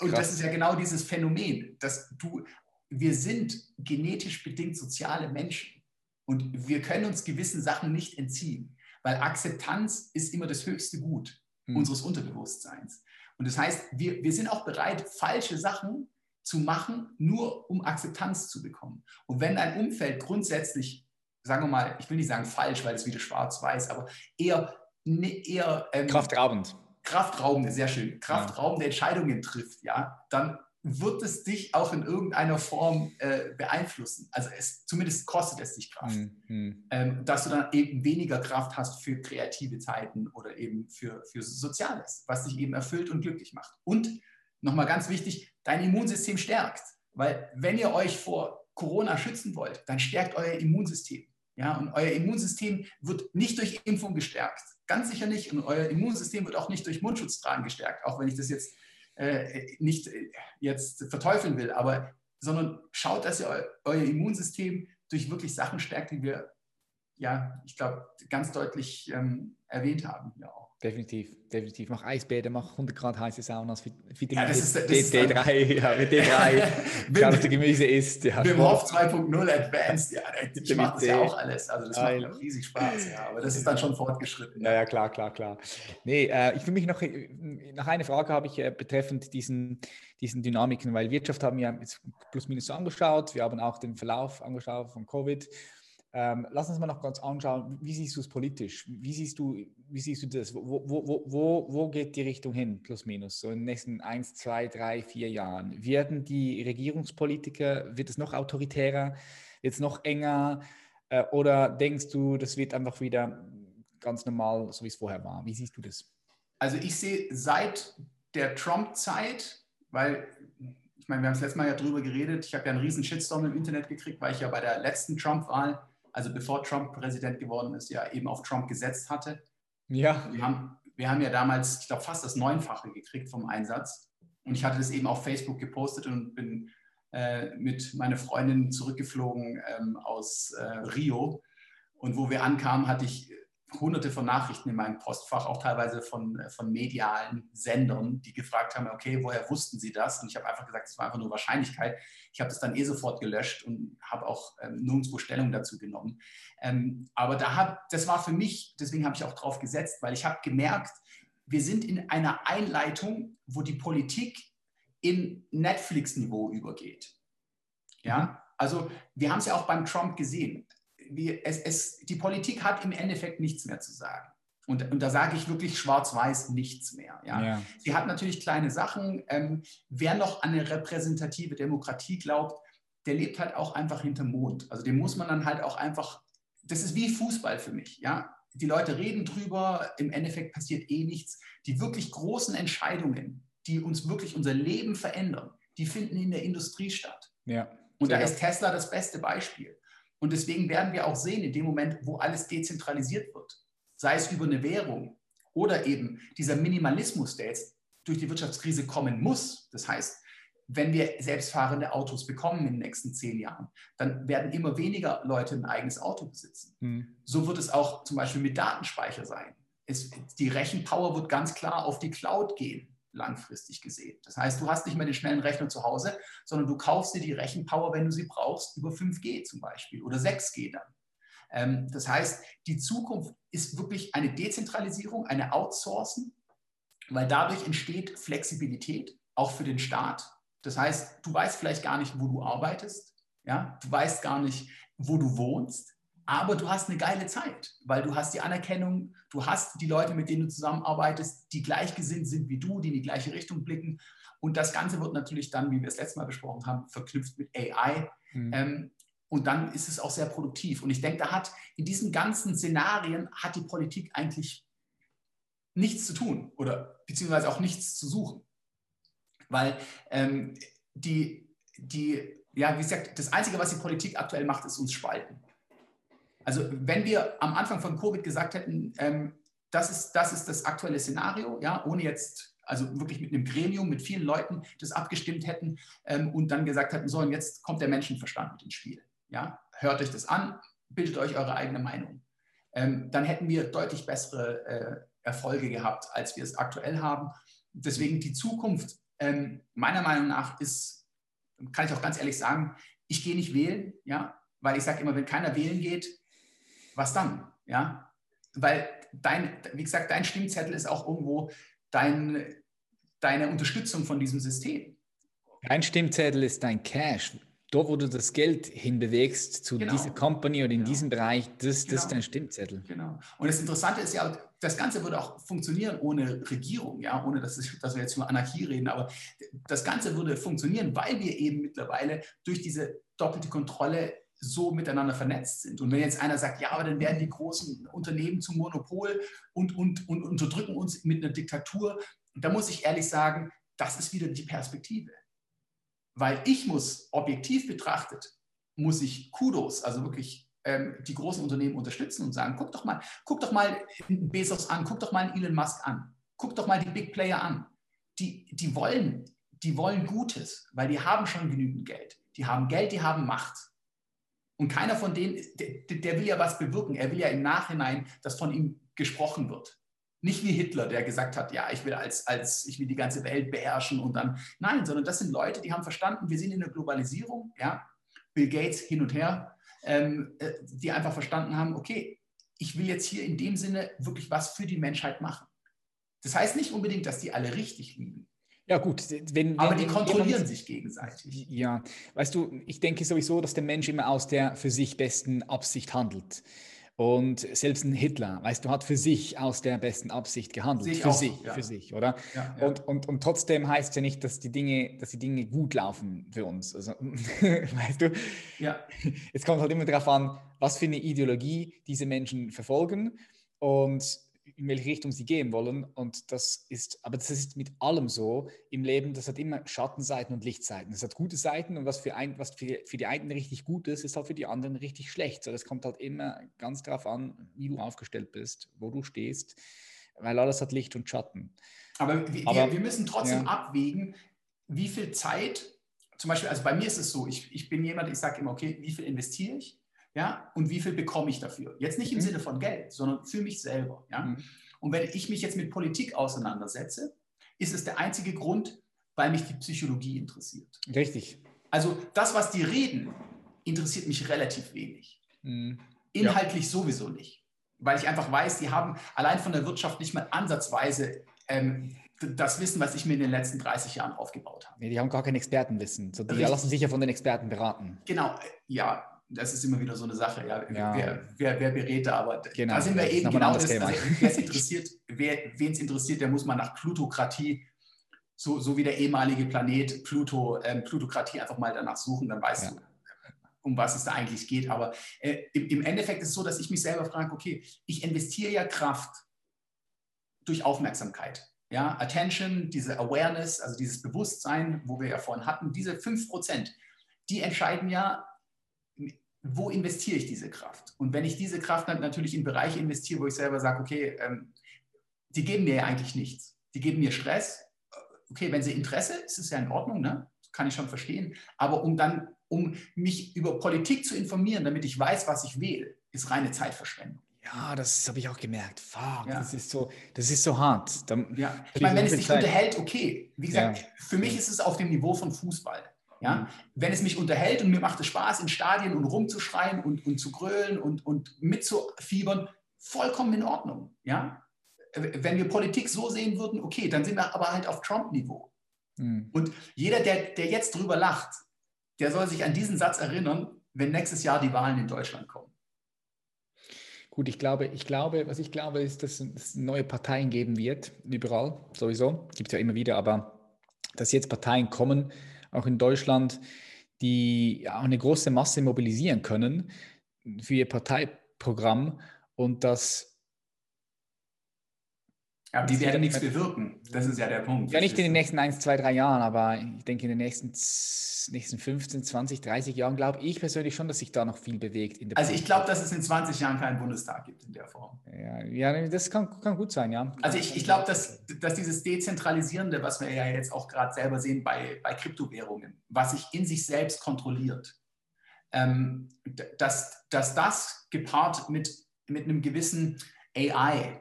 und das ist ja genau dieses Phänomen, dass du wir sind genetisch bedingt soziale Menschen. Und wir können uns gewissen Sachen nicht entziehen, weil Akzeptanz ist immer das höchste Gut hm. unseres Unterbewusstseins. Und das heißt, wir, wir sind auch bereit, falsche Sachen zu machen, nur um Akzeptanz zu bekommen. Und wenn dein Umfeld grundsätzlich, sagen wir mal, ich will nicht sagen falsch, weil es wieder schwarz-weiß, aber eher, ne, eher ähm, kraftraubend. Kraftraubende, sehr schön, kraftraubende ja. Entscheidungen trifft, ja, dann wird es dich auch in irgendeiner Form äh, beeinflussen. Also es, zumindest kostet es dich Kraft, mhm. ähm, dass du dann eben weniger Kraft hast für kreative Zeiten oder eben für, für Soziales, was dich eben erfüllt und glücklich macht. Und nochmal ganz wichtig, dein Immunsystem stärkt. Weil wenn ihr euch vor Corona schützen wollt, dann stärkt euer Immunsystem. Ja, und euer Immunsystem wird nicht durch Impfung gestärkt. Ganz sicher nicht. Und euer Immunsystem wird auch nicht durch Mundschutztragen gestärkt, auch wenn ich das jetzt äh, nicht äh, jetzt verteufeln will, aber sondern schaut, dass ihr eu euer Immunsystem durch wirklich Sachen stärkt, die wir, ja, ich glaube, ganz deutlich ähm, erwähnt haben hier auch. Definitiv, definitiv. Mach Eisbäder, mach 100 Grad heiße Saunas, Vitamin ja, das ist, das D3, ja, mit D3, schau, dass du Gemüse isst. Ja, Wim Hof 2.0 Advanced, ja, ich mache das ja auch alles, also das macht auch riesig Spaß, ja, aber das ist dann schon fortgeschritten. Ja, ja, klar, klar, klar. Nee, äh, ich will mich noch, nach einer Frage habe ich äh, betreffend diesen, diesen Dynamiken, weil Wirtschaft haben wir jetzt plus minus so angeschaut, wir haben auch den Verlauf angeschaut von Covid, ähm, lass uns mal noch ganz anschauen, wie siehst du es politisch? Wie siehst du, wie siehst du das? Wo, wo, wo, wo geht die Richtung hin, plus minus, so in den nächsten eins, zwei, drei, vier Jahren? Werden die Regierungspolitiker, wird es noch autoritärer, wird es noch enger? Äh, oder denkst du, das wird einfach wieder ganz normal, so wie es vorher war? Wie siehst du das? Also ich sehe seit der Trump-Zeit, weil ich meine, wir haben das letzte Mal ja drüber geredet, ich habe ja einen riesen Shitstorm im Internet gekriegt, weil ich ja bei der letzten Trump-Wahl also bevor Trump Präsident geworden ist, ja eben auf Trump gesetzt hatte. Ja. Wir haben, wir haben ja damals, ich glaube, fast das Neunfache gekriegt vom Einsatz. Und ich hatte das eben auf Facebook gepostet und bin äh, mit meiner Freundin zurückgeflogen ähm, aus äh, Rio. Und wo wir ankamen, hatte ich hunderte von Nachrichten in meinem Postfach, auch teilweise von, äh, von medialen Sendern, die gefragt haben, okay, woher wussten Sie das? Und ich habe einfach gesagt, es war einfach nur Wahrscheinlichkeit. Ich habe das dann eh sofort gelöscht und habe auch ähm, nirgendwo Stellung dazu genommen. Ähm, aber da hab, das war für mich, deswegen habe ich auch drauf gesetzt, weil ich habe gemerkt, wir sind in einer Einleitung, wo die Politik in Netflix-Niveau übergeht. Ja, mhm. also wir haben es ja auch beim Trump gesehen wir, es, es, die Politik hat im Endeffekt nichts mehr zu sagen. Und, und da sage ich wirklich schwarz-weiß nichts mehr. Ja? ja? Sie hat natürlich kleine Sachen. Ähm, wer noch an eine repräsentative Demokratie glaubt, der lebt halt auch einfach hinterm Mond. Also dem muss man dann halt auch einfach, das ist wie Fußball für mich. Ja? Die Leute reden drüber, im Endeffekt passiert eh nichts. Die wirklich großen Entscheidungen, die uns wirklich unser Leben verändern, die finden in der Industrie statt. Ja. Und da ist Tesla das beste Beispiel. Und deswegen werden wir auch sehen, in dem Moment, wo alles dezentralisiert wird, sei es über eine Währung oder eben dieser Minimalismus, der jetzt durch die Wirtschaftskrise kommen muss. Das heißt, wenn wir selbstfahrende Autos bekommen in den nächsten zehn Jahren, dann werden immer weniger Leute ein eigenes Auto besitzen. Mhm. So wird es auch zum Beispiel mit Datenspeicher sein. Es, die Rechenpower wird ganz klar auf die Cloud gehen langfristig gesehen. Das heißt, du hast nicht mehr den schnellen Rechner zu Hause, sondern du kaufst dir die Rechenpower, wenn du sie brauchst, über 5G zum Beispiel oder 6G dann. Ähm, das heißt, die Zukunft ist wirklich eine Dezentralisierung, eine Outsourcen, weil dadurch entsteht Flexibilität, auch für den Staat. Das heißt, du weißt vielleicht gar nicht, wo du arbeitest, ja? du weißt gar nicht, wo du wohnst, aber du hast eine geile Zeit, weil du hast die Anerkennung, du hast die Leute, mit denen du zusammenarbeitest, die gleichgesinnt sind wie du, die in die gleiche Richtung blicken. Und das Ganze wird natürlich dann, wie wir es letztes Mal besprochen haben, verknüpft mit AI. Mhm. Ähm, und dann ist es auch sehr produktiv. Und ich denke, da hat in diesen ganzen Szenarien hat die Politik eigentlich nichts zu tun oder beziehungsweise auch nichts zu suchen. Weil ähm, die, die, ja, wie gesagt, das Einzige, was die Politik aktuell macht, ist uns spalten. Also wenn wir am Anfang von Covid gesagt hätten, ähm, das, ist, das ist das aktuelle Szenario, ja, ohne jetzt, also wirklich mit einem Gremium, mit vielen Leuten das abgestimmt hätten ähm, und dann gesagt hätten, so, und jetzt kommt der Menschenverstand mit ins Spiel. Ja, hört euch das an, bildet euch eure eigene Meinung. Ähm, dann hätten wir deutlich bessere äh, Erfolge gehabt, als wir es aktuell haben. Deswegen die Zukunft, ähm, meiner Meinung nach, ist, kann ich auch ganz ehrlich sagen, ich gehe nicht wählen, ja, weil ich sage immer, wenn keiner wählen geht, was dann? Ja, weil dein, wie gesagt, dein Stimmzettel ist auch irgendwo dein, deine Unterstützung von diesem System. Dein Stimmzettel ist dein Cash. Dort, wo du das Geld hinbewegst, zu genau. dieser Company oder in genau. diesem Bereich, das, genau. das ist genau. dein Stimmzettel. Genau. Und das Interessante ist ja, das Ganze würde auch funktionieren ohne Regierung, ja, ohne dass, es, dass wir jetzt über Anarchie reden, aber das Ganze würde funktionieren, weil wir eben mittlerweile durch diese doppelte Kontrolle so miteinander vernetzt sind. Und wenn jetzt einer sagt, ja, aber dann werden die großen Unternehmen zum Monopol und, und, und unterdrücken uns mit einer Diktatur, da muss ich ehrlich sagen, das ist wieder die Perspektive. Weil ich muss, objektiv betrachtet, muss ich Kudos, also wirklich ähm, die großen Unternehmen unterstützen und sagen, guck doch mal, guck doch mal Bezos an, guck doch mal Elon Musk an, guck doch mal die Big Player an. Die, die, wollen, die wollen Gutes, weil die haben schon genügend Geld. Die haben Geld, die haben Macht. Und keiner von denen, der, der, will ja was bewirken. Er will ja im Nachhinein, dass von ihm gesprochen wird. Nicht wie Hitler, der gesagt hat, ja, ich will als, als ich will die ganze Welt beherrschen und dann. Nein, sondern das sind Leute, die haben verstanden, wir sind in der Globalisierung, ja, Bill Gates hin und her, ähm, äh, die einfach verstanden haben, okay, ich will jetzt hier in dem Sinne wirklich was für die Menschheit machen. Das heißt nicht unbedingt, dass die alle richtig liegen. Ja, gut. Wenn, Aber die kontrollieren jemand, sich gegenseitig. Ja, weißt du, ich denke sowieso, dass der Mensch immer aus der für sich besten Absicht handelt. Und selbst ein Hitler, weißt du, hat für sich aus der besten Absicht gehandelt. Sich für auch, sich, ja. für sich, oder? Ja, ja. Und, und, und trotzdem heißt es ja nicht, dass die Dinge, dass die Dinge gut laufen für uns. Also, weißt du? Ja. Es kommt halt immer darauf an, was für eine Ideologie diese Menschen verfolgen. Und in welche Richtung sie gehen wollen. Und das ist, aber das ist mit allem so im Leben, das hat immer Schattenseiten und Lichtseiten. Es hat gute Seiten und was für, ein, was für, für die einen richtig gut ist, ist halt für die anderen richtig schlecht. So, das kommt halt immer ganz darauf an, wie du aufgestellt bist, wo du stehst, weil alles hat Licht und Schatten. Aber wir, aber, wir müssen trotzdem ja. abwägen, wie viel Zeit, zum Beispiel, also bei mir ist es so, ich, ich bin jemand, ich sage immer, okay, wie viel investiere ich? Ja, und wie viel bekomme ich dafür? Jetzt nicht im mhm. Sinne von Geld, sondern für mich selber, ja. Mhm. Und wenn ich mich jetzt mit Politik auseinandersetze, ist es der einzige Grund, weil mich die Psychologie interessiert. Richtig. Also das, was die reden, interessiert mich relativ wenig. Mhm. Inhaltlich ja. sowieso nicht, weil ich einfach weiß, die haben allein von der Wirtschaft nicht mal ansatzweise ähm, das Wissen, was ich mir in den letzten 30 Jahren aufgebaut habe. Nee, die haben gar kein Expertenwissen. So, die Richtig. lassen sich ja von den Experten beraten. Genau, ja, das ist immer wieder so eine Sache, ja, ja. Wer, wer, wer berät da, aber genau. da sind wir eben genau das, also, wer es interessiert, wer es interessiert, der muss mal nach Plutokratie, so, so wie der ehemalige Planet Pluto, ähm, Plutokratie einfach mal danach suchen, dann weißt ja. du, um was es da eigentlich geht. Aber äh, im, im Endeffekt ist es so, dass ich mich selber frage, okay, ich investiere ja Kraft durch Aufmerksamkeit. Ja, Attention, diese Awareness, also dieses Bewusstsein, wo wir ja vorhin hatten, diese 5%, die entscheiden ja, wo investiere ich diese Kraft? Und wenn ich diese Kraft dann natürlich in Bereiche investiere, wo ich selber sage, okay, ähm, die geben mir ja eigentlich nichts. Die geben mir Stress. Okay, wenn sie Interesse, ist es ja in Ordnung, ne? Das kann ich schon verstehen. Aber um dann, um mich über Politik zu informieren, damit ich weiß, was ich wähle, ist reine Zeitverschwendung. Ja, das habe ich auch gemerkt. Fuck, ja. das, ist so, das ist so hart. Da ja. Ich meine, wenn es dich Zeit. unterhält, okay. Wie gesagt, ja. für mich ist es auf dem Niveau von Fußball. Ja? Mhm. Wenn es mich unterhält und mir macht es Spaß, in Stadien und rumzuschreien und, und zu grölen und, und mitzufiebern, vollkommen in Ordnung. Ja? Wenn wir Politik so sehen würden, okay, dann sind wir aber halt auf Trump-Niveau. Mhm. Und jeder, der, der jetzt drüber lacht, der soll sich an diesen Satz erinnern, wenn nächstes Jahr die Wahlen in Deutschland kommen. Gut, ich glaube, ich glaube, was ich glaube, ist, dass es neue Parteien geben wird, überall, sowieso. Gibt es ja immer wieder, aber dass jetzt Parteien kommen, auch in Deutschland, die ja, eine große Masse mobilisieren können für ihr Parteiprogramm. Und das aber die werden nichts bewirken. Das ist ja der Punkt. Ja, nicht in den nächsten 1, 2, 3 Jahren, aber ich denke, in den nächsten, nächsten 15, 20, 30 Jahren glaube ich persönlich schon, dass sich da noch viel bewegt. also ich glaube, dass es in 20 Jahren keinen Bundestag gibt in der Form. Ja, ja das kann, kann gut sein, ja. Also ich, ich glaube, dass, dass dieses Dezentralisierende, was wir ja jetzt auch gerade selber sehen bei, bei Kryptowährungen, was sich in sich selbst kontrolliert, ähm, dass, dass das gepaart mit, mit einem gewissen AI,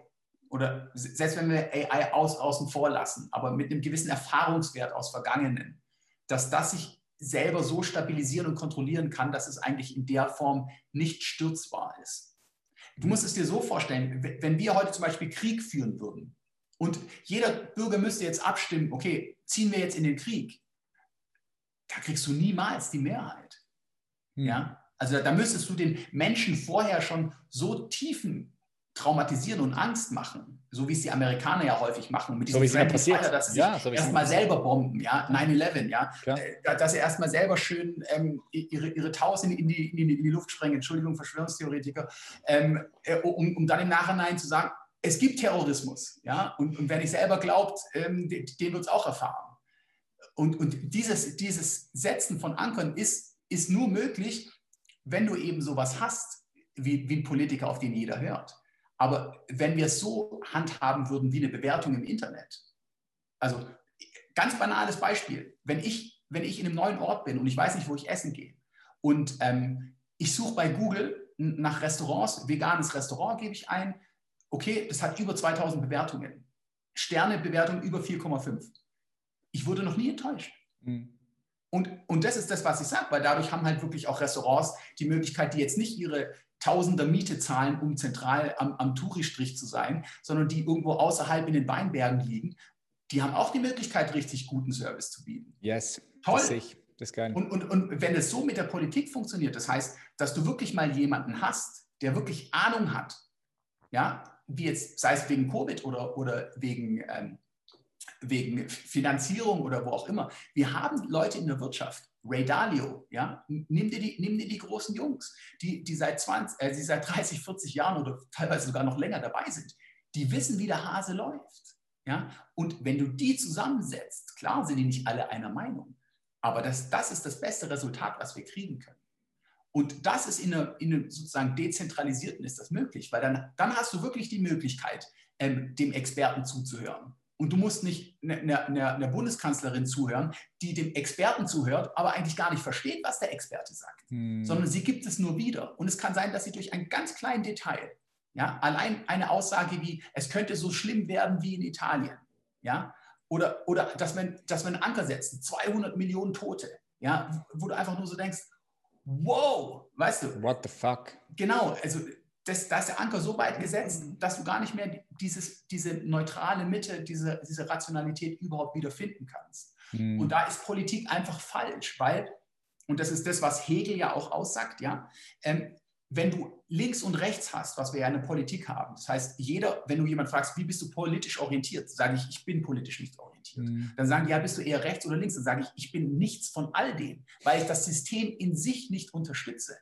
oder selbst wenn wir AI aus, außen vor lassen, aber mit einem gewissen Erfahrungswert aus Vergangenen, dass das sich selber so stabilisieren und kontrollieren kann, dass es eigentlich in der Form nicht stürzbar ist. Du musst es dir so vorstellen, wenn wir heute zum Beispiel Krieg führen würden und jeder Bürger müsste jetzt abstimmen, okay, ziehen wir jetzt in den Krieg, da kriegst du niemals die Mehrheit. Hm. Ja? Also da müsstest du den Menschen vorher schon so tiefen traumatisieren und Angst machen, so wie es die Amerikaner ja häufig machen, mit diesem so Fire, dass sie ja, so erstmal selber bomben, ja, 9-11, ja, Klar. Äh, dass sie erstmal selber schön ähm, ihre, ihre Taus in, in, die, in, die, in, die, Luft sprengen, Entschuldigung, Verschwörungstheoretiker, ähm, äh, um, um dann im Nachhinein zu sagen, es gibt Terrorismus, ja, und, und wer nicht selber glaubt, ähm, den, den wird es auch erfahren. Und, und dieses, dieses Setzen von Ankern ist, ist nur möglich, wenn du eben sowas hast, wie, wie ein Politiker, auf den jeder hört. Aber wenn wir es so handhaben würden wie eine Bewertung im Internet, also ganz banales Beispiel, wenn ich, wenn ich in einem neuen Ort bin und ich weiß nicht, wo ich essen gehe und ähm, ich suche bei Google nach Restaurants, veganes Restaurant gebe ich ein, okay, das hat über 2000 Bewertungen, Sternebewertung über 4,5. Ich wurde noch nie enttäuscht. Mhm. Und, und das ist das, was ich sage, weil dadurch haben halt wirklich auch Restaurants die Möglichkeit, die jetzt nicht ihre Tausender Miete zahlen, um zentral am, am Touristrich zu sein, sondern die irgendwo außerhalb in den Weinbergen liegen, die haben auch die Möglichkeit, richtig guten Service zu bieten. Yes, toll. Das ich. Das geil. Und, und, und wenn es so mit der Politik funktioniert, das heißt, dass du wirklich mal jemanden hast, der wirklich Ahnung hat, ja, wie jetzt, sei es wegen Covid oder, oder wegen, ähm, wegen Finanzierung oder wo auch immer. Wir haben Leute in der Wirtschaft, Ray Dalio, ja, nimm dir die, nimm dir die großen Jungs, die, die, seit 20, äh, die seit 30, 40 Jahren oder teilweise sogar noch länger dabei sind. Die wissen, wie der Hase läuft. Ja? Und wenn du die zusammensetzt, klar sind die nicht alle einer Meinung, aber das, das ist das beste Resultat, was wir kriegen können. Und das ist in einem, in sozusagen dezentralisierten ist das möglich, weil dann, dann hast du wirklich die Möglichkeit, ähm, dem Experten zuzuhören. Und du musst nicht einer, einer, einer, Bundeskanzlerin zuhören, die dem Experten zuhört, aber eigentlich gar nicht versteht, was der Experte sagt, hm. sondern sie gibt es nur wieder. Und es kann sein, dass sie durch ein ganz kleines Detail, ja, allein eine Aussage wie, es könnte so schlimm werden wie in Italien, ja, oder, oder dass, wir, dass einen Anker setzen, 200 Millionen Tote, ja, wo du einfach nur so denkst, wow, weißt du. What the fuck? Genau, also das, da ist der Anker so weit gesetzt, dass du gar nicht mehr dieses, diese neutrale Mitte, diese, diese Rationalität überhaupt wieder finden kannst. Mhm. Und da ist Politik einfach falsch, weil, und das ist das, was Hegel ja auch aussagt, ja, ähm, wenn du links und rechts hast, was wir ja in der Politik haben, das heißt, jeder, wenn du jemand fragst, wie bist du politisch orientiert, sage ich, ich bin politisch nicht orientiert. Mhm. Dann sagen die, ja, bist du eher rechts oder links? Dann sage ich, ich bin nichts von all dem, weil ich das System in sich nicht unterstütze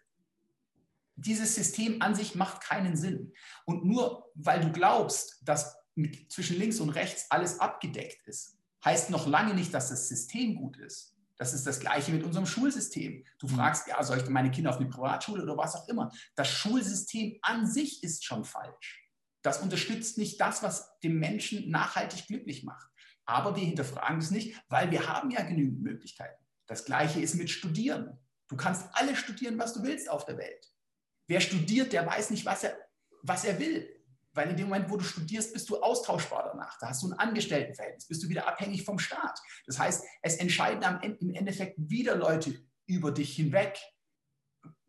dieses System an sich macht keinen Sinn. Und nur weil du glaubst, dass mit, zwischen links und rechts alles abgedeckt ist, heißt noch lange nicht, dass das System gut ist. Das ist das Gleiche mit unserem Schulsystem. Du mhm. fragst, ja, soll ich meine Kinder auf eine Privatschule oder was auch immer? Das Schulsystem an sich ist schon falsch. Das unterstützt nicht das, was dem Menschen nachhaltig glücklich macht. Aber wir hinterfragen es nicht, weil wir haben ja genügend Möglichkeiten. Das Gleiche ist mit Studieren. Du kannst alles studieren, was du willst auf der Welt. Wer studiert, der weiß nicht, was er, was er will. Weil in dem Moment, wo du studierst, bist du austauschbar danach. Da hast du ein Angestelltenverhältnis, bist du wieder abhängig vom Staat. Das heißt, es entscheiden am, im Endeffekt wieder Leute über dich hinweg,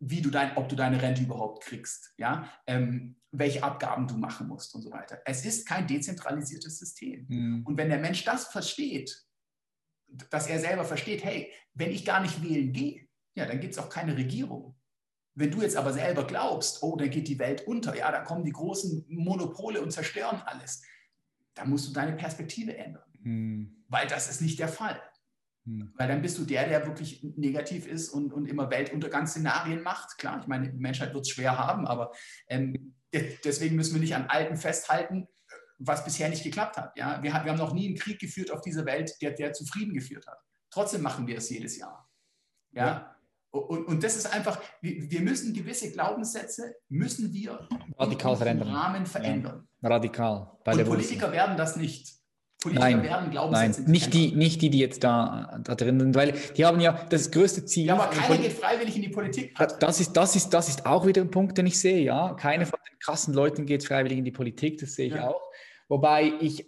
wie du dein, ob du deine Rente überhaupt kriegst, ja, ähm, welche Abgaben du machen musst und so weiter. Es ist kein dezentralisiertes System. Mhm. Und wenn der Mensch das versteht, dass er selber versteht, hey, wenn ich gar nicht wählen gehe, ja, dann gibt es auch keine Regierung. Wenn du jetzt aber selber glaubst, oh, dann geht die Welt unter, ja, da kommen die großen Monopole und zerstören alles, dann musst du deine Perspektive ändern. Hm. Weil das ist nicht der Fall. Hm. Weil dann bist du der, der wirklich negativ ist und, und immer Weltuntergangsszenarien macht. Klar, ich meine, die Menschheit wird es schwer haben, aber ähm, deswegen müssen wir nicht an Alten festhalten, was bisher nicht geklappt hat. Ja? Wir, wir haben noch nie einen Krieg geführt auf dieser Welt, der, der zu Frieden geführt hat. Trotzdem machen wir es jedes Jahr. Ja? ja. Und, und das ist einfach, wir müssen gewisse Glaubenssätze, müssen wir radikal verändern. Rahmen verändern. Ja, radikal. und Politiker werden das nicht. Politiker nein, werden Glaubenssätze nein, nicht die, nicht die, die jetzt da, da drin sind, weil die haben ja das größte Ziel. Ja, aber keiner geht freiwillig in die Politik. Das ist, das, ist, das ist auch wieder ein Punkt, den ich sehe, ja. Keine von den krassen Leuten geht freiwillig in die Politik, das sehe ich ja. auch. Wobei ich,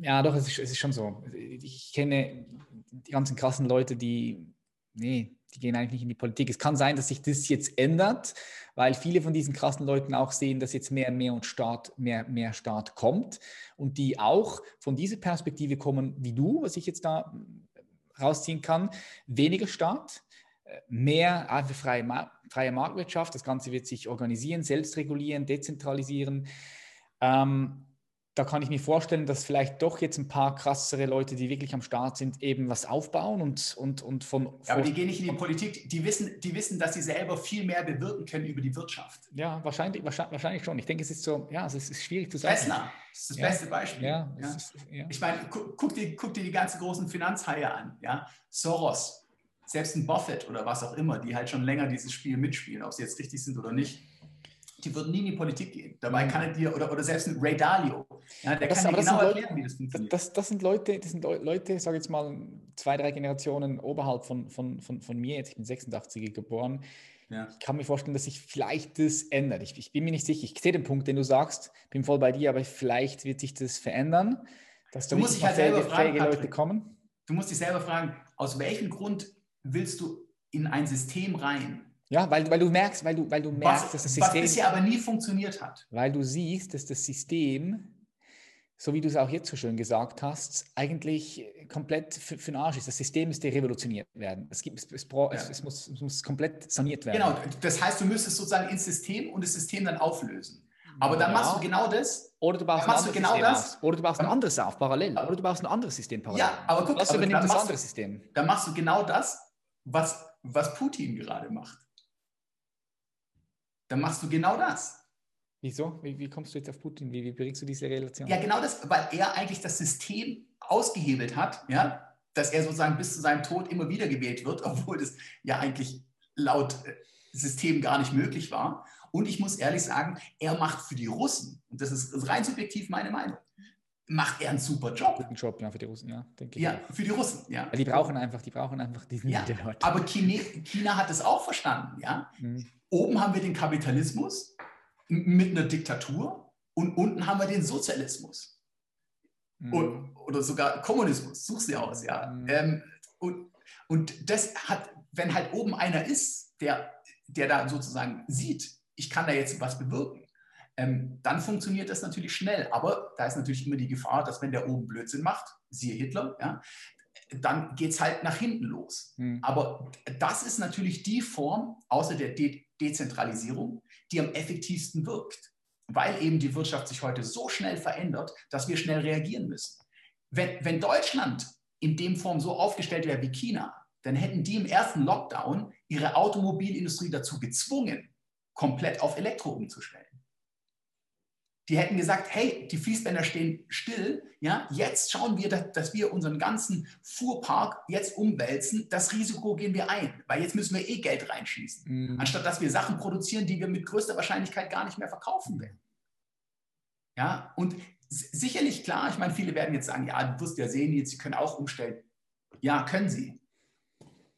ja doch, es ist, es ist schon so. Ich kenne die ganzen krassen Leute, die, nee, die gehen eigentlich nicht in die Politik. Es kann sein, dass sich das jetzt ändert, weil viele von diesen krassen Leuten auch sehen, dass jetzt mehr, mehr und Staat, mehr, mehr Staat kommt und die auch von dieser Perspektive kommen wie du, was ich jetzt da rausziehen kann, weniger Staat, mehr einfach freie, freie Marktwirtschaft, das Ganze wird sich organisieren, selbst regulieren, dezentralisieren. Ähm, da kann ich mir vorstellen, dass vielleicht doch jetzt ein paar krassere Leute, die wirklich am Start sind, eben was aufbauen und, und, und von. Ja, aber die gehen nicht in die Politik, die wissen, die wissen, dass sie selber viel mehr bewirken können über die Wirtschaft. Ja, wahrscheinlich, wahrscheinlich schon. Ich denke, es ist so, ja, es ist schwierig zu sagen. Tesla ist das ja. beste Beispiel. Ja, ja. Ist. Ich meine, guck, guck, dir, guck dir die ganzen großen Finanzhaie an. Ja? Soros, selbst ein Buffett oder was auch immer, die halt schon länger dieses Spiel mitspielen, ob sie jetzt richtig sind oder nicht die würden nie in die Politik gehen. Dabei mhm. kann er dir, oder, oder selbst ein Ray Dalio, ja, der das, kann dir genau erklären, Leute, wie das funktioniert. Das, das, sind Leute, das sind Leute, sage jetzt mal, zwei, drei Generationen oberhalb von, von, von, von mir, jetzt ich bin 86er geboren. Ja. Ich kann mir vorstellen, dass sich vielleicht das ändert. Ich, ich, bin mir nicht sicher. Ich sehe den Punkt, den du sagst, bin voll bei dir, aber vielleicht wird sich das verändern, dass du musst dich halt selber fragen, Leute kommen. Du musst dich selber fragen, aus welchem Grund willst du in ein System rein, ja, weil, weil du merkst, weil du, weil du merkst, was, dass das System. Was bisher aber nie funktioniert hat. Weil du siehst, dass das System, so wie du es auch jetzt so schön gesagt hast, eigentlich komplett für, für den Arsch ist. Das System müsste revolutioniert werden. Es, gibt, es, es, ja. es, muss, es muss komplett saniert werden. Genau, das heißt, du müsstest sozusagen ins System und das System dann auflösen. Aber dann ja. machst du genau das. Oder du baust, ein, genau das. Oder du baust ein anderes auf, parallel. Oder du baust ein anderes System parallel. Ja, aber guck, was übernimmt das andere System? Dann machst du genau das, was, was Putin gerade macht dann machst du genau das. Wieso? Wie, wie kommst du jetzt auf Putin? Wie, wie bringst du diese Relation? Ja, genau das, weil er eigentlich das System ausgehebelt hat, ja, dass er sozusagen bis zu seinem Tod immer wieder gewählt wird, obwohl das ja eigentlich laut äh, System gar nicht möglich war. Und ich muss ehrlich sagen, er macht für die Russen, und das ist rein subjektiv meine Meinung, macht er einen super Job. Guten Job, ja, für die Russen, ja, denke ich. Ja, für die Russen, ja. Weil die brauchen einfach, die brauchen einfach diesen ja, Aber China, China, hat es auch verstanden, ja. Mhm. Oben haben wir den Kapitalismus mit einer Diktatur und unten haben wir den Sozialismus. Mhm. Und, oder sogar Kommunismus, such sie aus, ja. Mhm. Ähm, und, und das hat, wenn halt oben einer ist, der, der da sozusagen sieht, ich kann da jetzt was bewirken, ähm, dann funktioniert das natürlich schnell. Aber da ist natürlich immer die Gefahr, dass wenn der oben Blödsinn macht, siehe Hitler, ja, dann geht es halt nach hinten los. Mhm. Aber das ist natürlich die Form, außer der De Dezentralisierung, die am effektivsten wirkt, weil eben die Wirtschaft sich heute so schnell verändert, dass wir schnell reagieren müssen. Wenn, wenn Deutschland in dem Form so aufgestellt wäre wie China, dann hätten die im ersten Lockdown ihre Automobilindustrie dazu gezwungen, komplett auf Elektro umzustellen. Die hätten gesagt, hey, die Fließbänder stehen still, ja, jetzt schauen wir, dass, dass, wir unseren ganzen Fuhrpark jetzt umwälzen. Das Risiko gehen wir ein, weil jetzt müssen wir eh Geld reinschießen, mhm. anstatt dass wir Sachen produzieren, die wir mit größter Wahrscheinlichkeit gar nicht mehr verkaufen werden. Ja, und sicherlich klar, ich meine, viele werden jetzt sagen, ja, du wirst ja sehen, jetzt, sie können auch umstellen. Ja, können sie.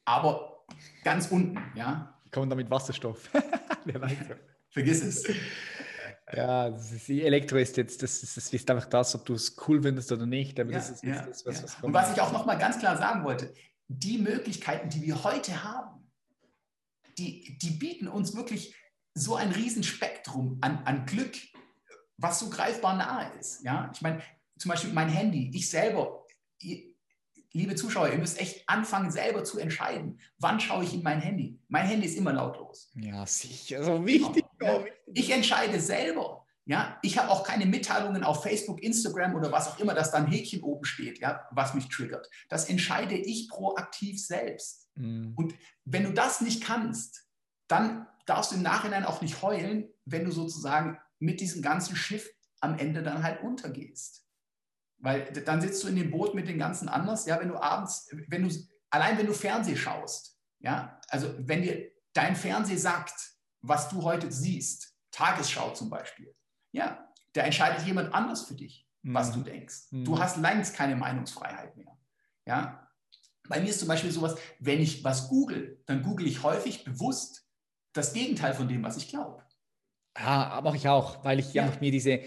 Aber ganz unten, ja. Kommen damit Wasserstoff. Wer weiß. Vergiss es. Ja, die Elektro ist jetzt, das, das, das ist einfach das, ob du es cool findest oder nicht. Aber ja, das ist ja, das, was, ja. was Und was ich auch nochmal ganz klar sagen wollte, die Möglichkeiten, die wir heute haben, die, die bieten uns wirklich so ein Riesenspektrum an, an Glück, was so greifbar nahe ist. Ja? Ich meine, zum Beispiel mein Handy, ich selber, liebe Zuschauer, ihr müsst echt anfangen, selber zu entscheiden, wann schaue ich in mein Handy. Mein Handy ist immer lautlos. Ja, sicher, so wichtig. Ja. Ich entscheide selber. Ja, ich habe auch keine Mitteilungen auf Facebook, Instagram oder was auch immer, dass da ein Häkchen oben steht, ja, was mich triggert. Das entscheide ich proaktiv selbst. Mhm. Und wenn du das nicht kannst, dann darfst du im Nachhinein auch nicht heulen, wenn du sozusagen mit diesem ganzen Schiff am Ende dann halt untergehst. Weil dann sitzt du in dem Boot mit den ganzen anders, ja, wenn du abends, wenn du, allein wenn du Fernseh schaust, ja, also wenn dir dein Fernseh sagt, was du heute siehst, Tagesschau zum Beispiel, ja, da entscheidet jemand anders für dich, was mhm. du denkst. Mhm. Du hast längst keine Meinungsfreiheit mehr, ja. Bei mir ist zum Beispiel sowas, wenn ich was google, dann google ich häufig bewusst das Gegenteil von dem, was ich glaube. Ja, mache ich auch, weil ich ja. mir diese,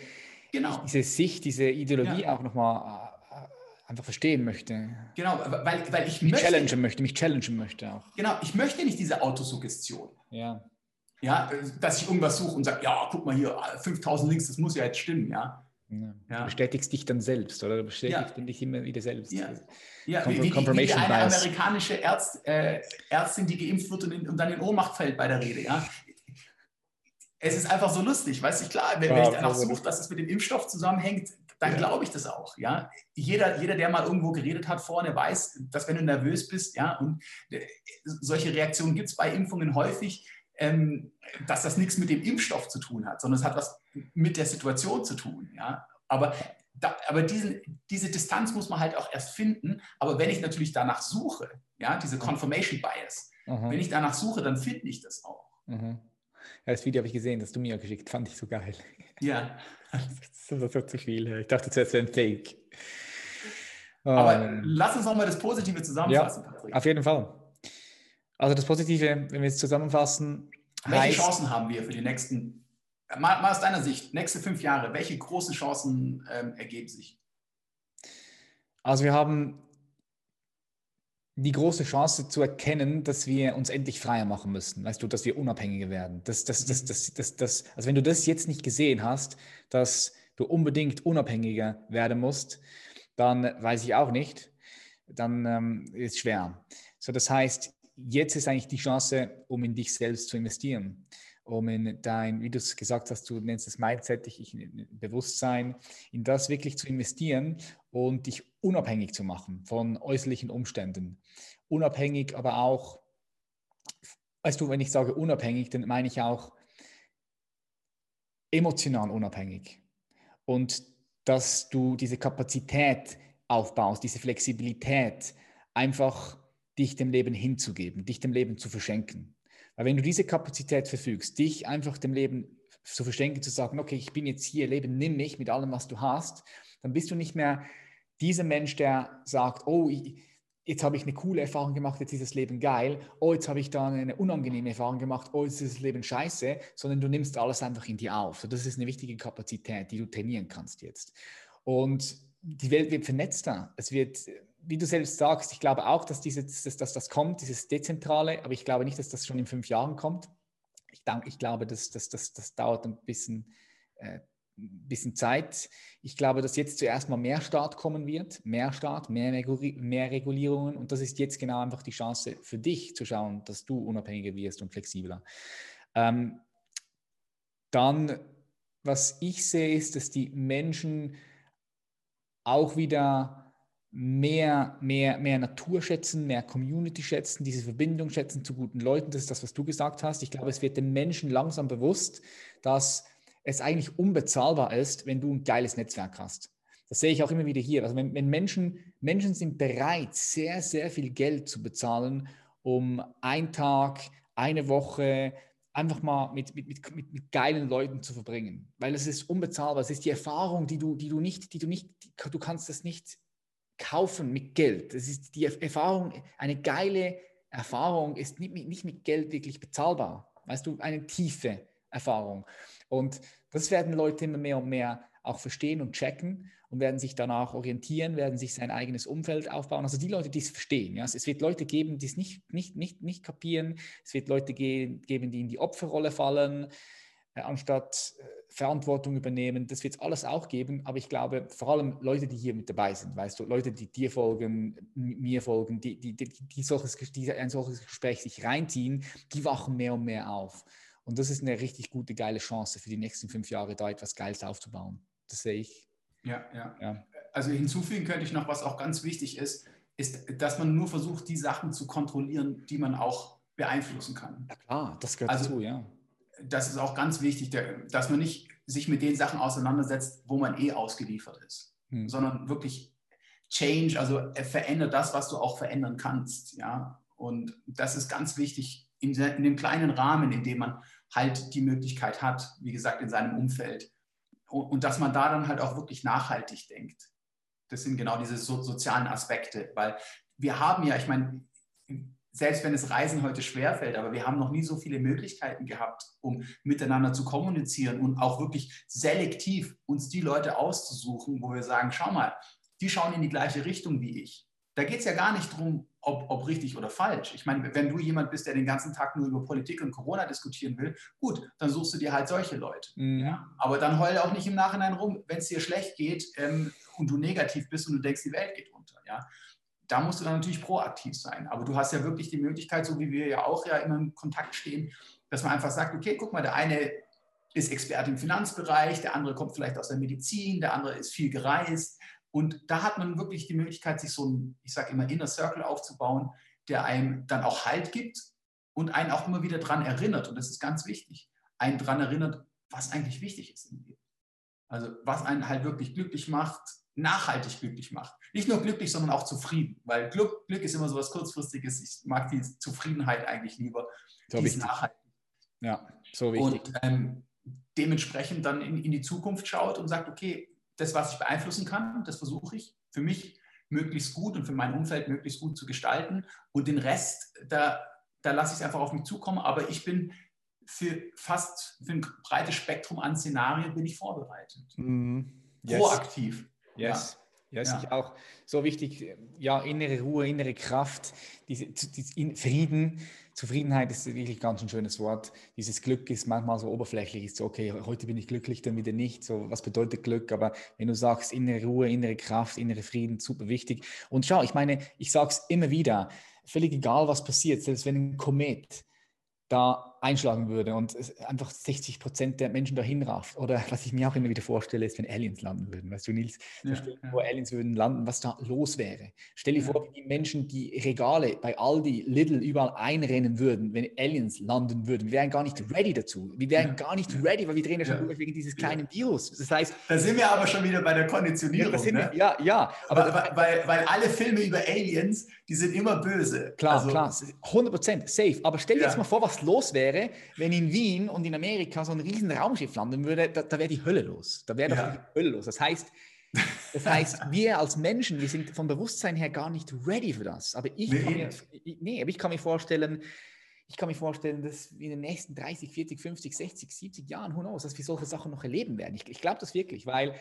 genau. diese Sicht, diese Ideologie ja. auch nochmal äh, einfach verstehen möchte. Genau, weil, weil ich mich möchte, challengen möchte, mich challengen möchte auch. Genau, ich möchte nicht diese Autosuggestion. Ja. Ja, dass ich irgendwas suche und sage, ja, guck mal hier, 5000 Links, das muss ja jetzt stimmen, ja. Ja. Du bestätigst dich dann selbst, oder? Du bestätigst ja. dich immer wieder selbst. Ja, ja. wie, wie, wie eine amerikanische Ärzt, äh, Ärztin, die geimpft wird und, in, und, dann in Ohnmacht fällt bei der Rede. Ja? Es ist einfach so lustig, weißt du, klar, wenn, wenn ich danach suche, dass es mit dem Impfstoff zusammenhängt, dann glaube ich das auch. Ja? Jeder, jeder, der mal irgendwo geredet hat vorne, weiß, dass wenn du nervös bist, ja, und äh, solche Reaktionen gibt es bei Impfungen häufig, ähm, dass das nichts mit dem Impfstoff zu tun hat, sondern es hat was mit der Situation zu tun. Ja? Aber, da, aber diesen, diese Distanz muss man halt auch erst finden. Aber wenn ich natürlich danach suche, ja, diese Confirmation Bias, mhm. wenn ich danach suche, dann finde ich das auch. Mhm. Ja, das Video habe ich gesehen, das du mir geschickt, fand ich so geil. Ja. Das ist so zu viel. Ich dachte zuerst, wäre ein Fake. Aber um, lass uns nochmal das Positive zusammenfassen, ja, Patrick. Auf jeden Fall. Also das Positive, wenn wir es zusammenfassen. Welche heißt, Chancen haben wir für die nächsten, mal, mal, aus deiner Sicht, nächste fünf Jahre, welche großen Chancen ähm, ergeben sich? Also wir haben die große Chance zu erkennen, dass wir uns endlich freier machen müssen, weißt du, dass wir unabhängiger werden. Das, das, das, das, das, das, also wenn du das jetzt nicht gesehen hast, dass du unbedingt unabhängiger werden musst, dann weiß ich auch nicht, dann ähm, ist es schwer. So, das heißt, jetzt ist eigentlich die Chance, um in dich selbst zu investieren, um in dein, wie du es gesagt hast, du nennst es Mindset, ich, Bewusstsein, in das wirklich zu investieren und dich unabhängig zu machen von äußerlichen Umständen. Unabhängig, aber auch, weißt du, wenn ich sage unabhängig, dann meine ich auch emotional unabhängig. Und dass du diese Kapazität aufbaust, diese Flexibilität, einfach dich dem Leben hinzugeben, dich dem Leben zu verschenken. Weil wenn du diese Kapazität verfügst, dich einfach dem Leben zu verschenken, zu sagen, okay, ich bin jetzt hier, Leben, nimm mich mit allem, was du hast, dann bist du nicht mehr dieser Mensch, der sagt, oh, jetzt habe ich eine coole Erfahrung gemacht, jetzt ist das Leben geil, oh, jetzt habe ich da eine unangenehme Erfahrung gemacht, oh, jetzt ist das Leben scheiße, sondern du nimmst alles einfach in dir auf. das ist eine wichtige Kapazität, die du trainieren kannst jetzt. Und die Welt wird vernetzter. Es wird wie du selbst sagst, ich glaube auch, dass, diese, dass, dass das kommt, dieses Dezentrale, aber ich glaube nicht, dass das schon in fünf Jahren kommt. Ich, denke, ich glaube, dass, dass, dass das dauert ein bisschen, äh, bisschen Zeit. Ich glaube, dass jetzt zuerst mal mehr Staat kommen wird, mehr Staat, mehr, mehr Regulierungen und das ist jetzt genau einfach die Chance für dich zu schauen, dass du unabhängiger wirst und flexibler. Ähm, dann, was ich sehe, ist, dass die Menschen auch wieder mehr, mehr, mehr Natur schätzen, mehr Community schätzen, diese Verbindung schätzen zu guten Leuten. Das ist das, was du gesagt hast. Ich glaube, es wird den Menschen langsam bewusst, dass es eigentlich unbezahlbar ist, wenn du ein geiles Netzwerk hast. Das sehe ich auch immer wieder hier. Also wenn, wenn Menschen, Menschen sind bereit, sehr, sehr viel Geld zu bezahlen, um einen Tag, eine Woche einfach mal mit, mit, mit, mit, geilen Leuten zu verbringen. Weil es ist unbezahlbar. Es ist die Erfahrung, die du, die du nicht, die du nicht, du kannst das nicht kaufen mit Geld. Das ist die Erfahrung, eine geile Erfahrung ist nicht mit, nicht mit Geld wirklich bezahlbar. Weißt du, eine tiefe Erfahrung. Und das werden Leute immer mehr und mehr auch verstehen und checken und werden sich danach orientieren, werden sich sein eigenes Umfeld aufbauen. Also die Leute, die es verstehen. Ja? Es wird Leute geben, die es nicht, nicht, nicht, nicht kapieren. Es wird Leute geben, die in die Opferrolle fallen. Äh, anstatt äh, Verantwortung übernehmen. Das wird es alles auch geben, aber ich glaube, vor allem Leute, die hier mit dabei sind, weißt du, Leute, die dir folgen, mir folgen, die, die, die, die, solches, die ein solches Gespräch sich reinziehen, die wachen mehr und mehr auf. Und das ist eine richtig gute, geile Chance für die nächsten fünf Jahre, da etwas Geiles aufzubauen. Das sehe ich. Ja, ja, ja. Also hinzufügen könnte ich noch, was auch ganz wichtig ist, ist, dass man nur versucht, die Sachen zu kontrollieren, die man auch beeinflussen kann. Ja klar, das gehört also, dazu, ja das ist auch ganz wichtig, dass man nicht sich mit den Sachen auseinandersetzt, wo man eh ausgeliefert ist, hm. sondern wirklich change, also verändere das, was du auch verändern kannst. Ja? Und das ist ganz wichtig in, in dem kleinen Rahmen, in dem man halt die Möglichkeit hat, wie gesagt, in seinem Umfeld. Und, und dass man da dann halt auch wirklich nachhaltig denkt. Das sind genau diese so, sozialen Aspekte, weil wir haben ja, ich meine, selbst wenn es Reisen heute schwerfällt, aber wir haben noch nie so viele Möglichkeiten gehabt, um miteinander zu kommunizieren und auch wirklich selektiv uns die Leute auszusuchen, wo wir sagen, schau mal, die schauen in die gleiche Richtung wie ich. Da geht es ja gar nicht darum, ob, ob, richtig oder falsch. Ich meine, wenn du jemand bist, der den ganzen Tag nur über Politik und Corona diskutieren will, gut, dann suchst du dir halt solche Leute. Mhm. Ja? Aber dann heul auch nicht im Nachhinein rum, wenn es dir schlecht geht ähm, und du negativ bist und du denkst, die Welt geht unter. Ja? Da musst du dann natürlich proaktiv sein. Aber du hast ja wirklich die Möglichkeit, so wie wir ja auch ja immer in Kontakt stehen, dass man einfach sagt, okay, guck mal, der eine ist Experte im Finanzbereich, der andere kommt vielleicht aus der Medizin, der andere ist viel gereist. Und da hat man wirklich die Möglichkeit, sich so ein, ich sage immer, Inner Circle aufzubauen, der einem dann auch Halt gibt und einen auch immer wieder daran erinnert. Und das ist ganz wichtig, einen daran erinnert, was eigentlich wichtig ist im Leben. Also was einen halt wirklich glücklich macht, nachhaltig glücklich macht. Nicht nur glücklich, sondern auch zufrieden. Weil Glück, Glück ist immer so was Kurzfristiges. Ich mag die Zufriedenheit eigentlich lieber. So die wichtig. nachhaltig. Ja, so wichtig. Und ähm, dementsprechend dann in, in die Zukunft schaut und sagt, okay, das, was ich beeinflussen kann, das versuche ich für mich möglichst gut und für mein Umfeld möglichst gut zu gestalten. Und den Rest, da, da lasse ich es einfach auf mich zukommen. Aber ich bin für fast für ein breites Spektrum an Szenarien bin ich vorbereitet. Mm, yes. Proaktiv. Yes. Ja, ja. ist auch so wichtig. Ja, innere Ruhe, innere Kraft, diese, diese Frieden. Zufriedenheit ist wirklich ganz ein schönes Wort. Dieses Glück ist manchmal so oberflächlich. Ist so, okay, heute bin ich glücklich, dann wieder nicht. So, was bedeutet Glück? Aber wenn du sagst, innere Ruhe, innere Kraft, innere Frieden, super wichtig. Und schau, ich meine, ich sage es immer wieder, völlig egal, was passiert, selbst wenn ein Komet da einschlagen würde und einfach 60 Prozent der Menschen dahin rafft. Oder was ich mir auch immer wieder vorstelle, ist, wenn Aliens landen würden. Weißt du, Nils, ja, dir vor, Aliens würden landen, was da los wäre. Stell dir ja. vor, wie die Menschen die Regale bei Aldi, Lidl überall einrennen würden, wenn Aliens landen würden. Wir wären gar nicht ready dazu. Wir wären ja. gar nicht ready, weil wir drehen ja schon durch wegen dieses kleinen Virus. Das heißt. Da sind wir aber schon wieder bei der Konditionierung. Ja, ne? ja, ja. Aber, weil, weil, weil, alle Filme über Aliens, die sind immer böse. Klar, also, klar. 100 Prozent safe. Aber stell dir jetzt mal vor, was los wäre, wenn in Wien und in Amerika so ein riesen Raumschiff landen würde, da, da wäre die Hölle los. Da wäre ja. die Hölle los. Das heißt, das heißt, wir als Menschen, wir sind vom Bewusstsein her gar nicht ready für das. Aber ich, nee. kann, mir, nee, aber ich kann mir vorstellen, ich kann mir vorstellen, dass wir in den nächsten 30, 40, 50, 60, 70 Jahren, who knows, dass wir solche Sachen noch erleben werden. Ich, ich glaube das wirklich, weil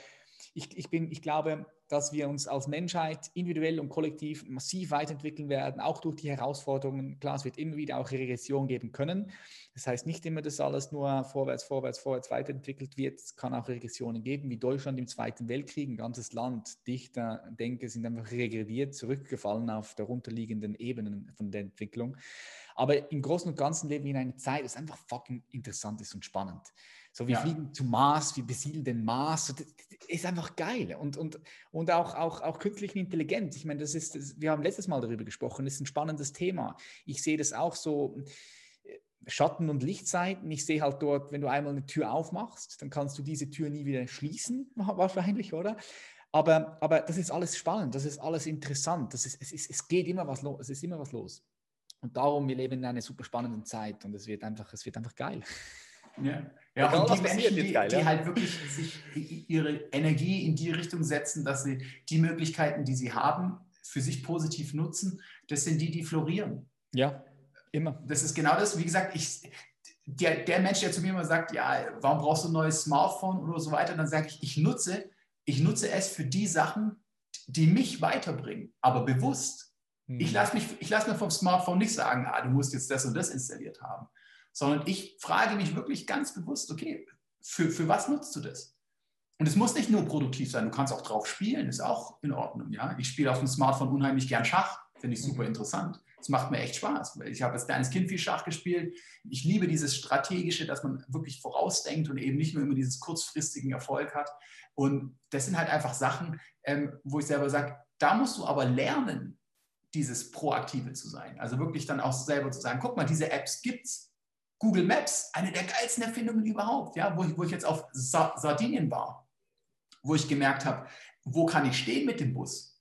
ich, ich, bin, ich glaube, dass wir uns als Menschheit individuell und kollektiv massiv weiterentwickeln werden, auch durch die Herausforderungen. Klar, es wird immer wieder auch Regression geben können. Das heißt nicht immer, dass alles nur vorwärts, vorwärts, vorwärts weiterentwickelt wird. Es kann auch Regressionen geben, wie Deutschland im Zweiten Weltkrieg. Ein ganzes Land, Dichter, Denke sind einfach regrediert, zurückgefallen auf darunterliegenden Ebenen von der Entwicklung. Aber im Großen und Ganzen leben wir in einer Zeit, das einfach fucking interessant ist und spannend. So, wir ja. fliegen zum Mars, wir besiedeln den Mars. Das ist einfach geil. Und, und, und auch, auch, auch künstliche Intelligenz. Ich meine, das ist, das, wir haben letztes Mal darüber gesprochen, das ist ein spannendes Thema. Ich sehe das auch so. Äh, Schatten- und Lichtseiten. Ich sehe halt dort, wenn du einmal eine Tür aufmachst, dann kannst du diese Tür nie wieder schließen, wahrscheinlich, oder? Aber, aber das ist alles spannend, das ist alles interessant, das ist, es, ist, es geht immer was los, es ist immer was los. Und darum, wir leben in einer super spannenden Zeit und es wird einfach, es wird einfach geil. Ja, ja und die Menschen, die, geil, die ja? halt wirklich sich ihre Energie in die Richtung setzen, dass sie die Möglichkeiten, die sie haben, für sich positiv nutzen, das sind die, die florieren. Ja, immer. Das ist genau das, wie gesagt, ich, der, der Mensch, der zu mir immer sagt, ja, warum brauchst du ein neues Smartphone oder so weiter, dann sage ich, ich nutze, ich nutze es für die Sachen, die mich weiterbringen, aber bewusst. Ich hm. lasse lass mir vom Smartphone nicht sagen, ah, du musst jetzt das und das installiert haben, sondern ich frage mich wirklich ganz bewusst, okay, für, für was nutzt du das? Und es muss nicht nur produktiv sein, du kannst auch drauf spielen, ist auch in Ordnung. Ja? Ich spiele auf dem Smartphone unheimlich gern Schach, finde ich super mhm. interessant. Es macht mir echt Spaß. Ich habe als kleines Kind viel Schach gespielt. Ich liebe dieses Strategische, dass man wirklich vorausdenkt und eben nicht nur immer dieses kurzfristigen Erfolg hat. Und das sind halt einfach Sachen, ähm, wo ich selber sage, da musst du aber lernen, dieses Proaktive zu sein. Also wirklich dann auch selber zu sagen, guck mal, diese Apps gibt es Google Maps, eine der geilsten Erfindungen überhaupt, ja, wo, ich, wo ich jetzt auf Sa Sardinien war, wo ich gemerkt habe, wo kann ich stehen mit dem Bus?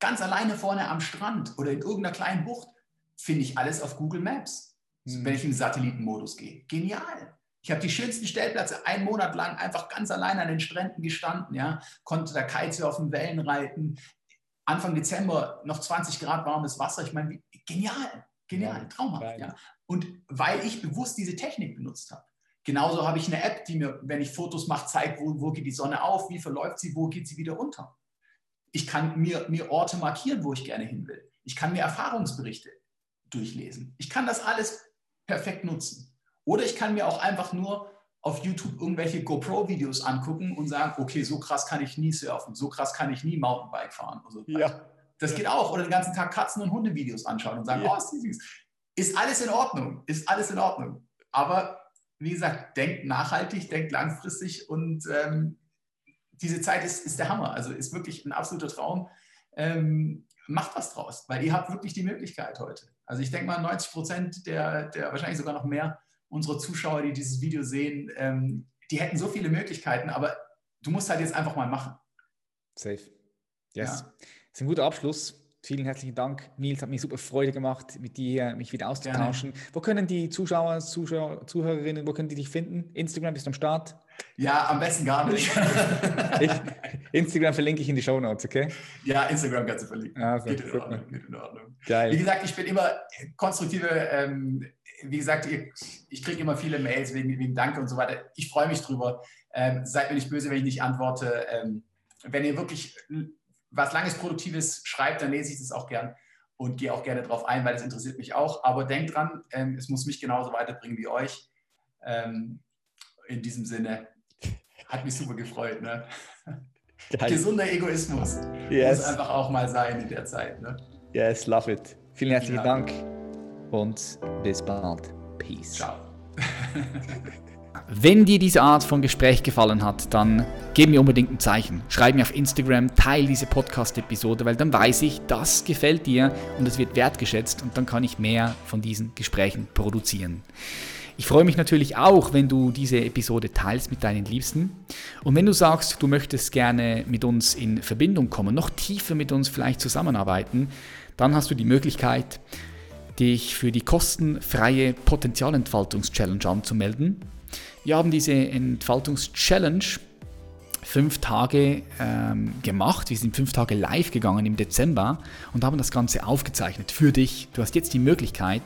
Ganz alleine vorne am Strand oder in irgendeiner kleinen Bucht finde ich alles auf Google Maps, mhm. wenn ich im Satellitenmodus gehe. Genial. Ich habe die schönsten Stellplätze einen Monat lang einfach ganz alleine an den Stränden gestanden, ja, konnte da Kitesurfen, Wellen reiten. Anfang Dezember noch 20 Grad warmes Wasser. Ich meine, genial, genial, traumhaft. Ja. Und weil ich bewusst diese Technik benutzt habe. Genauso habe ich eine App, die mir, wenn ich Fotos mache, zeigt, wo, wo geht die Sonne auf, wie verläuft sie, wo geht sie wieder unter. ich kann mir, mir Orte markieren, wo ich gerne hin will. Ich kann mir Erfahrungsberichte durchlesen. Ich kann das alles perfekt nutzen. Oder ich kann mir auch einfach nur auf YouTube irgendwelche GoPro-Videos angucken und sagen, okay, so krass kann ich nie surfen, so krass kann ich nie Mountainbike fahren. So. Ja. Das geht auch. Oder den ganzen Tag Katzen- und Hundevideos anschauen und sagen, ja. oh, ist süß. Ist alles in Ordnung, ist alles in Ordnung. Aber wie gesagt, denkt nachhaltig, denkt langfristig und ähm, diese Zeit ist, ist der Hammer. Also ist wirklich ein absoluter Traum. Ähm, macht was draus, weil ihr habt wirklich die Möglichkeit heute. Also ich denke mal, 90 Prozent der, der, wahrscheinlich sogar noch mehr unserer Zuschauer, die dieses Video sehen, ähm, die hätten so viele Möglichkeiten, aber du musst halt jetzt einfach mal machen. Safe. Yes. Ja. Das ist ein guter Abschluss. Vielen herzlichen Dank, Nils. Hat mir super Freude gemacht, mit dir mich wieder auszutauschen. Gerne. Wo können die Zuschauer, Zuschauer, Zuhörerinnen, wo können die dich finden? Instagram bist du am Start? Ja, am besten gar nicht. ich, Instagram verlinke ich in die Show Notes, okay? Ja, Instagram kannst du verlinken. Also, geht, in Ordnung, geht in Ordnung. Geil. Wie gesagt, ich bin immer konstruktive, ähm, wie gesagt, ich, ich kriege immer viele Mails wegen, wegen Danke und so weiter. Ich freue mich drüber. Ähm, seid mir nicht böse, wenn ich nicht antworte. Ähm, wenn ihr wirklich was Langes, Produktives schreibt, dann lese ich das auch gern und gehe auch gerne darauf ein, weil das interessiert mich auch. Aber denkt dran, ähm, es muss mich genauso weiterbringen wie euch. Ähm, in diesem Sinne, hat mich super gefreut. Ne? Gesunder Egoismus yes. muss einfach auch mal sein in der Zeit. Ne? Yes, love it. Vielen herzlichen ja. Dank und bis bald. Peace. Ciao. Wenn dir diese Art von Gespräch gefallen hat, dann gib mir unbedingt ein Zeichen. Schreib mir auf Instagram, teile diese Podcast-Episode, weil dann weiß ich, das gefällt dir und es wird wertgeschätzt und dann kann ich mehr von diesen Gesprächen produzieren. Ich freue mich natürlich auch, wenn du diese Episode teilst mit deinen Liebsten. Und wenn du sagst, du möchtest gerne mit uns in Verbindung kommen, noch tiefer mit uns vielleicht zusammenarbeiten, dann hast du die Möglichkeit, dich für die kostenfreie Potenzialentfaltungs-Challenge anzumelden. Wir haben diese Entfaltungs-Challenge fünf Tage ähm, gemacht. Wir sind fünf Tage live gegangen im Dezember und haben das Ganze aufgezeichnet für dich. Du hast jetzt die Möglichkeit,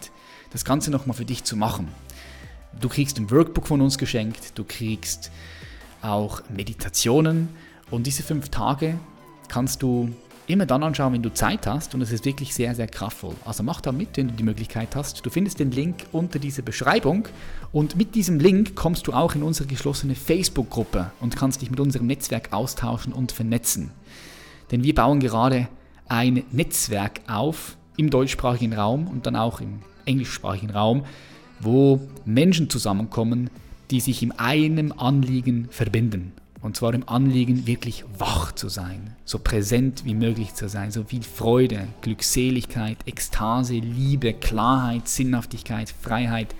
das Ganze nochmal für dich zu machen. Du kriegst ein Workbook von uns geschenkt, du kriegst auch Meditationen und diese fünf Tage kannst du immer dann anschauen, wenn du Zeit hast und es ist wirklich sehr, sehr kraftvoll. Also mach da mit, wenn du die Möglichkeit hast. Du findest den Link unter dieser Beschreibung und mit diesem Link kommst du auch in unsere geschlossene Facebook-Gruppe und kannst dich mit unserem Netzwerk austauschen und vernetzen. Denn wir bauen gerade ein Netzwerk auf im deutschsprachigen Raum und dann auch im englischsprachigen Raum, wo Menschen zusammenkommen, die sich in einem Anliegen verbinden. Und zwar im Anliegen, wirklich wach zu sein, so präsent wie möglich zu sein, so viel Freude, Glückseligkeit, Ekstase, Liebe, Klarheit, Sinnhaftigkeit, Freiheit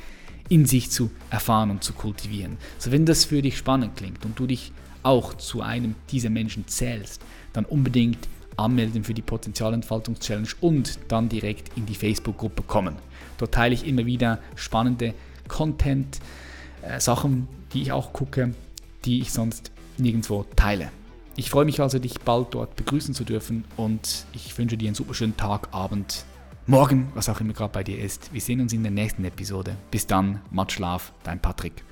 in sich zu erfahren und zu kultivieren. So wenn das für dich spannend klingt und du dich auch zu einem dieser Menschen zählst, dann unbedingt anmelden für die Potenzialentfaltungs-Challenge und dann direkt in die Facebook-Gruppe kommen. Dort teile ich immer wieder spannende Content, äh, Sachen, die ich auch gucke, die ich sonst nirgendwo teile. Ich freue mich also, dich bald dort begrüßen zu dürfen und ich wünsche dir einen super schönen Tag, Abend, morgen, was auch immer gerade bei dir ist. Wir sehen uns in der nächsten Episode. Bis dann, Matt Schlaf, dein Patrick.